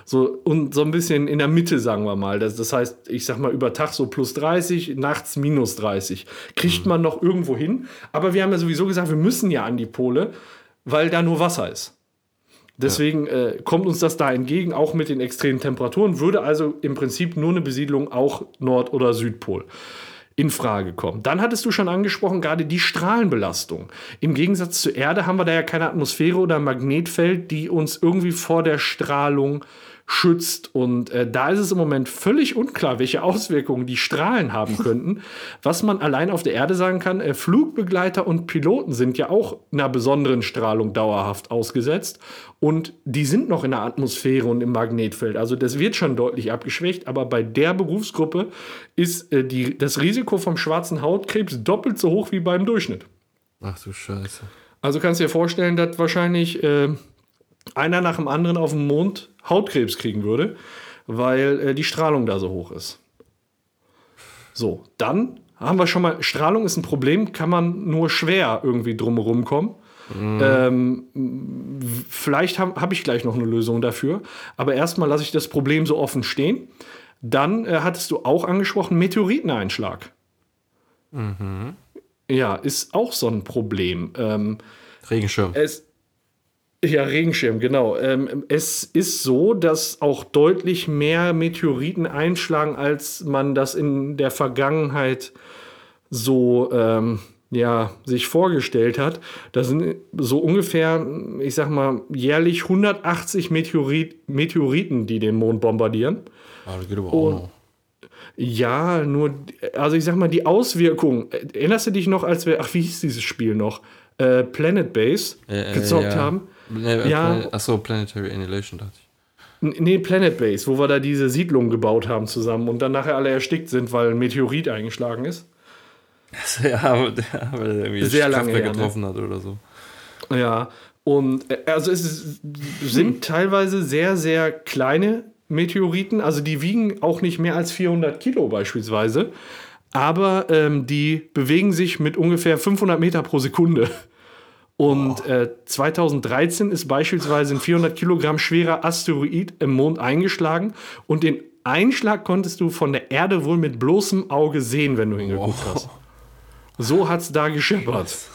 So, und so ein bisschen in der Mitte, sagen wir mal. Das, das heißt, ich sag mal, über Tag so plus 30, nachts minus 30. Kriegt mhm. man noch irgendwo hin. Aber wir haben ja sowieso gesagt, wir müssen ja an die Pole, weil da nur Wasser ist. Deswegen ja. äh, kommt uns das da entgegen, auch mit den extremen Temperaturen, würde also im Prinzip nur eine Besiedlung auch Nord- oder Südpol in Frage kommen. Dann hattest du schon angesprochen, gerade die Strahlenbelastung. Im Gegensatz zur Erde haben wir da ja keine Atmosphäre oder Magnetfeld, die uns irgendwie vor der Strahlung schützt. Und äh, da ist es im Moment völlig unklar, welche Auswirkungen die Strahlen haben könnten. Was man allein auf der Erde sagen kann, äh, Flugbegleiter und Piloten sind ja auch einer besonderen Strahlung dauerhaft ausgesetzt. Und die sind noch in der Atmosphäre und im Magnetfeld. Also das wird schon deutlich abgeschwächt. Aber bei der Berufsgruppe ist äh, die, das Risiko vom schwarzen Hautkrebs doppelt so hoch wie beim Durchschnitt. Ach du Scheiße. Also kannst du dir vorstellen, dass wahrscheinlich äh, einer nach dem anderen auf dem Mond Hautkrebs kriegen würde, weil äh, die Strahlung da so hoch ist. So, dann haben wir schon mal, Strahlung ist ein Problem, kann man nur schwer irgendwie drumherum kommen. Mhm. Ähm, vielleicht habe hab ich gleich noch eine Lösung dafür, aber erstmal lasse ich das Problem so offen stehen. Dann äh, hattest du auch angesprochen, Meteoriteneinschlag. Mhm. Ja, ist auch so ein Problem. Ähm, Regenschirm. Es, ja, Regenschirm, genau. Ähm, es ist so, dass auch deutlich mehr Meteoriten einschlagen, als man das in der Vergangenheit so ähm, ja, sich vorgestellt hat. Das sind so ungefähr, ich sag mal, jährlich 180 Meteorit Meteoriten, die den Mond bombardieren. Ah, das geht aber auch noch. Ja, nur, also ich sag mal, die Auswirkung. Erinnerst du dich noch, als wir, ach, wie hieß dieses Spiel noch? Äh, Planet Base äh, gezockt ja. haben? Nee, ja. achso, Planetary Annihilation dachte ich. Nee, Planet Base, wo wir da diese Siedlung gebaut haben zusammen und dann nachher alle erstickt sind, weil ein Meteorit eingeschlagen ist. Ja, weil er irgendwie Sehr lange her, ne? getroffen ne? hat oder so. Ja, und äh, also es sind teilweise sehr, sehr kleine Meteoriten, also die wiegen auch nicht mehr als 400 Kilo beispielsweise, aber ähm, die bewegen sich mit ungefähr 500 Meter pro Sekunde. Und äh, 2013 ist beispielsweise ein 400 Kilogramm schwerer Asteroid im Mond eingeschlagen und den Einschlag konntest du von der Erde wohl mit bloßem Auge sehen, wenn du hingeguckt oh. hast. So hat es da gescheppert.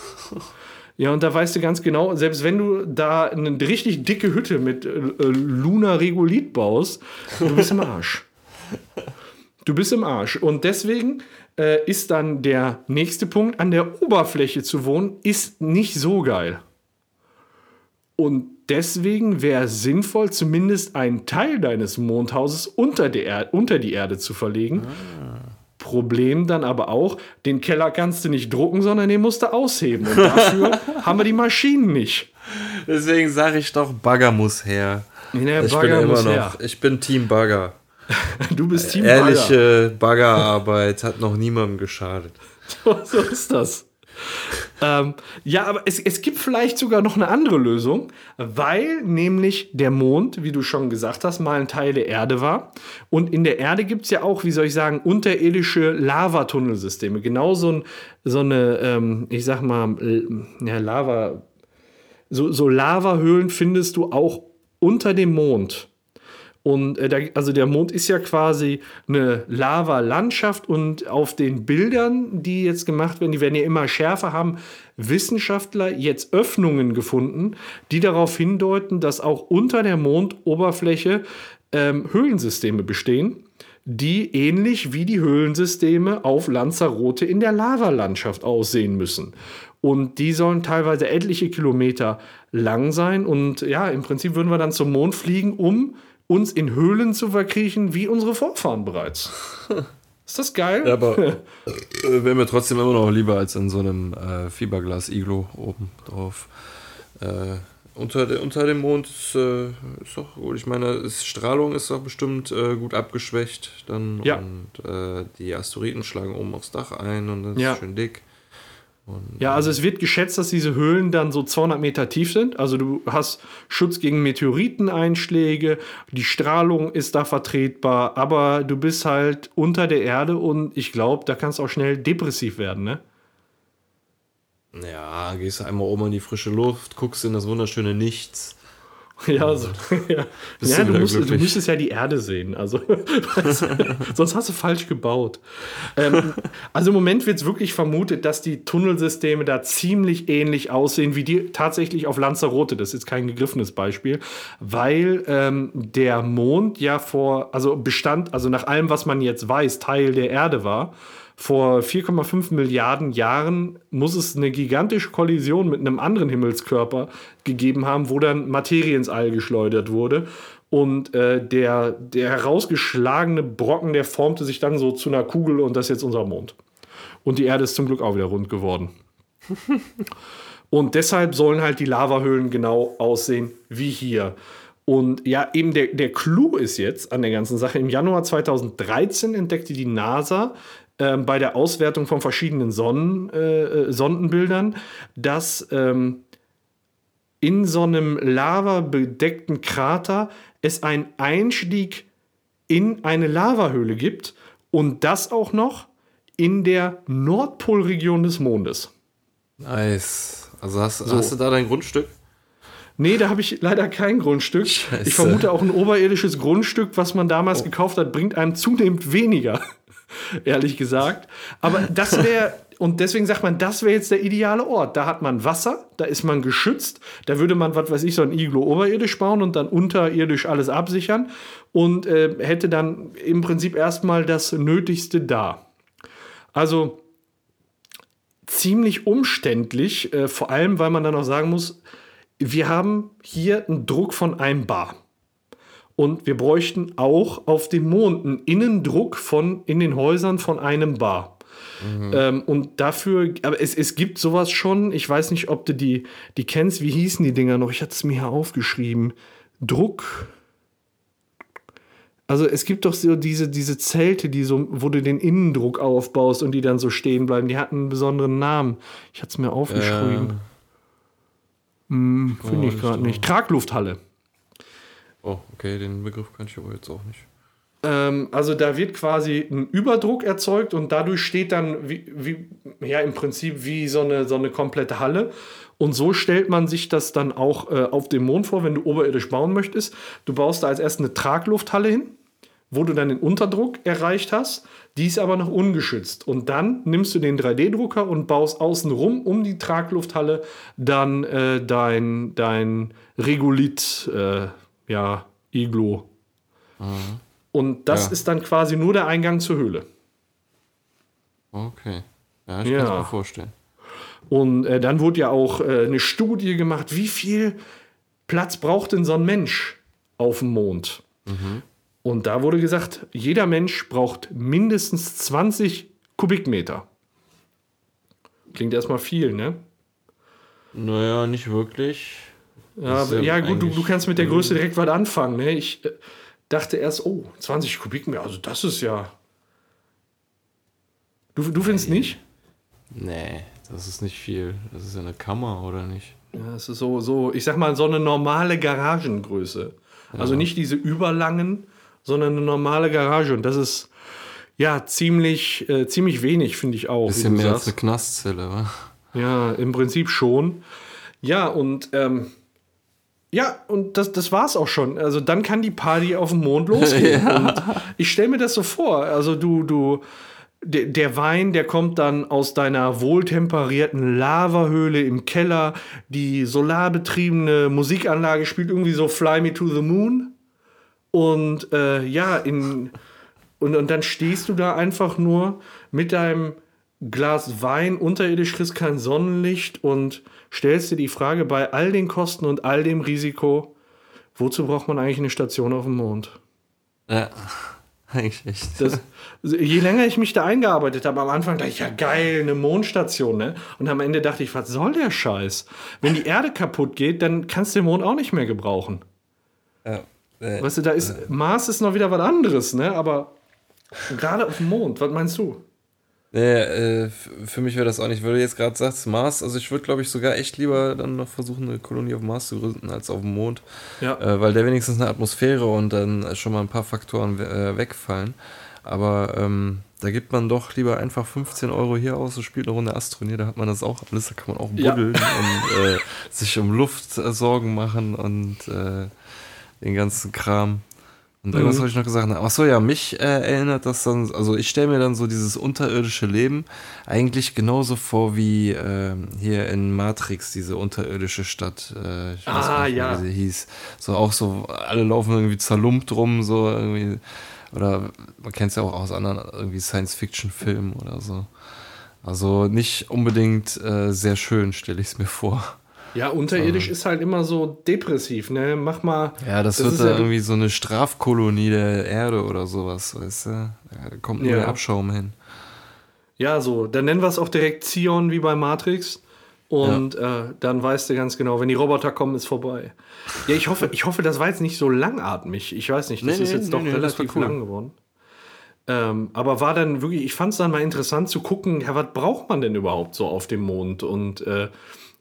Ja, und da weißt du ganz genau, selbst wenn du da eine richtig dicke Hütte mit äh, Luna Regolith baust, du bist im Arsch. Du bist im Arsch. Und deswegen äh, ist dann der nächste Punkt, an der Oberfläche zu wohnen, ist nicht so geil. Und deswegen wäre es sinnvoll, zumindest einen Teil deines Mondhauses unter, der unter die Erde zu verlegen. Ah. Problem dann aber auch, den Keller kannst du nicht drucken, sondern den musst du ausheben. Und dafür haben wir die Maschinen nicht. Deswegen sage ich doch, Bagger muss her. Ja, ich Bagger bin immer noch, her. ich bin Team Bagger. Du bist Team Ehrliche Bagger. Baggerarbeit hat noch niemandem geschadet. so ist das. ähm, ja, aber es, es gibt vielleicht sogar noch eine andere Lösung, weil nämlich der Mond, wie du schon gesagt hast, mal ein Teil der Erde war. Und in der Erde gibt es ja auch, wie soll ich sagen, unterirdische Lavatunnelsysteme. Genau so, ein, so eine, ähm, ich sag mal, ja, Lava. So, so Lavahöhlen findest du auch unter dem Mond. Und äh, der, also der Mond ist ja quasi eine Lava-Landschaft und auf den Bildern, die jetzt gemacht werden, die werden ja immer schärfer, haben Wissenschaftler jetzt Öffnungen gefunden, die darauf hindeuten, dass auch unter der Mondoberfläche ähm, Höhlensysteme bestehen, die ähnlich wie die Höhlensysteme auf Lanzarote in der Lavalandschaft aussehen müssen. Und die sollen teilweise etliche Kilometer lang sein. Und ja, im Prinzip würden wir dann zum Mond fliegen, um uns in Höhlen zu verkriechen, wie unsere Vorfahren bereits. Ist das geil? Ja, aber äh, wäre mir trotzdem immer noch lieber als in so einem äh, Fiberglas-Iglo oben drauf. Äh, unter, unter dem Mond ist, äh, ist doch gut. Ich meine, ist, Strahlung ist doch bestimmt äh, gut abgeschwächt. Dann ja. und äh, die Asteroiden schlagen oben aufs Dach ein und dann ja. ist schön dick. Und, ja, also es wird geschätzt, dass diese Höhlen dann so 200 Meter tief sind. Also du hast Schutz gegen Meteoriteneinschläge, die Strahlung ist da vertretbar, aber du bist halt unter der Erde und ich glaube, da kannst du auch schnell depressiv werden, ne? Ja, gehst du einmal oben in die frische Luft, guckst in das wunderschöne Nichts Ja, so, ja. ja du, musst, du, müsstest ja die Erde sehen. Also, sonst hast du falsch gebaut. Ähm, also im Moment wird es wirklich vermutet, dass die Tunnelsysteme da ziemlich ähnlich aussehen wie die tatsächlich auf Lanzarote. Das ist kein gegriffenes Beispiel, weil ähm, der Mond ja vor, also bestand, also nach allem, was man jetzt weiß, Teil der Erde war vor 4,5 Milliarden Jahren muss es eine gigantische Kollision mit einem anderen Himmelskörper gegeben haben, wo dann Materie ins All geschleudert wurde. Und äh, der, der herausgeschlagene Brocken, der formte sich dann so zu einer Kugel und das ist jetzt unser Mond. Und die Erde ist zum Glück auch wieder rund geworden. und deshalb sollen halt die Lavahöhlen genau aussehen wie hier. Und ja, eben der, der Clou ist jetzt an der ganzen Sache. Im Januar 2013 entdeckte die NASA ähm, bei der Auswertung von verschiedenen Sonnen, äh, äh, Sondenbildern, dass ähm, in so einem lavabedeckten Krater es einen Einstieg in eine Lavahöhle gibt und das auch noch in der Nordpolregion des Mondes. Nice. Also hast, so. hast du da dein Grundstück? Nee, da habe ich leider kein Grundstück. Scheiße. Ich vermute auch ein oberirdisches Grundstück, was man damals oh. gekauft hat, bringt einem zunehmend weniger. Ehrlich gesagt. Aber das wäre, und deswegen sagt man, das wäre jetzt der ideale Ort. Da hat man Wasser, da ist man geschützt, da würde man, was weiß ich, so ein Iglo oberirdisch bauen und dann unterirdisch alles absichern und äh, hätte dann im Prinzip erstmal das Nötigste da. Also ziemlich umständlich, äh, vor allem, weil man dann auch sagen muss, wir haben hier einen Druck von einem Bar. Und wir bräuchten auch auf dem Mond einen Innendruck von in den Häusern von einem Bar. Mhm. Ähm, und dafür, aber es, es gibt sowas schon, ich weiß nicht, ob du die, die kennst, wie hießen die Dinger noch? Ich hatte es mir hier aufgeschrieben. Druck, also es gibt doch so diese, diese Zelte, die so, wo du den Innendruck aufbaust und die dann so stehen bleiben. Die hatten einen besonderen Namen. Ich hatte es mir aufgeschrieben. Äh, hm, Finde oh, ich gerade nicht. Traglufthalle. Oh, okay, den Begriff kann ich aber jetzt auch nicht. Ähm, also da wird quasi ein Überdruck erzeugt und dadurch steht dann wie, wie, ja im Prinzip wie so eine, so eine komplette Halle. Und so stellt man sich das dann auch äh, auf dem Mond vor, wenn du oberirdisch bauen möchtest. Du baust da als erst eine Traglufthalle hin wo du dann den Unterdruck erreicht hast. Die ist aber noch ungeschützt. Und dann nimmst du den 3D-Drucker und baust außenrum um die Traglufthalle dann äh, dein, dein Regolith, äh, ja, Iglo. Mhm. Und das ja. ist dann quasi nur der Eingang zur Höhle. Okay. Ja, ich ja. kann es mir vorstellen. Und äh, dann wurde ja auch äh, eine Studie gemacht, wie viel Platz braucht denn so ein Mensch auf dem Mond? Mhm. Und da wurde gesagt, jeder Mensch braucht mindestens 20 Kubikmeter. Klingt erstmal viel, ne? Naja, nicht wirklich. Ja, ja, ja gut, du, du kannst mit der Größe direkt was anfangen. Ne? Ich äh, dachte erst, oh, 20 Kubikmeter, also das ist ja. Du, du findest nicht? Nee, das ist nicht viel. Das ist ja eine Kammer, oder nicht? Ja, es ist so, so, ich sag mal, so eine normale Garagengröße. Ja. Also nicht diese überlangen, sondern eine normale Garage. Und das ist ja ziemlich, äh, ziemlich wenig, finde ich auch. Bisschen mehr sagst. als eine Knastzelle, wa? Ja, im Prinzip schon. Ja, und ähm, ja, und das, das war's auch schon. Also dann kann die Party auf dem Mond losgehen. ja. Und ich stelle mir das so vor. Also du, du, der, der Wein, der kommt dann aus deiner wohltemperierten Lavahöhle im Keller. Die solarbetriebene Musikanlage spielt irgendwie so Fly Me to the Moon. Und äh, ja, in, und, und dann stehst du da einfach nur mit deinem Glas Wein, unterirdisch kriegst kein Sonnenlicht und stellst dir die Frage bei all den Kosten und all dem Risiko, wozu braucht man eigentlich eine Station auf dem Mond? Ja, eigentlich echt. Das, je länger ich mich da eingearbeitet habe, am Anfang dachte ich, ja geil, eine Mondstation, ne? Und am Ende dachte ich, was soll der Scheiß? Wenn die Erde kaputt geht, dann kannst du den Mond auch nicht mehr gebrauchen. Ja. Äh, weißt du, da ist äh, Mars ist noch wieder was anderes, ne? Aber gerade auf dem Mond, was meinst du? Nee, äh, für mich wäre das auch nicht, weil du jetzt gerade sagst, Mars, also ich würde, glaube ich, sogar echt lieber dann noch versuchen, eine Kolonie auf Mars zu gründen, als auf dem Mond. Ja. Äh, weil der wenigstens eine Atmosphäre und dann schon mal ein paar Faktoren äh, wegfallen. Aber ähm, da gibt man doch lieber einfach 15 Euro hier aus und spielt eine Runde Astronier, da hat man das auch alles, da kann man auch buddeln ja. und äh, sich um Luft äh, Sorgen machen und äh, den ganzen Kram. Und irgendwas mhm. habe ich noch gesagt. Ach so, ja, mich äh, erinnert das dann, also ich stelle mir dann so dieses unterirdische Leben eigentlich genauso vor wie äh, hier in Matrix, diese unterirdische Stadt. Äh, ich weiß ah, nicht, ja. wie sie hieß. So auch so, alle laufen irgendwie zerlumpt rum, so irgendwie. Oder man kennt es ja auch aus anderen irgendwie Science-Fiction-Filmen oder so. Also nicht unbedingt äh, sehr schön, stelle ich es mir vor. Ja, unterirdisch so. ist halt immer so depressiv, ne? Mach mal. Ja, das, das wird dann ja irgendwie so eine Strafkolonie der Erde oder sowas, weißt du? Da kommt nur ja. der Abschaum hin. Ja, so. Dann nennen wir es auch direkt Zion wie bei Matrix. Und ja. äh, dann weißt du ganz genau, wenn die Roboter kommen, ist vorbei. Ja, ich hoffe, ich hoffe, das war jetzt nicht so langatmig. Ich weiß nicht, das nee, ist jetzt nee, doch relativ cool. lang geworden. Ähm, aber war dann wirklich, ich fand es dann mal interessant zu gucken, ja, was braucht man denn überhaupt so auf dem Mond? Und äh,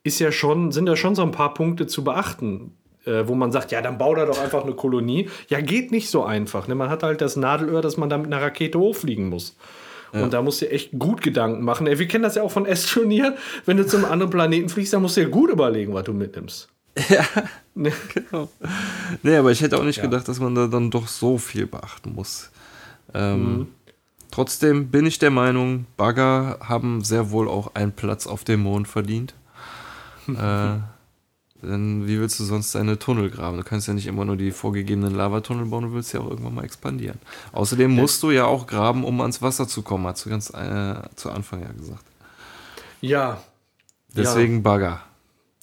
ist ja schon, sind da schon so ein paar Punkte zu beachten, äh, wo man sagt, ja, dann bau da doch einfach eine Kolonie. Ja, geht nicht so einfach. Ne? Man hat halt das Nadelöhr, dass man da mit einer Rakete hochfliegen muss. Ja. Und da musst du echt gut Gedanken machen. Wir kennen das ja auch von S-Turnier. Wenn du zum anderen Planeten fliegst, dann musst du ja gut überlegen, was du mitnimmst. Ja, nee. genau. Nee, aber ich hätte auch nicht ja. gedacht, dass man da dann doch so viel beachten muss. Ähm, mhm. Trotzdem bin ich der Meinung, Bagger haben sehr wohl auch einen Platz auf dem Mond verdient. Äh, denn wie willst du sonst deine Tunnel graben? Du kannst ja nicht immer nur die vorgegebenen Lavatunnel bauen, du willst ja auch irgendwann mal expandieren. Außerdem musst du ja auch graben, um ans Wasser zu kommen, hast du ganz äh, zu Anfang ja gesagt. Ja. Deswegen ja. Bagger.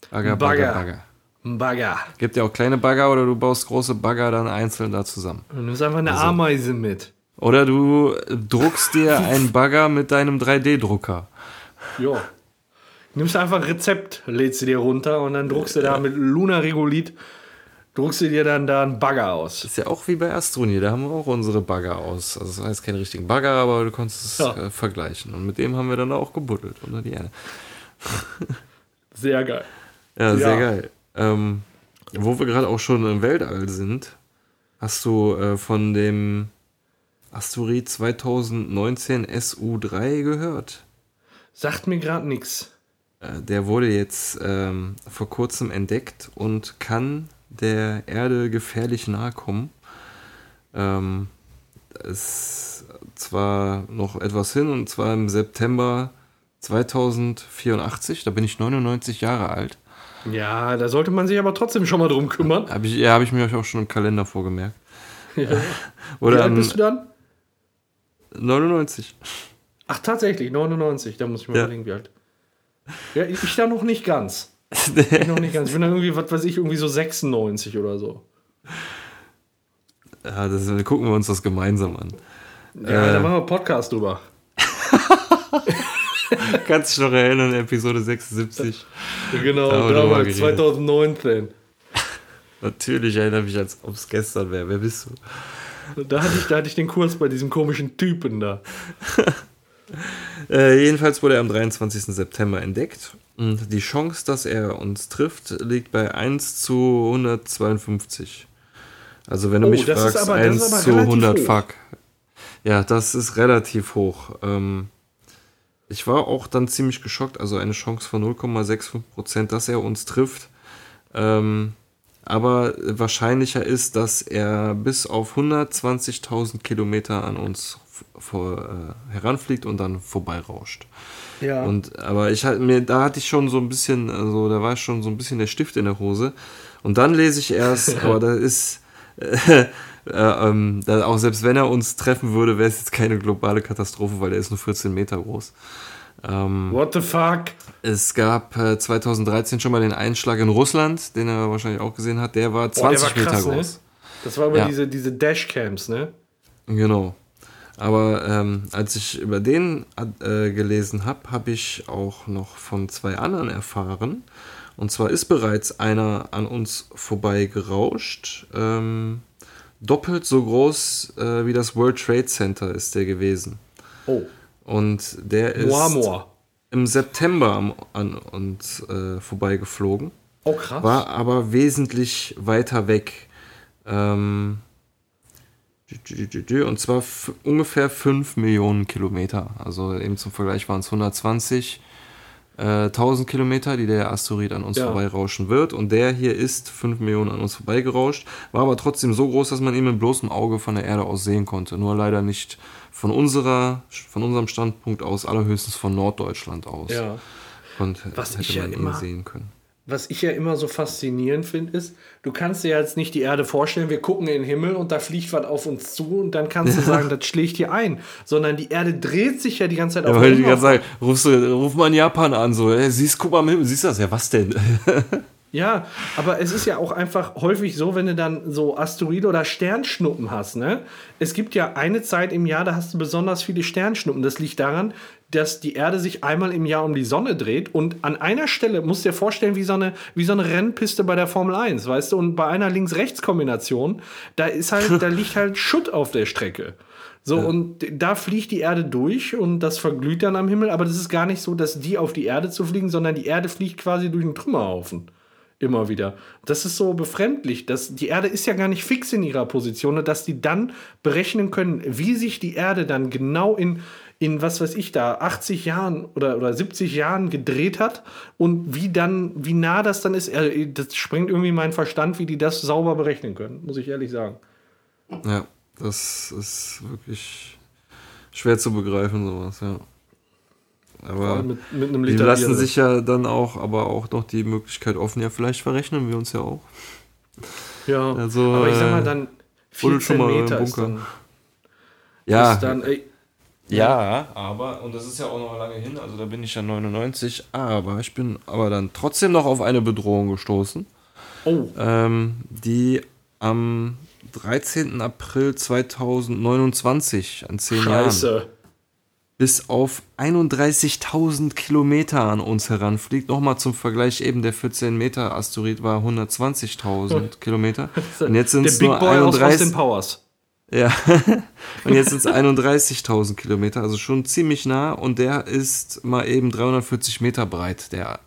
Bagger, Bagger, Bagger. Bagger. Gibt ja auch kleine Bagger oder du baust große Bagger dann einzeln da zusammen. Du nimmst einfach eine also. Ameise mit. Oder du druckst dir einen Bagger mit deinem 3D-Drucker. Ja. Nimmst einfach Rezept, lädst du dir runter und dann druckst du da mit Luna Regolith, druckst du dir dann da einen Bagger aus. Ist ja auch wie bei Astronier, da haben wir auch unsere Bagger aus. Also das heißt kein richtigen Bagger, aber du konntest es ja. äh, vergleichen. Und mit dem haben wir dann auch gebuddelt unter die Erde. Sehr geil. Ja, sehr ja. geil. Ähm, wo wir gerade auch schon im Weltall sind, hast du äh, von dem Asteroid 2019 SU3 gehört? Sagt mir gerade nichts. Äh, der wurde jetzt ähm, vor kurzem entdeckt und kann der Erde gefährlich nahe kommen. Ähm, ist zwar noch etwas hin und zwar im September 2084, da bin ich 99 Jahre alt. Ja, da sollte man sich aber trotzdem schon mal drum kümmern. Hab ich, ja, habe ich mir auch schon im Kalender vorgemerkt. Ja. Oder Wie alt bist du dann? 99. Ach, tatsächlich, 99. Da muss ich mal ja. überlegen, wie alt. Ja, ich, da noch nicht ganz. ich noch nicht ganz. Ich bin dann irgendwie, was weiß ich, irgendwie so 96 oder so. Ja, das, gucken wir uns das gemeinsam an. Ja, äh, da machen wir Podcast drüber. Kannst dich noch erinnern, Episode 76. Genau, damals, 2019. Natürlich erinnere ich mich, als ob es gestern wäre. Wer bist du? Da hatte, ich, da hatte ich den Kurs bei diesem komischen Typen da. äh, jedenfalls wurde er am 23. September entdeckt. Und die Chance, dass er uns trifft, liegt bei 1 zu 152. Also wenn du oh, mich fragst, aber, 1 zu 100 hoch. Fuck. Ja, das ist relativ hoch. Ähm, ich war auch dann ziemlich geschockt, also eine Chance von 0,65%, dass er uns trifft. Ähm, aber wahrscheinlicher ist, dass er bis auf 120.000 Kilometer an uns vor, äh, heranfliegt und dann vorbeirauscht. Ja. Und, aber ich hatte mir, da hatte ich schon so ein bisschen, also da war schon so ein bisschen der Stift in der Hose. Und dann lese ich erst, aber da ist, äh, äh, ähm, auch selbst wenn er uns treffen würde, wäre es jetzt keine globale Katastrophe, weil er ist nur 14 Meter groß. Ähm, What the fuck? Es gab äh, 2013 schon mal den Einschlag in Russland, den er wahrscheinlich auch gesehen hat. Der war 20 oh, der war krass, Meter ne? groß. Ne? Das war über ja. diese, diese Dashcams, ne? Genau. Aber ähm, als ich über den äh, gelesen habe, habe ich auch noch von zwei anderen erfahren. Und zwar ist bereits einer an uns vorbei gerauscht. Ähm, doppelt so groß äh, wie das World Trade Center ist der gewesen. Oh. Und der ist Moamor. im September an uns äh, vorbeigeflogen. Oh, krass. War aber wesentlich weiter weg. Ähm, und zwar ungefähr 5 Millionen Kilometer. Also eben zum Vergleich waren es 120 äh, 1000 Kilometer, die der Asteroid an uns ja. vorbeirauschen wird. Und der hier ist 5 Millionen an uns vorbeigerauscht, war aber trotzdem so groß, dass man ihn mit bloßem Auge von der Erde aus sehen konnte. Nur leider nicht von, unserer, von unserem Standpunkt aus, allerhöchstens von Norddeutschland aus. Ja. Und Was hätte man ja ihn sehen können was ich ja immer so faszinierend finde, ist, du kannst dir jetzt nicht die Erde vorstellen, wir gucken in den Himmel und da fliegt was auf uns zu und dann kannst du sagen, das schlägt hier ein. Sondern die Erde dreht sich ja die ganze Zeit auf ja, die ganze Zeit, rufst du, ruf mal in Japan an, so, ey, siehst, guck mal im Himmel, siehst du das? Ja, was denn? Ja, aber es ist ja auch einfach häufig so, wenn du dann so Asteroide oder Sternschnuppen hast, ne? Es gibt ja eine Zeit im Jahr, da hast du besonders viele Sternschnuppen. Das liegt daran, dass die Erde sich einmal im Jahr um die Sonne dreht und an einer Stelle, musst du dir vorstellen, wie so eine, wie so eine Rennpiste bei der Formel 1, weißt du? Und bei einer Links-Rechts-Kombination, da ist halt, da liegt halt Schutt auf der Strecke. So, ja. und da fliegt die Erde durch und das verglüht dann am Himmel, aber das ist gar nicht so, dass die auf die Erde zu fliegen, sondern die Erde fliegt quasi durch einen Trümmerhaufen immer wieder. Das ist so befremdlich, dass die Erde ist ja gar nicht fix in ihrer Position, dass die dann berechnen können, wie sich die Erde dann genau in in was weiß ich da 80 Jahren oder, oder 70 Jahren gedreht hat und wie dann wie nah das dann ist, das sprengt irgendwie meinen Verstand, wie die das sauber berechnen können, muss ich ehrlich sagen. Ja, das ist wirklich schwer zu begreifen sowas, ja. Aber mit, mit die lassen sich ja dann auch, aber auch noch die Möglichkeit offen, ja, vielleicht verrechnen wir uns ja auch. Ja, also, aber ich sag mal dann 14 Meter ist dann, ja, ist dann, ey, ja, aber, und das ist ja auch noch lange hin, also da bin ich ja 99, aber ich bin aber dann trotzdem noch auf eine Bedrohung gestoßen. Oh. Ähm, die am 13. April 2029, an 10 Scheiße. Jahren, bis auf 31.000 Kilometer an uns heranfliegt. Nochmal zum Vergleich, eben der 14 Meter Asteroid war 120.000 Kilometer. Und jetzt sind es nur Boy 31. Ja, und jetzt sind es 31.000 Kilometer, also schon ziemlich nah. Und der ist mal eben 340 Meter breit, der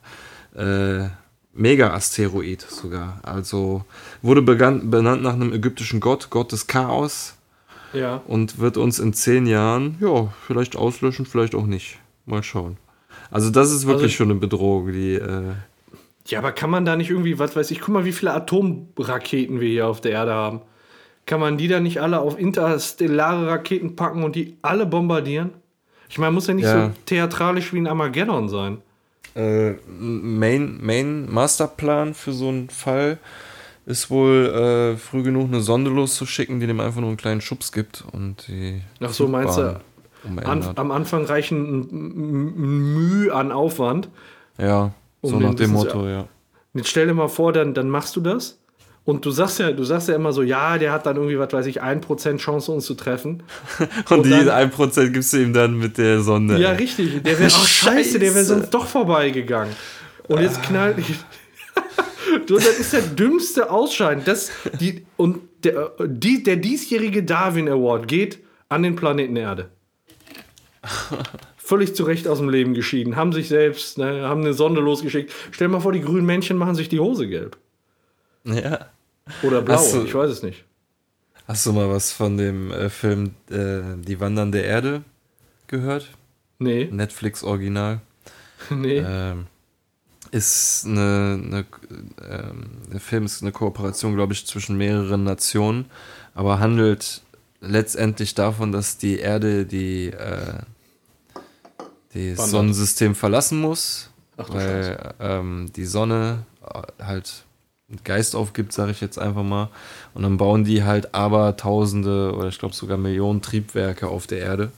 äh, Mega-Asteroid sogar. Also wurde begann, benannt nach einem ägyptischen Gott, Gott des Chaos. Ja. Und wird uns in zehn Jahren, ja, vielleicht auslöschen, vielleicht auch nicht. Mal schauen. Also, das ist wirklich also, schon eine Bedrohung, die. Äh ja, aber kann man da nicht irgendwie, was weiß ich, guck mal, wie viele Atomraketen wir hier auf der Erde haben. Kann man die da nicht alle auf interstellare Raketen packen und die alle bombardieren? Ich meine, muss ja nicht ja. so theatralisch wie ein Armageddon sein. Äh, Main, Main Masterplan für so einen Fall ist wohl äh, früh genug eine Sonde loszuschicken, die dem einfach nur einen kleinen Schubs gibt und die. Ach so, meinst du? An, am Anfang reichen Mühe an Aufwand. Ja, um so nach dem Motto, ja. Jetzt stell dir mal vor, dann, dann machst du das und du sagst ja, du sagst ja immer so, ja, der hat dann irgendwie, was weiß ich, 1% Chance, uns zu treffen. und, und die dann, 1% gibst du ihm dann mit der Sonde. Ja, richtig. Der wäre, oh, scheiße, der wäre sonst doch vorbeigegangen. Und jetzt knallt. du, das ist der dümmste Ausscheiden. Das, die, und der, die, der diesjährige Darwin Award geht an den Planeten Erde. Völlig zu Recht aus dem Leben geschieden. Haben sich selbst, ne, haben eine Sonde losgeschickt. Stell dir mal vor, die grünen Männchen machen sich die Hose gelb. Ja. Oder blau, du, ich weiß es nicht. Hast du mal was von dem äh, Film äh, Die wandernde Erde gehört? Nee. Netflix Original. nee. Ähm, ist eine, eine ähm, der Film ist eine Kooperation, glaube ich, zwischen mehreren Nationen, aber handelt letztendlich davon, dass die Erde die äh, das Sonnensystem verlassen muss, Ach, weil ähm, die Sonne halt Geist aufgibt, sage ich jetzt einfach mal. Und dann bauen die halt aber Tausende oder ich glaube sogar Millionen Triebwerke auf der Erde.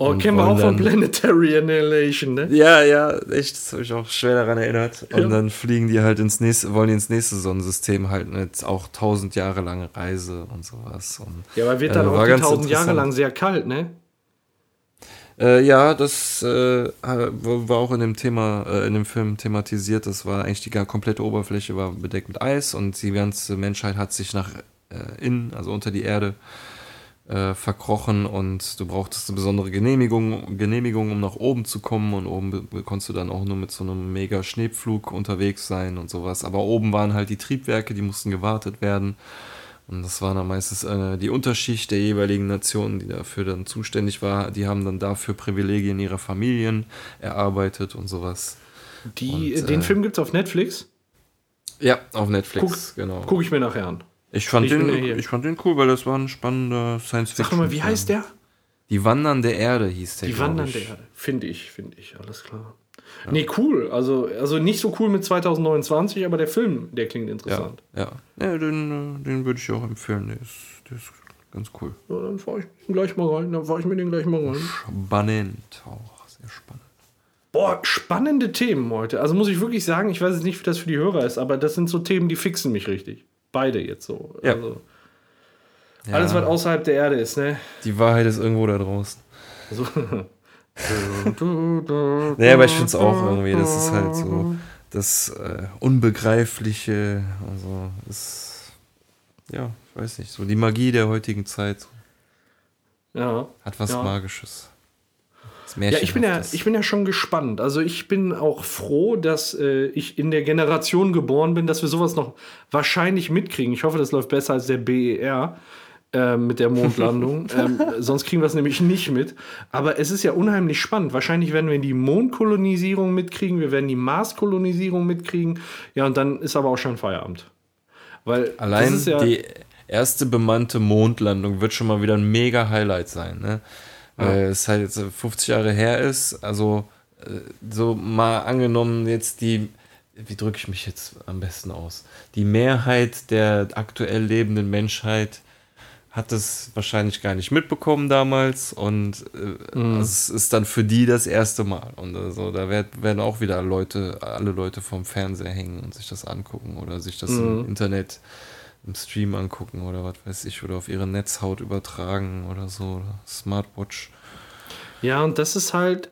Oh, kennen wir auch von Planetary Annihilation, ne? Ja, ja, echt, das habe ich auch schwer daran erinnert. Und ja. dann fliegen die halt ins nächste, wollen die ins nächste Sonnensystem halt jetzt auch tausend Jahre lange Reise und sowas. Und, ja, aber wird dann äh, auch tausend Jahre lang sehr kalt, ne? Äh, ja, das äh, war auch in dem Thema, äh, in dem Film thematisiert. Das war eigentlich die komplette Oberfläche war bedeckt mit Eis und die ganze Menschheit hat sich nach äh, innen, also unter die Erde, äh, verkrochen und du brauchtest eine besondere Genehmigung, Genehmigung, um nach oben zu kommen und oben konntest du dann auch nur mit so einem mega Schneepflug unterwegs sein und sowas. Aber oben waren halt die Triebwerke, die mussten gewartet werden. Und das war dann meistens äh, die Unterschicht der jeweiligen Nationen, die dafür dann zuständig war. Die haben dann dafür Privilegien ihrer Familien erarbeitet und sowas. Die, und, den äh, Film gibt es auf Netflix? Ja, auf Netflix, guck, genau. Gucke ich mir nachher an. Ich fand, ich den, ich fand den cool, weil das war ein spannender Science-Fiction. Sag mal, wie heißt der? Die Wandern der Erde hieß der. Die Wandern der Erde. Finde ich, finde ich, alles klar. Ja. Nee, cool. Also, also nicht so cool mit 2029, aber der Film, der klingt interessant. Ja, ja. ja den, äh, den würde ich auch empfehlen. Der ist, der ist ganz cool. Ja, dann fahre ich gleich mal rein. Dann fahre ich mir den gleich mal rein. Spannend auch. Sehr spannend. Boah, spannende Themen heute. Also muss ich wirklich sagen, ich weiß jetzt nicht, wie das für die Hörer ist, aber das sind so Themen, die fixen mich richtig. Beide jetzt so. Ja. Also, ja. Alles, was außerhalb der Erde ist, ne? Die Wahrheit ist irgendwo da draußen. So. naja, aber ich finde es auch irgendwie, das ist halt so das äh, Unbegreifliche, also ist, ja, ich weiß nicht, so die Magie der heutigen Zeit. Ja. Hat was ja. Magisches. Ja, ich bin ja, ich bin ja schon gespannt. Also ich bin auch froh, dass äh, ich in der Generation geboren bin, dass wir sowas noch wahrscheinlich mitkriegen. Ich hoffe, das läuft besser als der BER äh, mit der Mondlandung. ähm, sonst kriegen wir es nämlich nicht mit. Aber es ist ja unheimlich spannend. Wahrscheinlich werden wir die Mondkolonisierung mitkriegen, wir werden die Marskolonisierung mitkriegen. Ja, und dann ist aber auch schon Feierabend. Weil allein ja die erste bemannte Mondlandung wird schon mal wieder ein mega Highlight sein. Ne? weil ja. es halt jetzt 50 Jahre her ist. Also äh, so mal angenommen jetzt die, wie drücke ich mich jetzt am besten aus? Die Mehrheit der aktuell lebenden Menschheit hat es wahrscheinlich gar nicht mitbekommen damals und äh, mhm. es ist dann für die das erste Mal. Und also, da werd, werden auch wieder Leute, alle Leute vom Fernseher hängen und sich das angucken oder sich das mhm. im Internet im Stream angucken oder was weiß ich, oder auf ihre Netzhaut übertragen oder so, oder Smartwatch. Ja, und das ist halt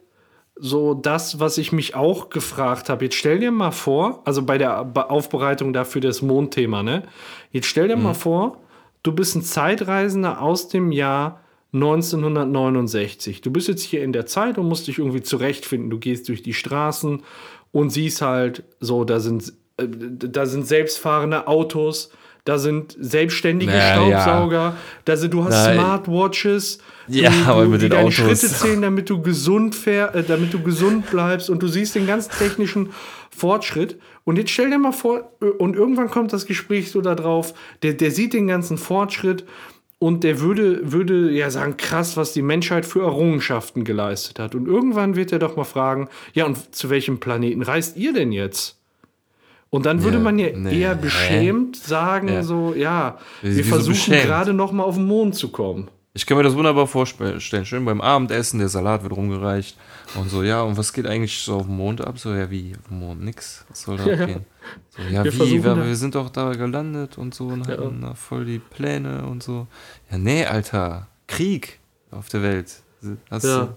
so das, was ich mich auch gefragt habe. Jetzt stell dir mal vor, also bei der Aufbereitung dafür das Mondthema, ne? Jetzt stell dir mhm. mal vor, du bist ein Zeitreisender aus dem Jahr 1969. Du bist jetzt hier in der Zeit und musst dich irgendwie zurechtfinden. Du gehst durch die Straßen und siehst halt so, da sind, äh, da sind selbstfahrende Autos, da sind selbstständige naja, Staubsauger, ja. da sind, du hast Nein. Smartwatches, ja, du, aber mit den deine Autos. Schritte zählen, damit du gesund fähr, äh, damit du gesund bleibst und du siehst den ganz technischen Fortschritt. Und jetzt stell dir mal vor, äh, und irgendwann kommt das Gespräch so da drauf, der, der sieht den ganzen Fortschritt und der würde, würde ja sagen, krass, was die Menschheit für Errungenschaften geleistet hat. Und irgendwann wird er doch mal fragen, ja, und zu welchem Planeten reist ihr denn jetzt? Und dann würde ja, man ja nee, eher beschämt äh, sagen, ja. so, ja, wir versuchen gerade noch mal auf den Mond zu kommen. Ich kann mir das wunderbar vorstellen. Schön beim Abendessen, der Salat wird rumgereicht und so, ja, und was geht eigentlich so auf dem Mond ab? So, ja, wie, Mond? Nix. Was soll da ja, gehen? So, ja, wir wie, wir, wir, sind doch da gelandet und so und hatten da voll die Pläne und so. Ja, nee, Alter, Krieg auf der Welt. Hast ja. du,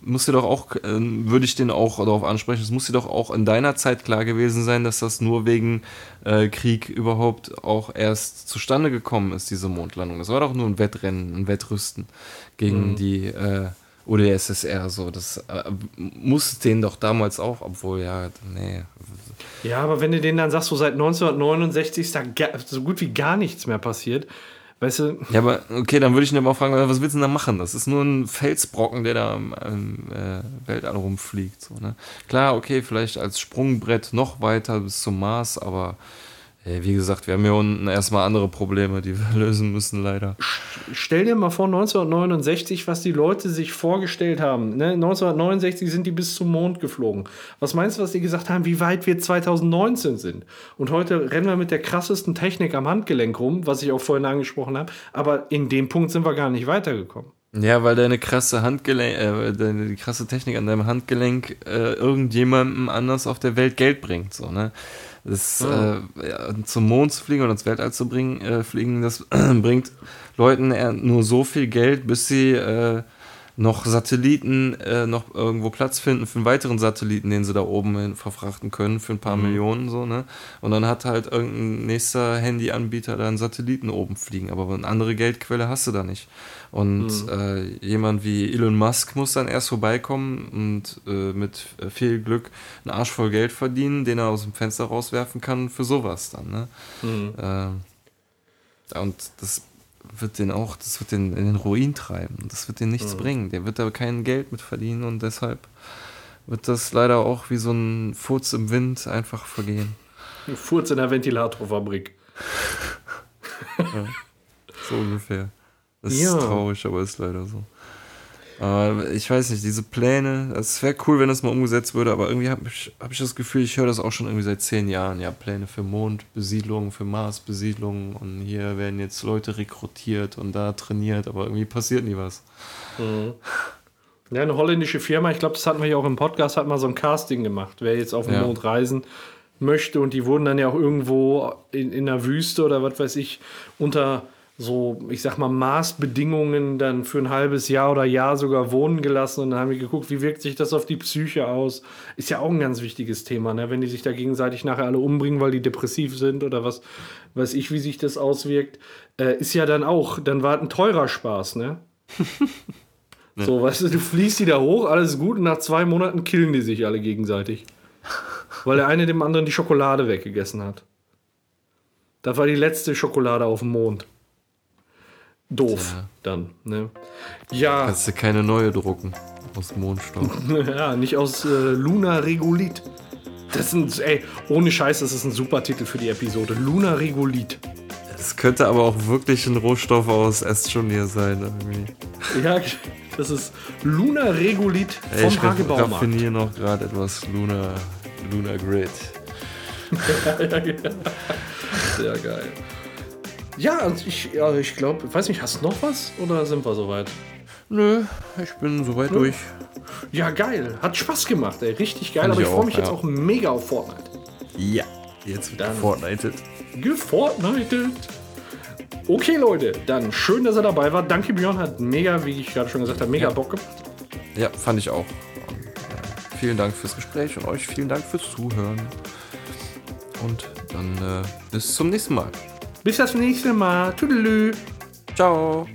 muss dir doch auch, äh, würde ich den auch darauf ansprechen, es muss dir doch auch in deiner Zeit klar gewesen sein, dass das nur wegen äh, Krieg überhaupt auch erst zustande gekommen ist, diese Mondlandung. Das war doch nur ein Wettrennen, ein Wettrüsten gegen mhm. die äh, UdSSR. So. Das äh, muss denen doch damals auch, obwohl ja, nee. Ja, aber wenn du denen dann sagst, so seit 1969 ist da so gut wie gar nichts mehr passiert, Weißt du? Ja, aber okay, dann würde ich ihn aber fragen, was willst du denn da machen? Das ist nur ein Felsbrocken, der da im, im äh, Weltall rumfliegt. So, ne? Klar, okay, vielleicht als Sprungbrett noch weiter bis zum Mars, aber wie gesagt, wir haben hier unten erstmal andere Probleme, die wir lösen müssen, leider. Stell dir mal vor, 1969, was die Leute sich vorgestellt haben. Ne? 1969 sind die bis zum Mond geflogen. Was meinst du, was die gesagt haben, wie weit wir 2019 sind? Und heute rennen wir mit der krassesten Technik am Handgelenk rum, was ich auch vorhin angesprochen habe. Aber in dem Punkt sind wir gar nicht weitergekommen. Ja, weil deine krasse Handgelenk, äh, deine die krasse Technik an deinem Handgelenk äh, irgendjemandem anders auf der Welt Geld bringt, so, ne? Das, oh. äh, zum Mond zu fliegen oder ins Weltall zu bringen, äh, fliegen, das bringt Leuten nur so viel Geld, bis sie äh, noch Satelliten, äh, noch irgendwo Platz finden für einen weiteren Satelliten, den sie da oben hin verfrachten können, für ein paar mhm. Millionen, so, ne? Und dann hat halt irgendein nächster Handyanbieter da einen Satelliten oben fliegen, aber eine andere Geldquelle hast du da nicht. Und mhm. äh, jemand wie Elon Musk muss dann erst vorbeikommen und äh, mit viel Glück einen Arsch voll Geld verdienen, den er aus dem Fenster rauswerfen kann für sowas dann. Ne? Mhm. Äh, und das wird den auch, das wird den in den Ruin treiben. Das wird den nichts mhm. bringen. Der wird da kein Geld mit verdienen und deshalb wird das leider auch wie so ein Furz im Wind einfach vergehen. Ein Furz in der Ventilatorfabrik. ja, so ungefähr. Das ja. ist traurig, aber ist leider so. Aber ich weiß nicht, diese Pläne, es wäre cool, wenn das mal umgesetzt würde, aber irgendwie habe ich, hab ich das Gefühl, ich höre das auch schon irgendwie seit zehn Jahren. Ja, Pläne für Mondbesiedlung, für Marsbesiedlung und hier werden jetzt Leute rekrutiert und da trainiert, aber irgendwie passiert nie was. Mhm. Ja, eine holländische Firma, ich glaube, das hatten wir ja auch im Podcast, hat mal so ein Casting gemacht, wer jetzt auf den Ja. Mond reisen möchte. Und die wurden dann ja auch irgendwo in, in der Wüste oder was weiß ich unter so, ich sag mal, Maßbedingungen dann für ein halbes Jahr oder Jahr sogar wohnen gelassen. Und dann haben wir geguckt, wie wirkt sich das auf die Psyche aus. Ist ja auch ein ganz wichtiges Thema, ne? wenn die sich da gegenseitig nachher alle umbringen, weil die depressiv sind oder was weiß ich, wie sich das auswirkt. Äh, ist ja dann auch, dann war ein teurer Spaß, ne? So, weißt du, du fließt die da hoch, alles gut und nach zwei Monaten killen die sich alle gegenseitig. Weil der eine dem anderen die Schokolade weggegessen hat. Das war die letzte Schokolade auf dem Mond. Doof, Tja. dann, ne? Ja, Kannst du keine neue drucken aus Mondstaub. ja, nicht aus äh, Luna Regolit. Das ist ein, ey, ohne Scheiß, das ist ein super Titel für die Episode. Luna Regolit. Es könnte aber auch wirklich ein Rohstoff aus Estjonier sein. Irgendwie. Ja, das ist Luna Regolit Ey, vom ich Hage Baumarkt. raffiniere noch gerade etwas Luna, Luna Grid. Sehr geil. Ja, und ich, ja, ich glaube, weiß nicht, hast du noch was oder sind wir soweit? Nö, ich bin soweit durch. Ja, geil. Hat Spaß gemacht, ey. Richtig geil. Fand aber ich ich freue mich jetzt ja. auch mega auf Fortnite. Ja, jetzt wird Dann- Fortnite. Gefortnited. Okay, Leute, dann schön, dass ihr dabei wart. Danke, Björn. Hat mega, wie ich gerade schon gesagt habe, mega Ja. Bock gemacht. Ja, fand ich auch. Vielen Dank fürs Gespräch und euch vielen Dank fürs Zuhören. Und dann äh, bis zum nächsten Mal. Bis das nächste Mal. Tüdelü. Ciao.